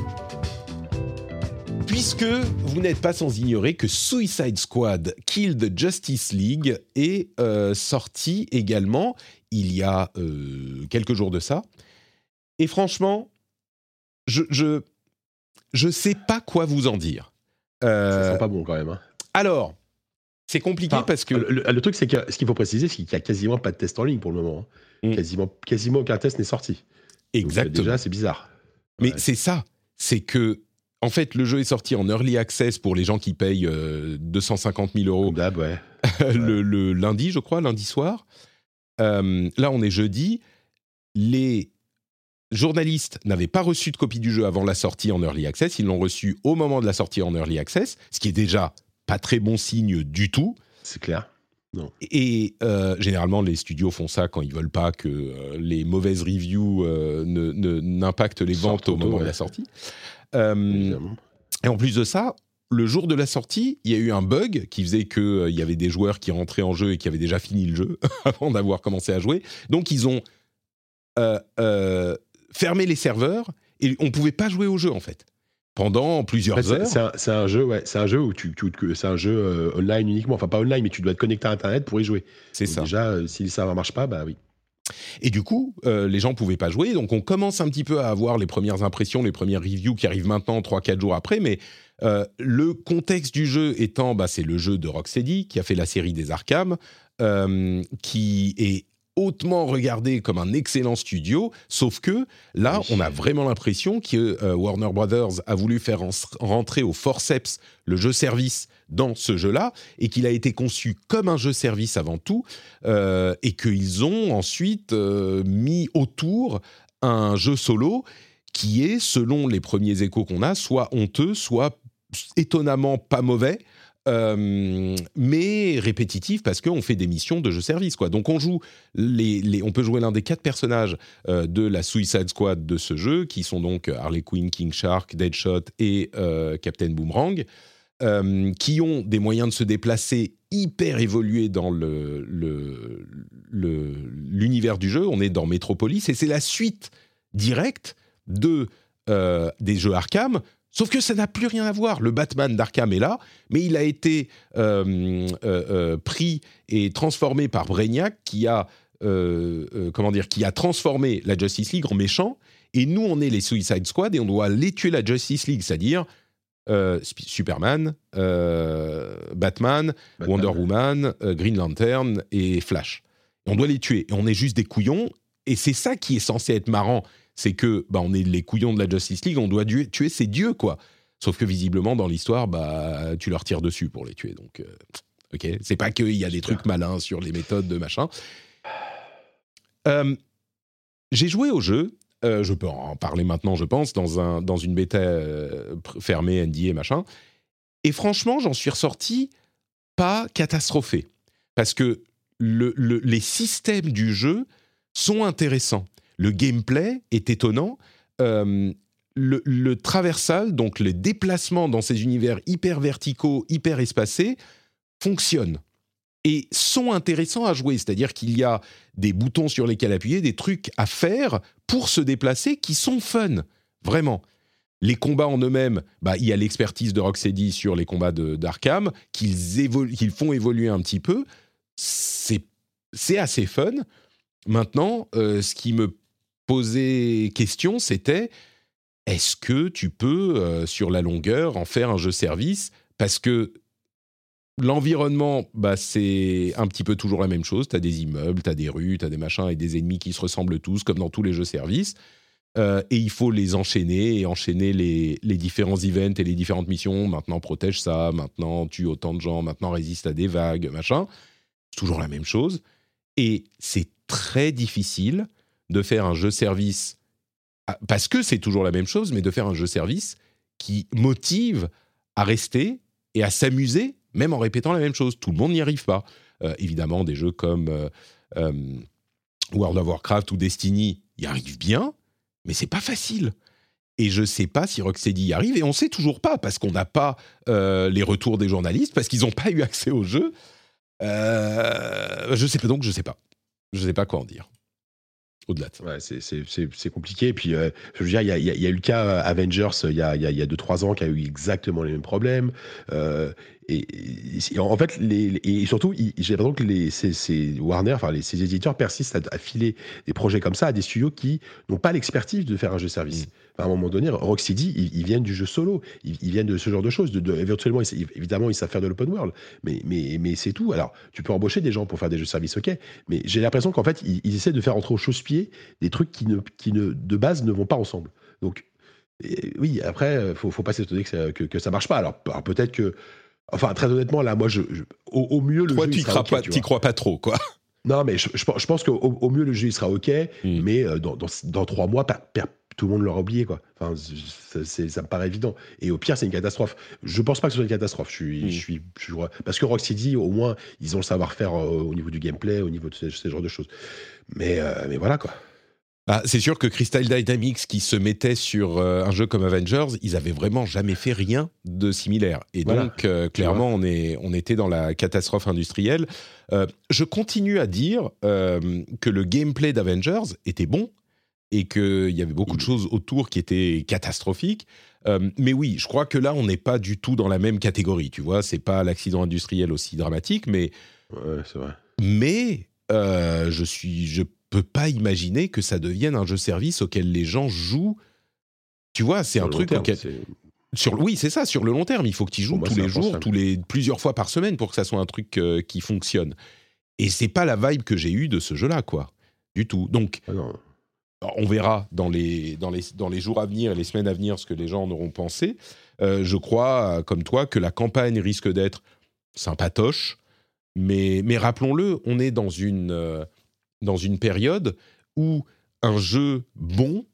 Puisque vous n'êtes pas sans ignorer que Suicide Squad Kill the Justice League est euh, sorti également il y a euh, quelques jours de ça. Et franchement, je, je, je sais pas quoi vous en dire. Ça Euh, sent pas bon quand même. hein. alors, c'est compliqué Enfin, parce que le, truc, c'est que ce qu'il faut préciser, c'est qu'il y a quasiment pas de test en ligne pour le moment. hein. Mm. Quasiment, quasiment aucun test n'est sorti. Donc, euh, exactement. déjà, c'est bizarre. Mais Ouais. c'est ça, c'est que en fait le jeu est sorti en early access pour les gens qui payent euh, 250 000 euros ouais. le, le lundi, je crois, lundi soir. Euh, là, on est jeudi. Les journalistes n'avaient pas reçu de copie du jeu avant la sortie en early access. Ils l'ont reçu au moment de la sortie en early access, ce qui est déjà pas très bon signe du tout. C'est clair. Et euh, généralement, les studios font ça quand ils veulent pas que euh, les mauvaises reviews euh, ne- ne- n'impactent les ventes au moment de la sortie. Euh, et en plus de ça, le jour de la sortie, il y a eu un bug qui faisait qu'il y avait des joueurs qui rentraient en jeu et qui avaient déjà fini le jeu avant d'avoir commencé à jouer. Donc ils ont euh, euh, fermé les serveurs et on pouvait pas jouer au jeu en fait pendant plusieurs En fait, heures. c'est un, jeu, ouais, c'est un jeu où tu, c'est un jeu euh, online uniquement. Enfin, pas online, mais tu dois te connecter à Internet pour y jouer. C'est ça. Déjà, euh, si le serveur marche pas, bah oui. Et du coup, euh, les gens pouvaient pas jouer. Donc on commence un petit peu à avoir les premières impressions, les premières reviews qui arrivent maintenant, 3-4 jours après. Mais euh, le contexte du jeu étant, bah, c'est le jeu de Rocksteady qui a fait la série des Arkham, euh, qui est hautement regardé comme un excellent studio, sauf que là, on a vraiment l'impression que Warner Brothers a voulu faire en- rentrer au forceps le jeu service dans ce jeu-là, et qu'il a été conçu comme un jeu service avant tout, euh, et qu'ils ont ensuite euh, mis autour un jeu solo qui est, selon les premiers échos qu'on a, soit honteux, soit étonnamment pas mauvais. euh, mais répétitif parce qu'on fait des missions de jeu service quoi. Donc on joue on peut jouer l'un des quatre personnages de la Suicide Squad de ce jeu qui sont donc Harley Quinn, King Shark, Deadshot et Captain Boomerang euh, qui ont des moyens de se déplacer hyper évolués dans l'univers du jeu. On est dans Metropolis et c'est la suite directe euh, des jeux Arkham. Sauf que ça n'a plus rien à voir. Le Batman d'Arkham est là, mais il a été euh, pris et transformé par Brainiac, qui a comment dire, qui a transformé la Justice League en méchant. Et nous, on est les Suicide Squad et on doit les tuer la Justice League, c'est-à-dire euh, Superman, euh, Batman, Batman. Wonder Woman, euh, Green Lantern et Flash. On doit les tuer. Et on est juste des couillons. Et c'est ça qui est censé être marrant. C'est que bah, on est les couillons de la Justice League, on doit tuer, tuer ces dieux, quoi. Sauf que visiblement, dans l'histoire, bah, tu leur tires dessus pour les tuer. Donc, ok. C'est pas qu'il y a des trucs malins sur les méthodes de machin. J'ai joué au jeu. Euh, je peux en parler maintenant, je pense, dans, un, dans une bêta euh, fermée, NDA machin. Et franchement, j'en suis ressorti pas catastrophé. Parce que le- le- les systèmes du jeu sont intéressants. Le gameplay est étonnant. Euh, le, le traversal, donc les déplacements dans ces univers hyper verticaux, hyper espacés, fonctionnent et sont intéressants à jouer. C'est-à-dire qu'il y a des boutons sur lesquels appuyer, des trucs à faire pour se déplacer qui sont fun, vraiment. Les combats en eux-mêmes, bah, il y a l'expertise de Rocksteady sur les combats d'Arkham, qu'ils évolu- qu'ils font évoluer un petit peu. C'est assez fun. Maintenant, euh, ce qui me posait question, c'était est-ce que tu peux, euh, sur la longueur, en faire un jeu service? Parce que l'environnement, bah, c'est un petit peu toujours la même chose. Tu as des immeubles, tu as des rues, tu as des machins et des ennemis qui se ressemblent tous, comme dans tous les jeux services. Euh, et il faut les enchaîner et enchaîner les, les différents events et les différentes missions. Maintenant, protège ça, maintenant, tue autant de gens, maintenant, résiste à des vagues, machin. C'est toujours la même chose. Et c'est très difficile de faire un jeu service, ah, parce que c'est toujours la même chose, mais de faire un jeu service qui motive à rester et à s'amuser, même en répétant la même chose. Tout le monde n'y arrive pas. Euh, évidemment, des jeux comme euh, euh, World of Warcraft ou Destiny y arrivent bien, mais c'est pas facile. Et je sais pas si Rocksteady y arrive, et on sait toujours pas, parce qu'on n'a pas les retours des journalistes, parce qu'ils n'ont pas eu accès au jeu. Je sais pas, donc je sais pas. Je sais pas quoi en dire. au-delà de ça. C'est- compliqué. Puis, je veux dire, il y a, eu le cas Avengers il y a, il y a, il y a 2-3 ans qui a eu exactement les mêmes problèmes. Et, en fait, les, et surtout, j'ai l'impression que les, ces, ces Warner, enfin, les, ces éditeurs persistent à, à filer des projets comme ça à des studios qui n'ont pas l'expertise de faire un jeu service. Enfin, à un moment donné, Rocksteady, ils, ils viennent du jeu solo, ils, ils viennent de ce genre de choses. De, de- ils- évidemment, ils savent faire de l'open world, mais, mais, mais c'est tout. Alors, tu peux embaucher des gens pour faire des jeux service, ok, mais j'ai l'impression qu'en fait, ils, ils essaient de faire entrer au chausse-pied des trucs qui, ne, qui ne, de base, ne vont pas ensemble. Donc, et oui, après, euh, faut, faut pas s'étonner que ça, que, que ça marche pas. Alors, alors peut-être que, enfin, très honnêtement, là, moi, je, je- au, au mieux, le Toi, jeu, tu crois pas, tu crois pas trop, quoi. Non, mais je, je pense- je pense qu'au au mieux, le jeu, il sera OK, Mm. mais euh, dans, dans, dans trois mois, per- per- tout le monde l'aura oublié, quoi. Enfin, ça me paraît évident. Et au pire, c'est une catastrophe. Je pense pas que ce soit une catastrophe. Je suis, Mm. je suis, parce que Rocksteady, au moins, ils ont le savoir-faire euh, au niveau du gameplay, au niveau de ces, ces genres de choses. Mais, euh, mais voilà, quoi. Ah, c'est sûr que Crystal Dynamics, qui se mettait sur euh, un jeu comme Avengers, ils avaient vraiment jamais fait rien de similaire. Et Voilà. donc, euh, clairement, on, est, on était dans la catastrophe industrielle. Euh, je continue à dire que le gameplay d'Avengers était bon et qu'il y avait beaucoup de choses autour qui étaient catastrophiques. Mais oui, je crois que là, on n'est pas du tout dans la même catégorie. Tu vois, c'est pas l'accident industriel aussi dramatique, mais Ouais, c'est vrai. mais je suis, je peux pas imaginer que ça devienne un jeu service auquel les gens jouent. Tu vois, c'est un truc terme, auquel, c'est- sur, oui, c'est ça, sur le long terme, il faut que tu joues tous les jours, tous les plusieurs fois par semaine pour que ça soit un truc euh, qui fonctionne. Et c'est pas la vibe que j'ai eue de ce jeu-là, quoi, du tout. Donc, Ah on verra dans les, dans, les, dans les jours à venir et les semaines à venir ce que les gens en auront pensé. Euh, je crois, comme toi, que la campagne risque d'être sympatoche, mais, mais rappelons-le, on est dans une, euh, dans une période où un jeu bon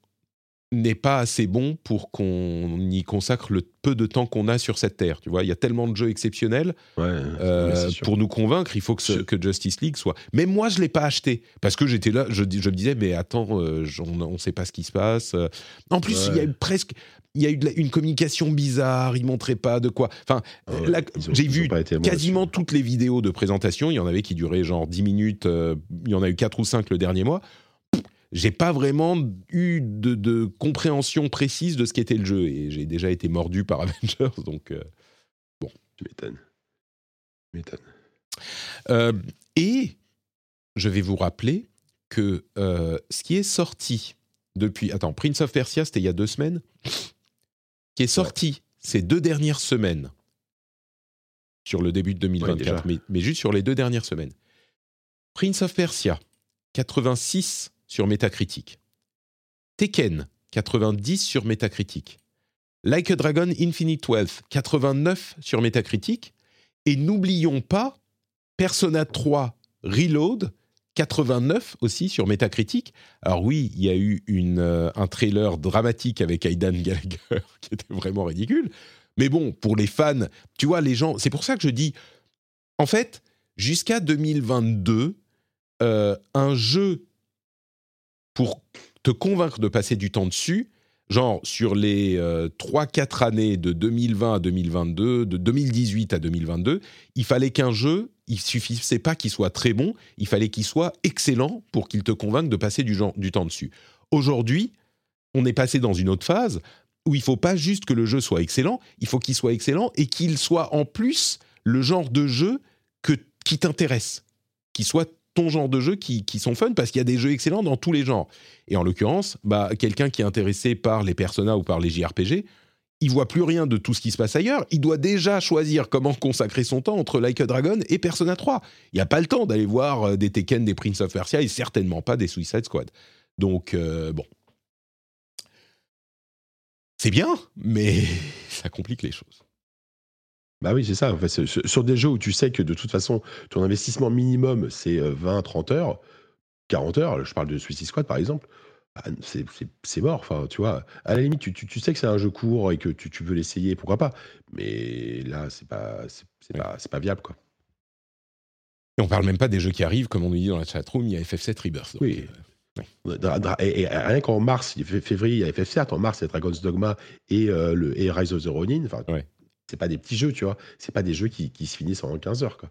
n'est pas assez bon pour qu'on y consacre le peu de temps qu'on a sur cette terre. Tu vois, il y a tellement de jeux exceptionnels Ouais, euh, mais pour nous convaincre, il faut que, ce- que Justice League soit. Même moi, je l'ai pas acheté parce que j'étais là, je, je me disais, mais attends, euh, on ne sait pas ce qui se passe. Euh, En plus, il y a eu presque, il y a eu la- une communication bizarre. Ils montraient pas de quoi. Enfin, Ah ouais, j'ai vu quasiment toutes les vidéos de présentation. Il y en avait qui duraient genre 10 minutes. euh, il y en a eu 4 ou 5 le dernier mois. J'ai pas vraiment eu de, de compréhension précise de ce qu'était le jeu et j'ai déjà été mordu par Avengers, donc. euh, Tu m'étonnes. Tu m'étonnes. Euh, et je vais vous rappeler que euh, ce qui est sorti depuis... Attends, Prince of Persia, c'était il y a deux semaines. Qui est sorti ces deux dernières semaines, sur le début de 2024, Ouais, mais, mais juste sur les deux dernières semaines. Prince of Persia, 86 sur Metacritic. Tekken, 90 sur Metacritic. Like a Dragon Infinite Wealth, 89 sur Metacritic. Et n'oublions pas Persona 3 Reload, 89 aussi sur Metacritic. Alors oui, il y a eu euh, un trailer dramatique avec Aidan Gallagher qui était vraiment ridicule. Mais bon, pour les fans, tu vois, les gens... C'est pour ça que je dis, en fait, jusqu'à 2022, euh, un jeu pour te convaincre de passer du temps dessus, genre sur les 3-4 années de 2020 à 2022, de 2018 à 2022, il fallait qu'un jeu, il suffisait pas qu'il soit très bon, il fallait qu'il soit excellent pour qu'il te convainque de passer du, du temps dessus. Aujourd'hui, on est passé dans une autre phase où il faut pas juste que le jeu soit excellent, il faut qu'il soit excellent et qu'il soit en plus le genre de jeu que, qui t'intéresse, qu'il soit genre de jeu qui, qui sont fun parce qu'il y a des jeux excellents dans tous les genres. Et en l'occurrence, bah, quelqu'un qui est intéressé par les Persona ou par les JRPG, il voit plus rien de tout ce qui se passe ailleurs. Il doit déjà choisir comment consacrer son temps entre Like a Dragon et Persona 3. Il n'y a pas le temps d'aller voir euh, des Tekken, des Prince of Persia et certainement pas des Suicide Squad. Donc, euh, bon. C'est bien, mais ça complique les choses. Bah oui, c'est ça. En fait, c'est- sur sur des jeux où tu sais que de toute façon, ton investissement minimum, c'est euh, 20, 30 heures, 40 heures, je parle de Suicide Squad par exemple, bah, c'est- c'est c'est mort. Enfin, tu vois, à la limite, tu, tu- tu sais que c'est un jeu court et que tu, tu veux l'essayer, pourquoi pas. Mais là, c'est pas, c'est c'est Ouais. pas, c'est pas viable, quoi. Et on parle même pas des jeux qui arrivent, comme on nous dit dans la chatroom, il y a FF7 Rebirth. donc, Oui. euh, Dra- dra- Et, et rien qu'en mars, il fait- février, il y a FF7, en mars, il y a Dragon's Dogma et, euh, le, et Rise of the Ronin. Enfin, Ouais. C'est pas des petits jeux, tu vois. C'est pas des jeux qui, qui se finissent en 15 heures, quoi.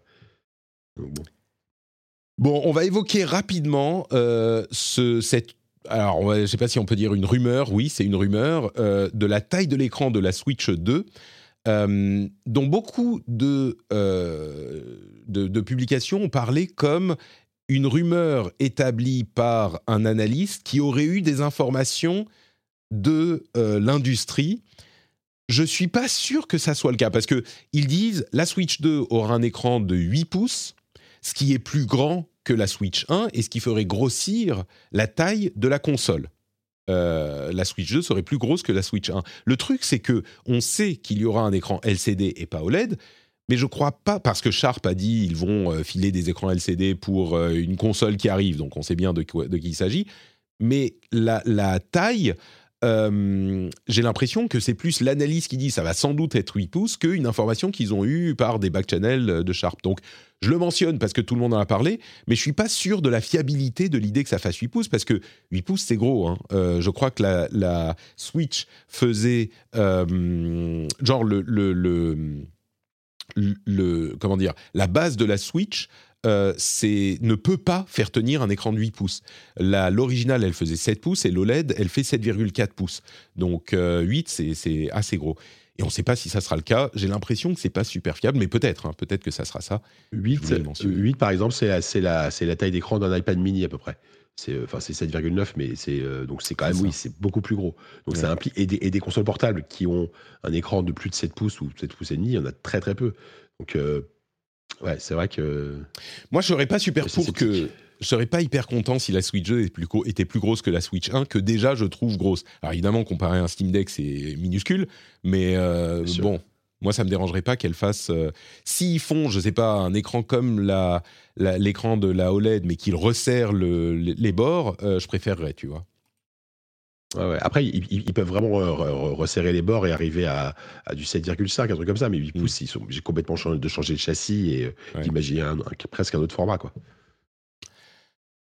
Bon. On va évoquer rapidement euh, ce, cette. Alors, je ne sais pas si on peut dire une rumeur. Oui, c'est une rumeur euh, de la taille de l'écran de la Switch 2. Euh, dont beaucoup de, de, publications ont parlé comme une rumeur établie par un analyste qui aurait eu des informations de l'industrie. Je suis pas sûr que ça soit le cas parce que ils disent la Switch 2 aura un écran de 8 pouces, ce qui est plus grand que la Switch 1 et ce qui ferait grossir la taille de la console. Euh, la Switch 2 serait plus grosse que la Switch 1. Le truc, c'est que on sait qu'il y aura un écran LCD et pas OLED, mais je crois pas parce que Sharp a dit ils vont euh, filer des écrans LCD pour euh, une console qui arrive, donc on sait bien de, quoi- qui il s'agit. Mais la taille, euh, j'ai l'impression que c'est plus l'analyse qui dit ça va sans doute être 8 pouces qu'une information qu'ils ont eue par des back-channels de Sharp. Donc je le mentionne parce que tout le monde en a parlé, mais je suis pas sûr de la fiabilité de l'idée que ça fasse 8 pouces parce que 8 pouces c'est gros. hein. Euh, je crois que la, Switch faisait euh, genre le, le, le- comment dire la base de la Switch. Euh, c'est ne peut pas faire tenir un écran de 8 pouces. La- L'original, elle faisait 7 pouces et l'OLED, elle fait 7,4 pouces. Donc euh, 8, c'est- c'est assez gros. Et on ne sait pas si ça sera le cas. J'ai l'impression que c'est pas super fiable, mais peut-être, hein, peut-être que ça sera ça. Je 8, voulais le mentionner. 8 par exemple, c'est la, c'est la, c'est la taille d'écran d'un iPad mini à peu près. C'est euh, enfin c'est 7,9, mais c'est euh, donc c'est quand même oui, c'est beaucoup plus gros. Donc Ouais. ça implique et des, et des consoles portables qui ont un écran de plus de 7 pouces ou 7 pouces et demi, il y en a très très peu. Donc euh, ouais, c'est vrai que Moi, je serais pas super pour sceptique. que. Je serais pas hyper content si la Switch 2 était plus, gros- était plus grosse que la Switch 1, que déjà je trouve grosse. Alors évidemment, comparé à un Steam Deck, c'est minuscule, mais euh, bon, moi ça me dérangerait pas qu'elle fasse. euh, S'ils font, je sais pas, un écran comme la- l'écran de la OLED, mais qu'ils resserrent le- les les bords, euh, je préférerais, tu vois. Ouais, ouais. Après, ils, peuvent vraiment re- re- resserrer les bords et arriver à, à du 7,5, un truc comme ça. Mais 8 Mm. ils sont- j'ai complètement changé, de changer de châssis et euh, Ouais. d'imaginer un- un- presque un autre format. Quoi.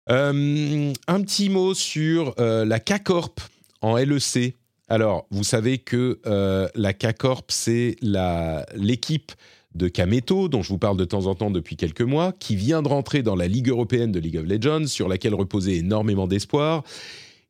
Euh, un petit mot sur euh, la K-Corp en LEC. Alors, vous savez que euh, la K-Corp, c'est la- l'équipe de Kameto, dont je vous parle de temps en temps depuis quelques mois, qui vient de rentrer dans la Ligue européenne de League of Legends, sur laquelle reposait énormément d'espoir.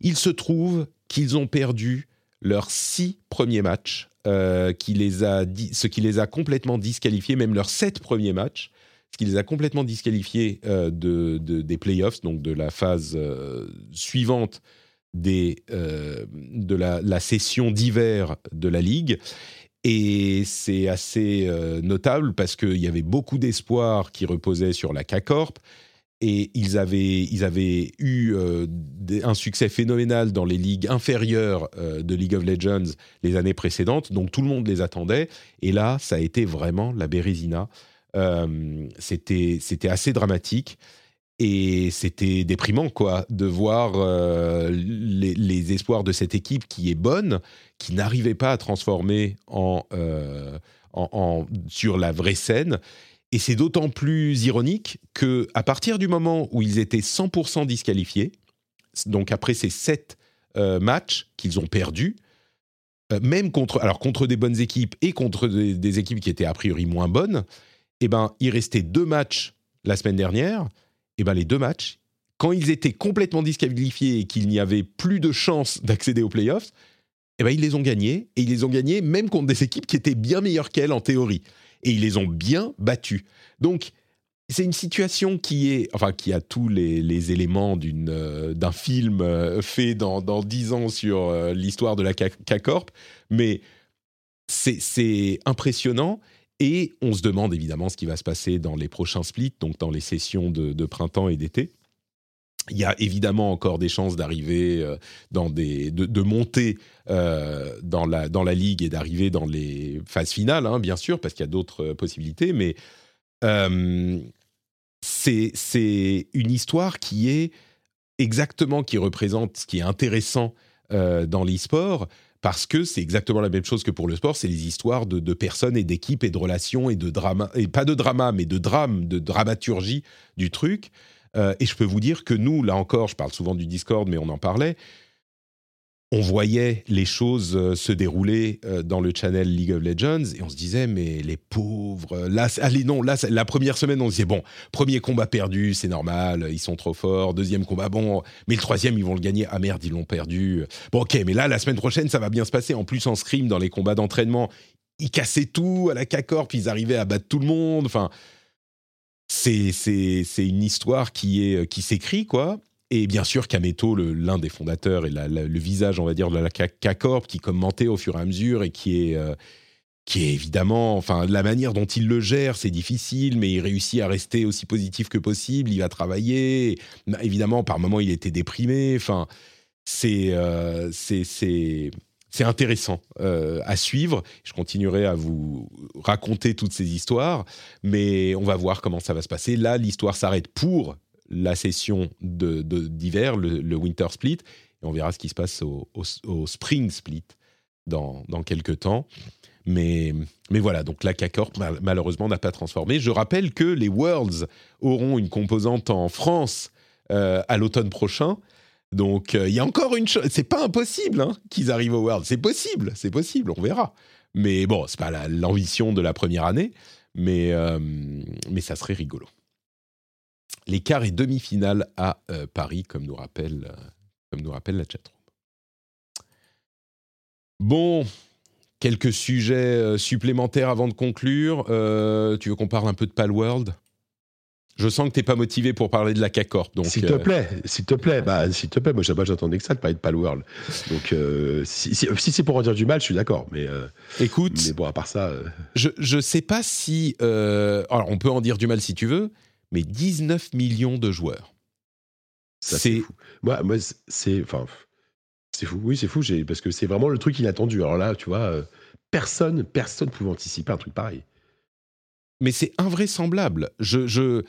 Il se trouve qu'ils ont perdu leurs six premiers matchs, euh, ce qui les a complètement disqualifiés, même leurs sept premiers matchs, ce qui les a complètement disqualifiés euh, de, de- des playoffs, donc de la phase euh, suivante de la, session d'hiver de la Ligue. Et c'est assez notable parce qu'il y avait beaucoup d'espoir qui reposait sur la K-Corp. Et ils avaient, ils avaient eu euh, un succès phénoménal dans les ligues inférieures euh, de League of Legends les années précédentes, donc tout le monde les attendait. Et là, ça a été vraiment la Bérésina. Euh, c'était, assez dramatique. Et c'était déprimant, quoi, de voir les, espoirs de cette équipe qui est bonne, qui n'arrivait pas à transformer en- en- sur la vraie scène. Et c'est d'autant plus ironique que à partir du moment où ils étaient 100% disqualifiés, donc après ces sept euh, matchs qu'ils ont perdus, euh, même contre, alors contre des bonnes équipes et contre des, équipes qui étaient a priori moins bonnes, eh ben, il restait deux matchs la semaine dernière. Eh ben, les deux matchs, quand ils étaient complètement disqualifiés et qu'il n'y avait plus de chance d'accéder aux playoffs, eh ben, ils les ont gagnés. Et ils les ont gagnés même contre des équipes qui étaient bien meilleures qu'elles en théorie. Et ils les ont bien battus. Donc, c'est une situation qui est, enfin, qui a tous les, éléments euh, d'un film euh, fait dans, dans 10 ans sur euh, l'histoire de la K-Corp, mais c'est, c'est impressionnant. Et on se demande évidemment ce qui va se passer dans les prochains splits, donc dans les sessions de, de printemps et d'été. Il y a évidemment encore des chances d'arriver euh, dans des, de, monter euh, dans, la, dans la ligue et d'arriver dans les phases finales, hein, bien sûr, parce qu'il y a d'autres euh, possibilités, mais c'est une histoire qui est exactement, qui représente ce qui est intéressant dans l'e-sport, parce que c'est exactement la même chose que pour le sport, c'est les histoires de, de personnes et d'équipes et de relations et de drama, et pas de drama, mais de drame, de dramaturgie du truc. Euh, et je peux vous dire que nous, là encore, je parle souvent du Discord, mais on en parlait, on voyait les choses euh, se dérouler euh, dans le channel League of Legends et on se disait mais les pauvres là allez non là la première semaine on se disait bon premier combat perdu c'est normal ils sont trop forts deuxième combat bon mais le troisième ils vont le gagner. Ah merde ils l'ont perdu. Bon ok mais là la semaine prochaine ça va bien se passer. En plus en scrim dans les combats d'entraînement ils cassaient tout à la K-Corp ils arrivaient à battre tout le monde enfin c'est une histoire qui est qui s'écrit quoi et bien sûr, Kameto, l'un des fondateurs et le visage, on va dire, de la K-Corp, qui commentait au fur et à mesure et qui est, euh, qui est évidemment, enfin, la manière dont il le gère, c'est difficile, mais il réussit à rester aussi positif que possible. Il va travailler. Évidemment, par moments, il était déprimé. Enfin, c'est euh, c'est intéressant euh, à suivre. Je continuerai à vous raconter toutes ces histoires, mais on va voir comment ça va se passer. Là, l'histoire s'arrête pour la session d'hiver, de, le, Winter Split, et on verra ce qui se passe au, Spring Split dans, dans quelques temps. Mais, mais voilà, donc la K-Corp, malheureusement, n'a pas transformé. Je rappelle que les Worlds auront une composante en France euh, à l'automne prochain. Donc, euh, il y a encore une chose. C'est pas impossible hein, qu'ils arrivent au Worlds. C'est possible, c'est possible, on verra. Mais bon, c'est pas l'ambition de la première année, mais, euh, mais ça serait rigolo les quarts et demi-finales à euh, Paris, comme nous, rappelle, comme nous rappelle la chatroom. Bon, quelques sujets supplémentaires avant de conclure. tu veux qu'on parle un peu de Palworld? Je sens que tu n'es pas motivé pour parler de la CACORP. Donc, s'il te plaît, s'il te plaît, bah, s'il te plaît, moi j'attendais que ça de parler de Palworld. Donc, si, c'est pour en dire du mal, je suis d'accord. Mais écoute, mais bon, à part ça, je ne sais pas si, alors on peut en dire du mal si tu veux, mais 19 millions de joueurs. C'est fou. Moi, moi c'est enfin, c'est fou. Oui, c'est fou. Parce que c'est vraiment le truc inattendu. Alors là, tu vois, euh, personne, personne pouvait anticiper un truc pareil. Mais c'est invraisemblable. Je, je...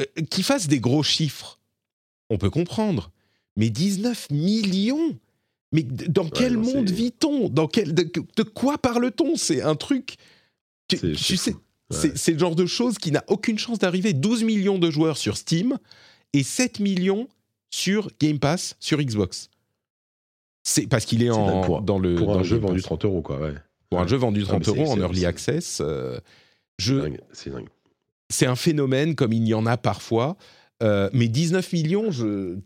Euh, qu'ils fassent des gros chiffres, on peut comprendre. Mais 19 millions Mais dans quel monde vit-on? Dans quel de, quoi parle-t-on? C'est un truc. Tu, sais, c'est le genre de chose qui n'a aucune chance d'arriver. 12 millions de joueurs sur Steam et 7 millions sur Game Pass, sur Xbox. C'est parce qu'il est, en, dans le. Pour un jeu vendu 30 euros, quoi, ouais. Pour un jeu vendu 30 euros en early access, euh, c'est dingue. C'est un phénomène comme il y en a parfois. Euh, mais 19 millions, je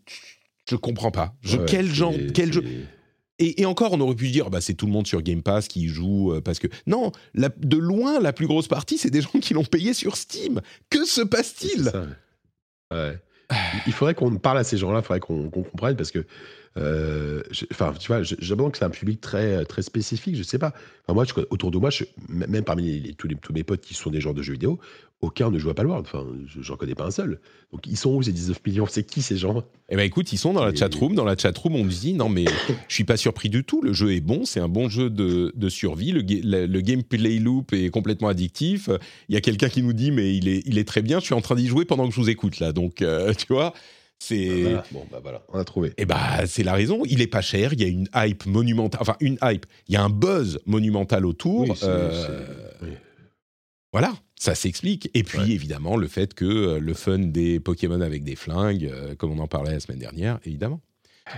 je comprends pas. Je, quel genre, quel jeu et, encore, on aurait pu dire, bah, c'est tout le monde sur Game Pass qui joue euh, parce que non, de loin, la plus grosse partie, c'est des gens qui l'ont payé sur Steam. Que se passe-t-il? Il faudrait qu'on parle à ces gens-là, il faudrait qu'on comprenne parce que euh, enfin, tu vois, j'abonne que c'est un public très, très spécifique, je sais pas. Enfin, moi, autour de moi, je, même parmi tous, les, tous mes potes qui sont des gens de jeux vidéo, aucun ne joue à Palworld. Enfin, j'en connais pas un seul. Donc, ils sont où ces 19 millions? C'est qui ces gens? Eh ben, écoute, ils sont dans la chatroom. Dans la chatroom, on me dit non, mais je suis pas surpris du tout. Le jeu est bon, c'est un bon jeu de, de survie. Le, le, gameplay loop est complètement addictif. Il y a quelqu'un qui nous dit mais il est, il est très bien. Je suis en train d'y jouer pendant que je vous écoute là. Donc, euh, tu vois? C'est bon, bah voilà, on a trouvé. Et eh bah c'est la raison. Il est pas cher. Il y a une hype monumentale. Enfin une hype. Il y a un buzz monumental autour. Euh, voilà, ça s'explique. Et puis évidemment le fait que euh, le fun des Pokémon avec des flingues, euh, comme on en parlait la semaine dernière, évidemment.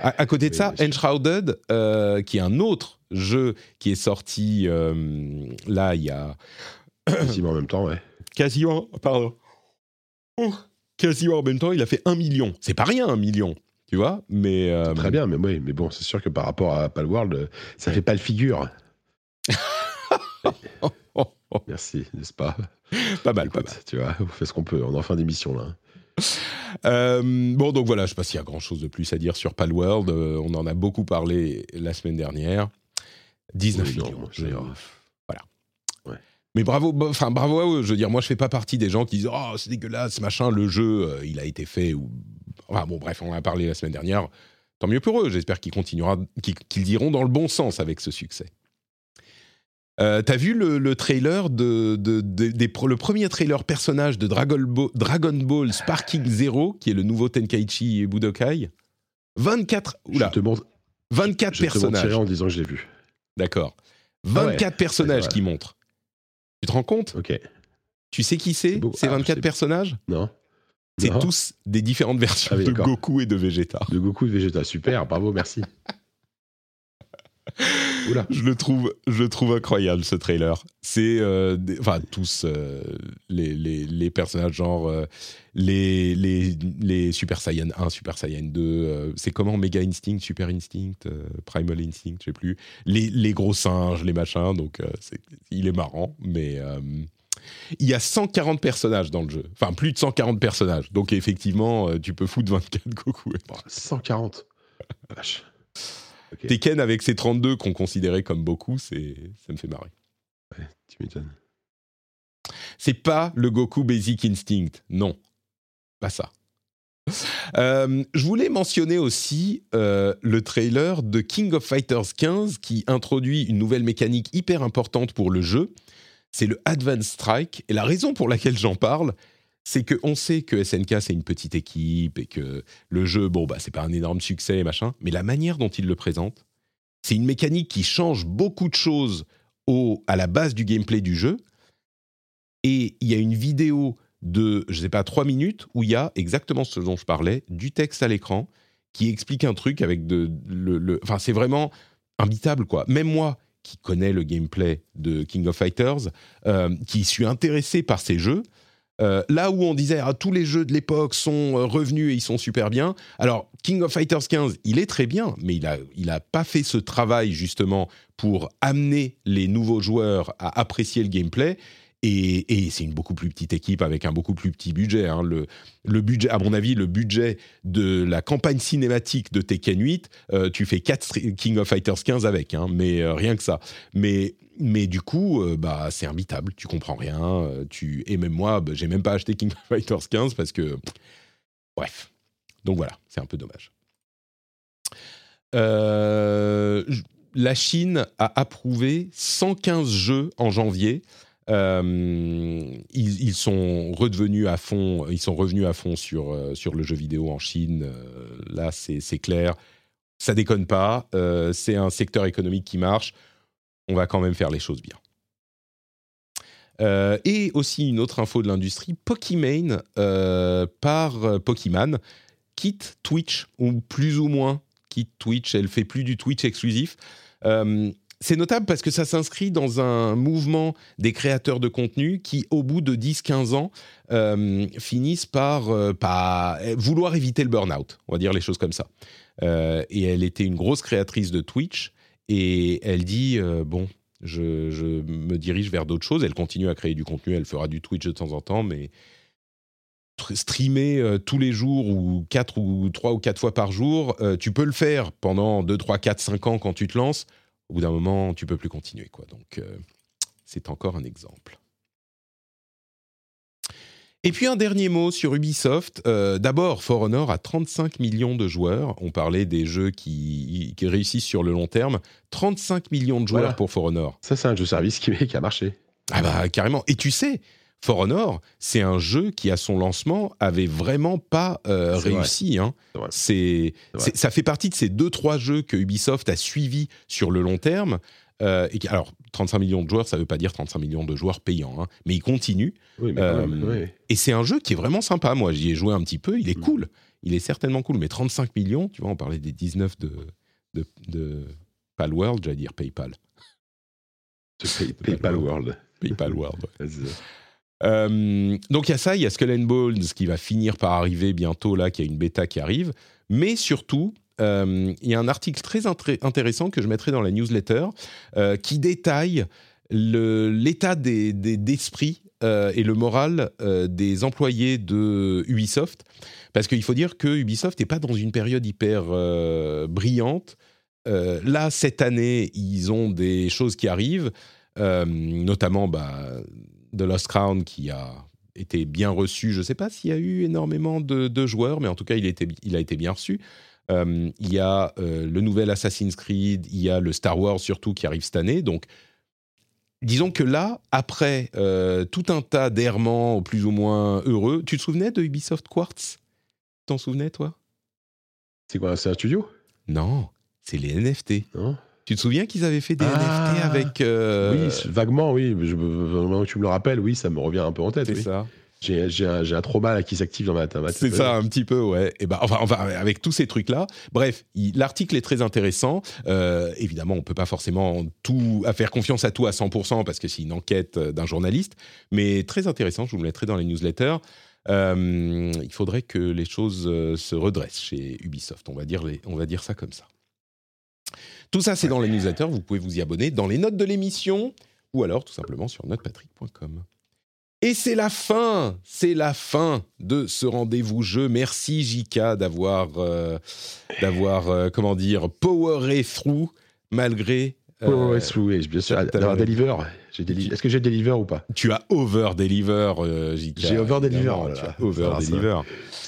À, côté de ça, Enshrouded, qui est un autre jeu qui est sorti là il y a quasiment en même temps, ouais. Quasiment, pardon quasiment en même temps, il a fait un million. C'est pas rien, un million. Tu vois, mais euh, très bien, mais oui, mais bon, c'est sûr que par rapport à Palworld, euh, ça fait pas le figure. Merci, n'est-ce pas? Pas mal, pas mal. Tu vois, on fait ce qu'on peut. On est en fin d'émission là. Euh, bon, donc voilà, je sais pas s'il y a grand chose de plus à dire sur Palworld. on en a beaucoup parlé la semaine dernière. 19 millions. Mais bravo, enfin bravo à eux. Je veux dire, moi je fais pas partie des gens qui disent oh c'est dégueulasse, machin. Le jeu, euh, il a été fait ou enfin bon bref, on en a parlé la semaine dernière. Tant mieux pour eux. J'espère qu'ils continuera, qu'ils iront dans le bon sens avec ce succès. Euh, T'as vu le, trailer de, de, le premier trailer personnage de Dragon Ball, Dragon Ball Sparking Zero, qui est le nouveau Tenkaichi Budokai? 24 oula, je te 24 je personnages. en disant que je l'ai vu. D'accord. 24 ah personnages qui montrent. Tu te rends compte Ok. Tu sais qui c'est Ces 24 personnages? Non. C'est tous des différentes versions ah de Goku et de Vegeta. De Goku et de Vegeta, super, bravo, merci. Oula. Je le trouve, je le trouve incroyable ce trailer. C'est, euh, enfin tous euh, les, les, les personnages genre euh, les, les les Super Saiyan 1, Super Saiyan 2. euh, c'est comment? Mega Instinct, Super Instinct, Primal Instinct, je sais plus. Les, les gros singes, les machins. Donc c'est, il est marrant, mais il y a 140 personnages dans le jeu. Enfin plus de 140 personnages. Donc effectivement, tu peux foutre 24 Goku. et Bon, 140. Vache. Tekken avec ses 32 qu'on considérait comme beaucoup, c'est, ça me fait marrer. tu m'étonnes. C'est pas le Goku Basic Instinct, non, pas ça. Euh, je voulais mentionner aussi euh, le trailer de King of Fighters 15 qui introduit une nouvelle mécanique hyper importante pour le jeu. C'est le Advanced Strike. Et la raison pour laquelle j'en parle, c'est qu'on sait que SNK c'est une petite équipe et que le jeu, bon, bah, c'est pas un énorme succès, machin, mais la manière dont il le présente, c'est une mécanique qui change beaucoup de choses au, à la base du gameplay du jeu. Et il y a une vidéo de, je sais pas, trois minutes où il y a exactement ce dont je parlais, du texte à l'écran qui explique un truc avec de, le, le- enfin, c'est vraiment imbitable, quoi. Même moi, qui connais le gameplay de King of Fighters, euh, qui suis intéressé par ces jeux, euh, là où on disait ah, tous les jeux de l'époque sont euh, revenus et ils sont super bien. Alors King of Fighters 15, il est très bien, mais il a il a pas fait ce travail justement pour amener les nouveaux joueurs à apprécier le gameplay. Et, c'est une beaucoup plus petite équipe avec un beaucoup plus petit budget. hein. Le, budget, à mon avis, le budget de la campagne cinématique de Tekken 8, euh, tu fais 4 King of Fighters 15 avec, hein, mais rien que ça. Mais, mais du coup, euh, bah, c'est imbitable. Tu comprends rien. euh, tu... Et même moi, bah, j'ai même pas acheté King of Fighters 15 parce que. bref. Donc voilà, c'est un peu dommage. Euh, la Chine a approuvé 115 jeux en janvier. Ils, sont redevenus à fond, ils sont revenus à fond sur, sur le jeu vidéo en Chine. Là, c'est clair. Ça déconne pas. C'est un secteur économique qui marche. On va quand même faire les choses bien. Euh, et aussi une autre info de l'industrie, Pokimane euh, par euh, Pokémon quitte Twitch, ou plus ou moins quitte Twitch. Elle fait plus du Twitch exclusif. C'est notable parce que ça s'inscrit dans un mouvement des créateurs de contenu qui, au bout de 10-15 ans, finissent par, par vouloir éviter le burn-out. On va dire les choses comme ça. Et elle était une grosse créatrice de Twitch et elle dit euh, bon, je, me dirige vers d'autres choses. Elle continue à créer du contenu, elle fera du Twitch de temps en temps, mais tr- streamer euh, tous les jours ou 4 ou 3 ou 4 fois par jour, euh, tu peux le faire pendant 2, 3, 4, 5 ans quand tu te lances. Au bout d'un moment, tu peux plus continuer. Quoi. Donc, c'est encore un exemple. Et puis un dernier mot sur Ubisoft. Euh, D'abord, For Honor a 35 millions de joueurs. On parlait des jeux qui, qui réussissent sur le long terme. 35 millions de joueurs Voilà. pour For Honor. Ça, c'est un jeu service qui, qui a marché. Ah bah carrément. Et tu sais, For Honor, c'est un jeu qui à son lancement avait vraiment pas euh, vrai. réussi. hein. C'est- ça fait partie de ces deux trois jeux que Ubisoft a suivis sur le long terme. Euh, et qui- alors 35 millions de joueurs, ça veut pas dire 35 millions de joueurs payants, hein, mais ils continuent. Oui, mais même, Euh, oui. Et c'est un jeu qui est vraiment sympa. Moi, j'y ai joué un petit peu. Il est cool. Il est certainement cool. Mais 35 millions, tu vois, on parlait des 19 de, de, de Palworld, j'allais dire PayPal. Pay- PayPal World. PayPal World. ouais. Euh, donc il y a ça, il y a Skull and Bones qui va finir par arriver bientôt, là, qui a une bêta qui arrive. Mais surtout, il y a un article très intéressant que je mettrai dans la newsletter euh, qui détaille le- l'état des- des- d'esprit euh, et le moral euh, des employés de Ubisoft. Parce qu'il faut dire que Ubisoft n'est pas dans une période hyper euh, brillante. Euh, là, cette année, ils ont des choses qui arrivent, euh, notamment bah, The Lost Crown qui a été bien reçu. Je ne sais pas s'il y a eu énormément de, joueurs, mais en tout cas, il a été bien reçu. Euh, il y a euh, le nouvel Assassin's Creed, il y a le Star Wars surtout qui arrive cette année. Donc, disons que là, après euh, tout un tas d'errements plus ou moins heureux, tu te souvenais de Ubisoft Quartz? T'en souvenais, toi? C'est quoi C'est un studio? Non, c'est les NFT. Non Tu te souviens qu'ils avaient fait des Ah, NFT avec... euh, Oui, vaguement, oui. Je, que tu me le rappelles, oui, ça me revient un peu en tête. c'est oui. ça. J'ai un, un trauma qui s'active dans ma tête. C'est ça, un petit peu, ouais. Et ben, enfin, avec tous ces trucs-là. Bref, l'article est très intéressant. Euh, évidemment, on peut pas forcément tout faire confiance à tout à 100% parce que c'est une enquête euh, d'un journaliste, mais très intéressant. Je vous le mettrai dans les newsletters. Euh, il faudrait que les choses se redressent chez Ubisoft. On va dire, on va dire ça comme ça. Tout ça, c'est dans les newsletters. Vous pouvez vous y abonner dans les notes de l'émission ou alors tout simplement sur notepatrick.com. Et c'est la fin, c'est la fin de ce rendez-vous jeu. Merci Jika d'avoir, euh, d'avoir, euh, comment dire, poweré through malgré. euh, ouais, sous- ouais, bien sûr. D'avoir deliver. J'ai deli- Est-ce que j'ai deliver ou pas? Tu as over deliver, euh, Jika. J'ai over deliver, oh Tu as over deliver.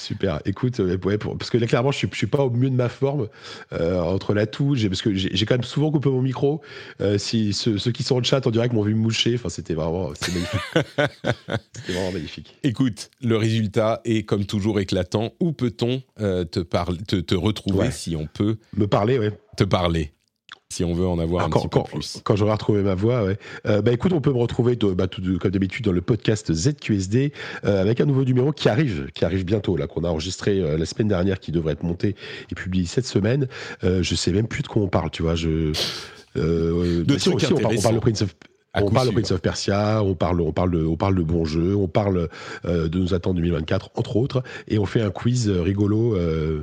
Super. Écoute, euh, ouais, pour- parce que là, clairement, je suis, je suis pas au mieux de ma forme euh, entre la toux, j'ai parce que j'ai quand même souvent coupé mon micro. Euh, si ceux, ceux qui sont en chat, on dirait qu'ils m'ont vu me moucher. Enfin, c'était vraiment, magnifique. vraiment magnifique. Écoute, le résultat est comme toujours éclatant. Où peut-on euh, te, parler, te, te retrouver Ouais. si on peut Me parler, ouais. te parler? Si on veut en avoir Ah, un quand, petit peu quand, plus. quand j'aurai retrouvé ma voix, ouais. Euh, bah écoute, on peut me retrouver de- bah, tout de- comme d'habitude dans le podcast ZQSD euh, avec un nouveau numéro qui arrive, qui arrive bientôt, là qu'on a enregistré euh, la semaine dernière, qui devrait être monté et publié cette semaine. Je sais même plus de quoi on parle, tu vois. Je, De bah, si, trucs aussi, on, parle, on parle de Prince of À on coup parle de sûr. Prince of Persia, on parle, on parle, de, on parle de bons jeux, on parle euh, de nos attentes 2024, entre autres, et on fait un quiz rigolo, euh,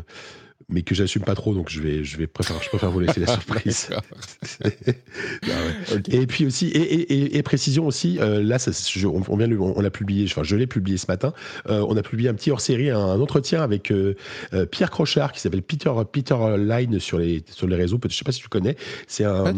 mais que j'assume pas trop, donc je vais, je vais préfère, je préfère vous laisser la surprise. Ah ouais. Ok. Et puis aussi, et, et- et- et précision aussi, euh, là, ça, je- on, on vient, on l'a publié, enfin, je l'ai publié ce matin. euh, on a publié un petit hors-série, un, un entretien avec euh, Pierre Crochard qui s'appelle Peter Peter Line sur les sur les réseaux. Je sais pas si tu connais. C'est un,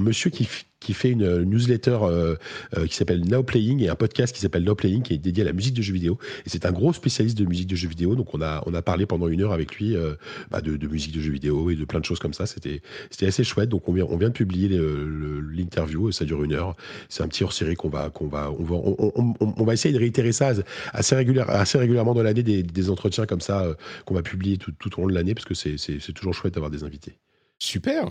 monsieur qui qui fait une newsletter euh, euh, qui s'appelle Now Playing et un podcast qui s'appelle Now Playing qui est dédié à la musique de jeux vidéo. Et c'est un gros spécialiste de musique de jeux vidéo. Donc on a on a parlé pendant une heure avec lui euh, bah, de, musique de jeux vidéo et de plein de choses comme ça. C'était assez chouette. Donc on vient, on vient de publier l'interview. Ça dure une heure. C'est un petit hors-série qu'on va, va, on va, on, va essayer de réitérer ça assez, régulière, assez régulièrement dans l'année des, entretiens comme ça euh, qu'on va publier tout, tout au long de l'année parce que c'est, toujours chouette d'avoir des invités. Super,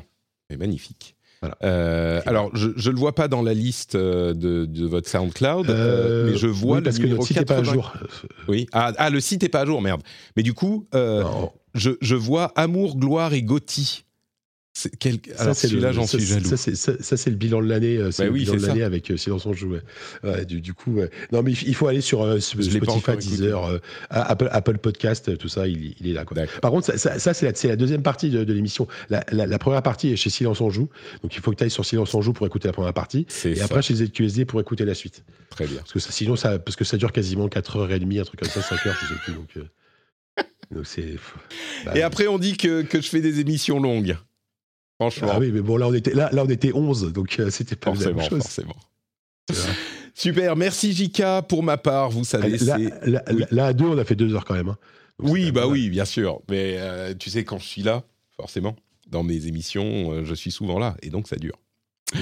et magnifique. Voilà. Euh, alors, je ne le vois pas dans la liste euh, de, de votre SoundCloud, euh, mais je vois oui, le parce que numéro notre site n'est pas à 80. jour. Oui. Ah, ah, le site n'est pas à jour, merde. Mais du coup, euh, je, je vois Amour, Gloire et Gotti. Quel... Alors celui-là, le- j'en suis jaloux. Ça, c'est, le bilan de l'année. euh, C'est Bah le oui, de l'année avec euh, Silence on joue. ouais. Ouais, du, du coup, ouais. non, mais il faut aller sur euh, Spotify. Deezer, euh, Apple, Apple Podcast, tout ça, il, il est là. Quoi. Par contre, ça, ça- ça, c'est, la, deuxième partie de, de l'émission. La, la- la première partie est chez Silence on joue. Donc il faut que tu ailles sur Silence on joue pour écouter la première partie. Et ça. après chez ZQSD pour écouter la suite. Très bien. Parce que ça, sinon, ça, parce que ça dure quasiment 4h30, un truc comme ça, 5h, je sais plus. Donc, euh, donc c'est. bah, Et après, on dit que, que je fais des émissions longues. Franchement, Ah oui, mais bon, là, on était, là, là, on était 11, donc euh, c'était pas la forcément, même chose. forcément. Super, merci Jika pour ma part. Vous savez, Là, c'est là, oui. là, là, à deux, on a fait deux heures quand même. hein. Oui, bah oui, bien sûr. Mais euh, tu sais, quand je suis là, forcément, dans mes émissions, euh, je suis souvent là, et donc ça dure. Ouais.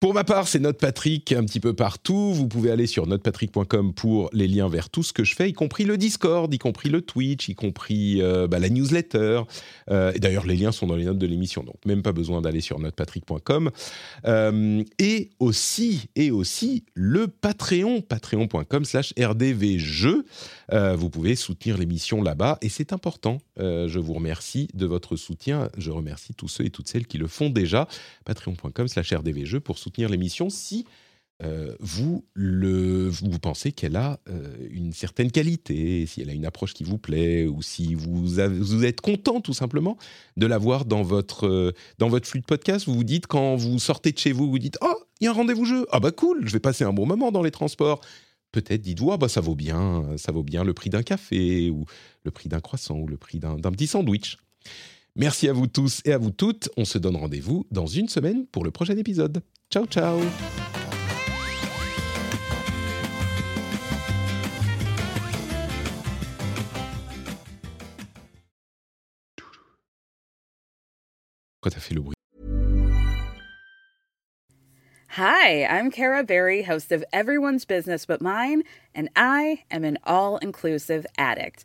Pour ma part, c'est Note Patrick un petit peu partout. Vous pouvez aller sur notepatrick.com pour les liens vers tout ce que je fais, y compris le Discord, y compris le Twitch, y compris euh, bah, la newsletter. Euh, et d'ailleurs, les liens sont dans les notes de l'émission, donc même pas besoin d'aller sur notepatrick.com. Euh, et aussi, et aussi le Patreon, patreon.com slash rdvjeux. Vous pouvez soutenir l'émission là-bas et c'est important. Je vous remercie de votre soutien. Je remercie tous ceux et toutes celles qui le font déjà. Patreon.com slash rdvjeux pour soutenir l'émission si euh, vous, le, vous pensez qu'elle a euh, une certaine qualité, si elle a une approche qui vous plaît, ou si vous, êtes content tout simplement de l'avoir dans votre, euh, dans votre flux de podcast. Vous vous dites, quand vous sortez de chez vous, vous dites Oh, il y a un rendez-vous jeu. Ah bah cool, je vais passer un bon moment dans les transports. Peut-être dites-vous, ah bah ça vaut bien, ça vaut bien le prix d'un café, ou le prix d'un croissant, ou le prix d'un petit sandwich. Merci à vous tous et à vous toutes. On se donne rendez-vous dans une semaine pour le prochain épisode. Ciao, ciao Pourquoi t'as fait le bruit? Hi, I'm Kara Berry, host of Everyone's Business But Mine, and I am an all inclusive addict.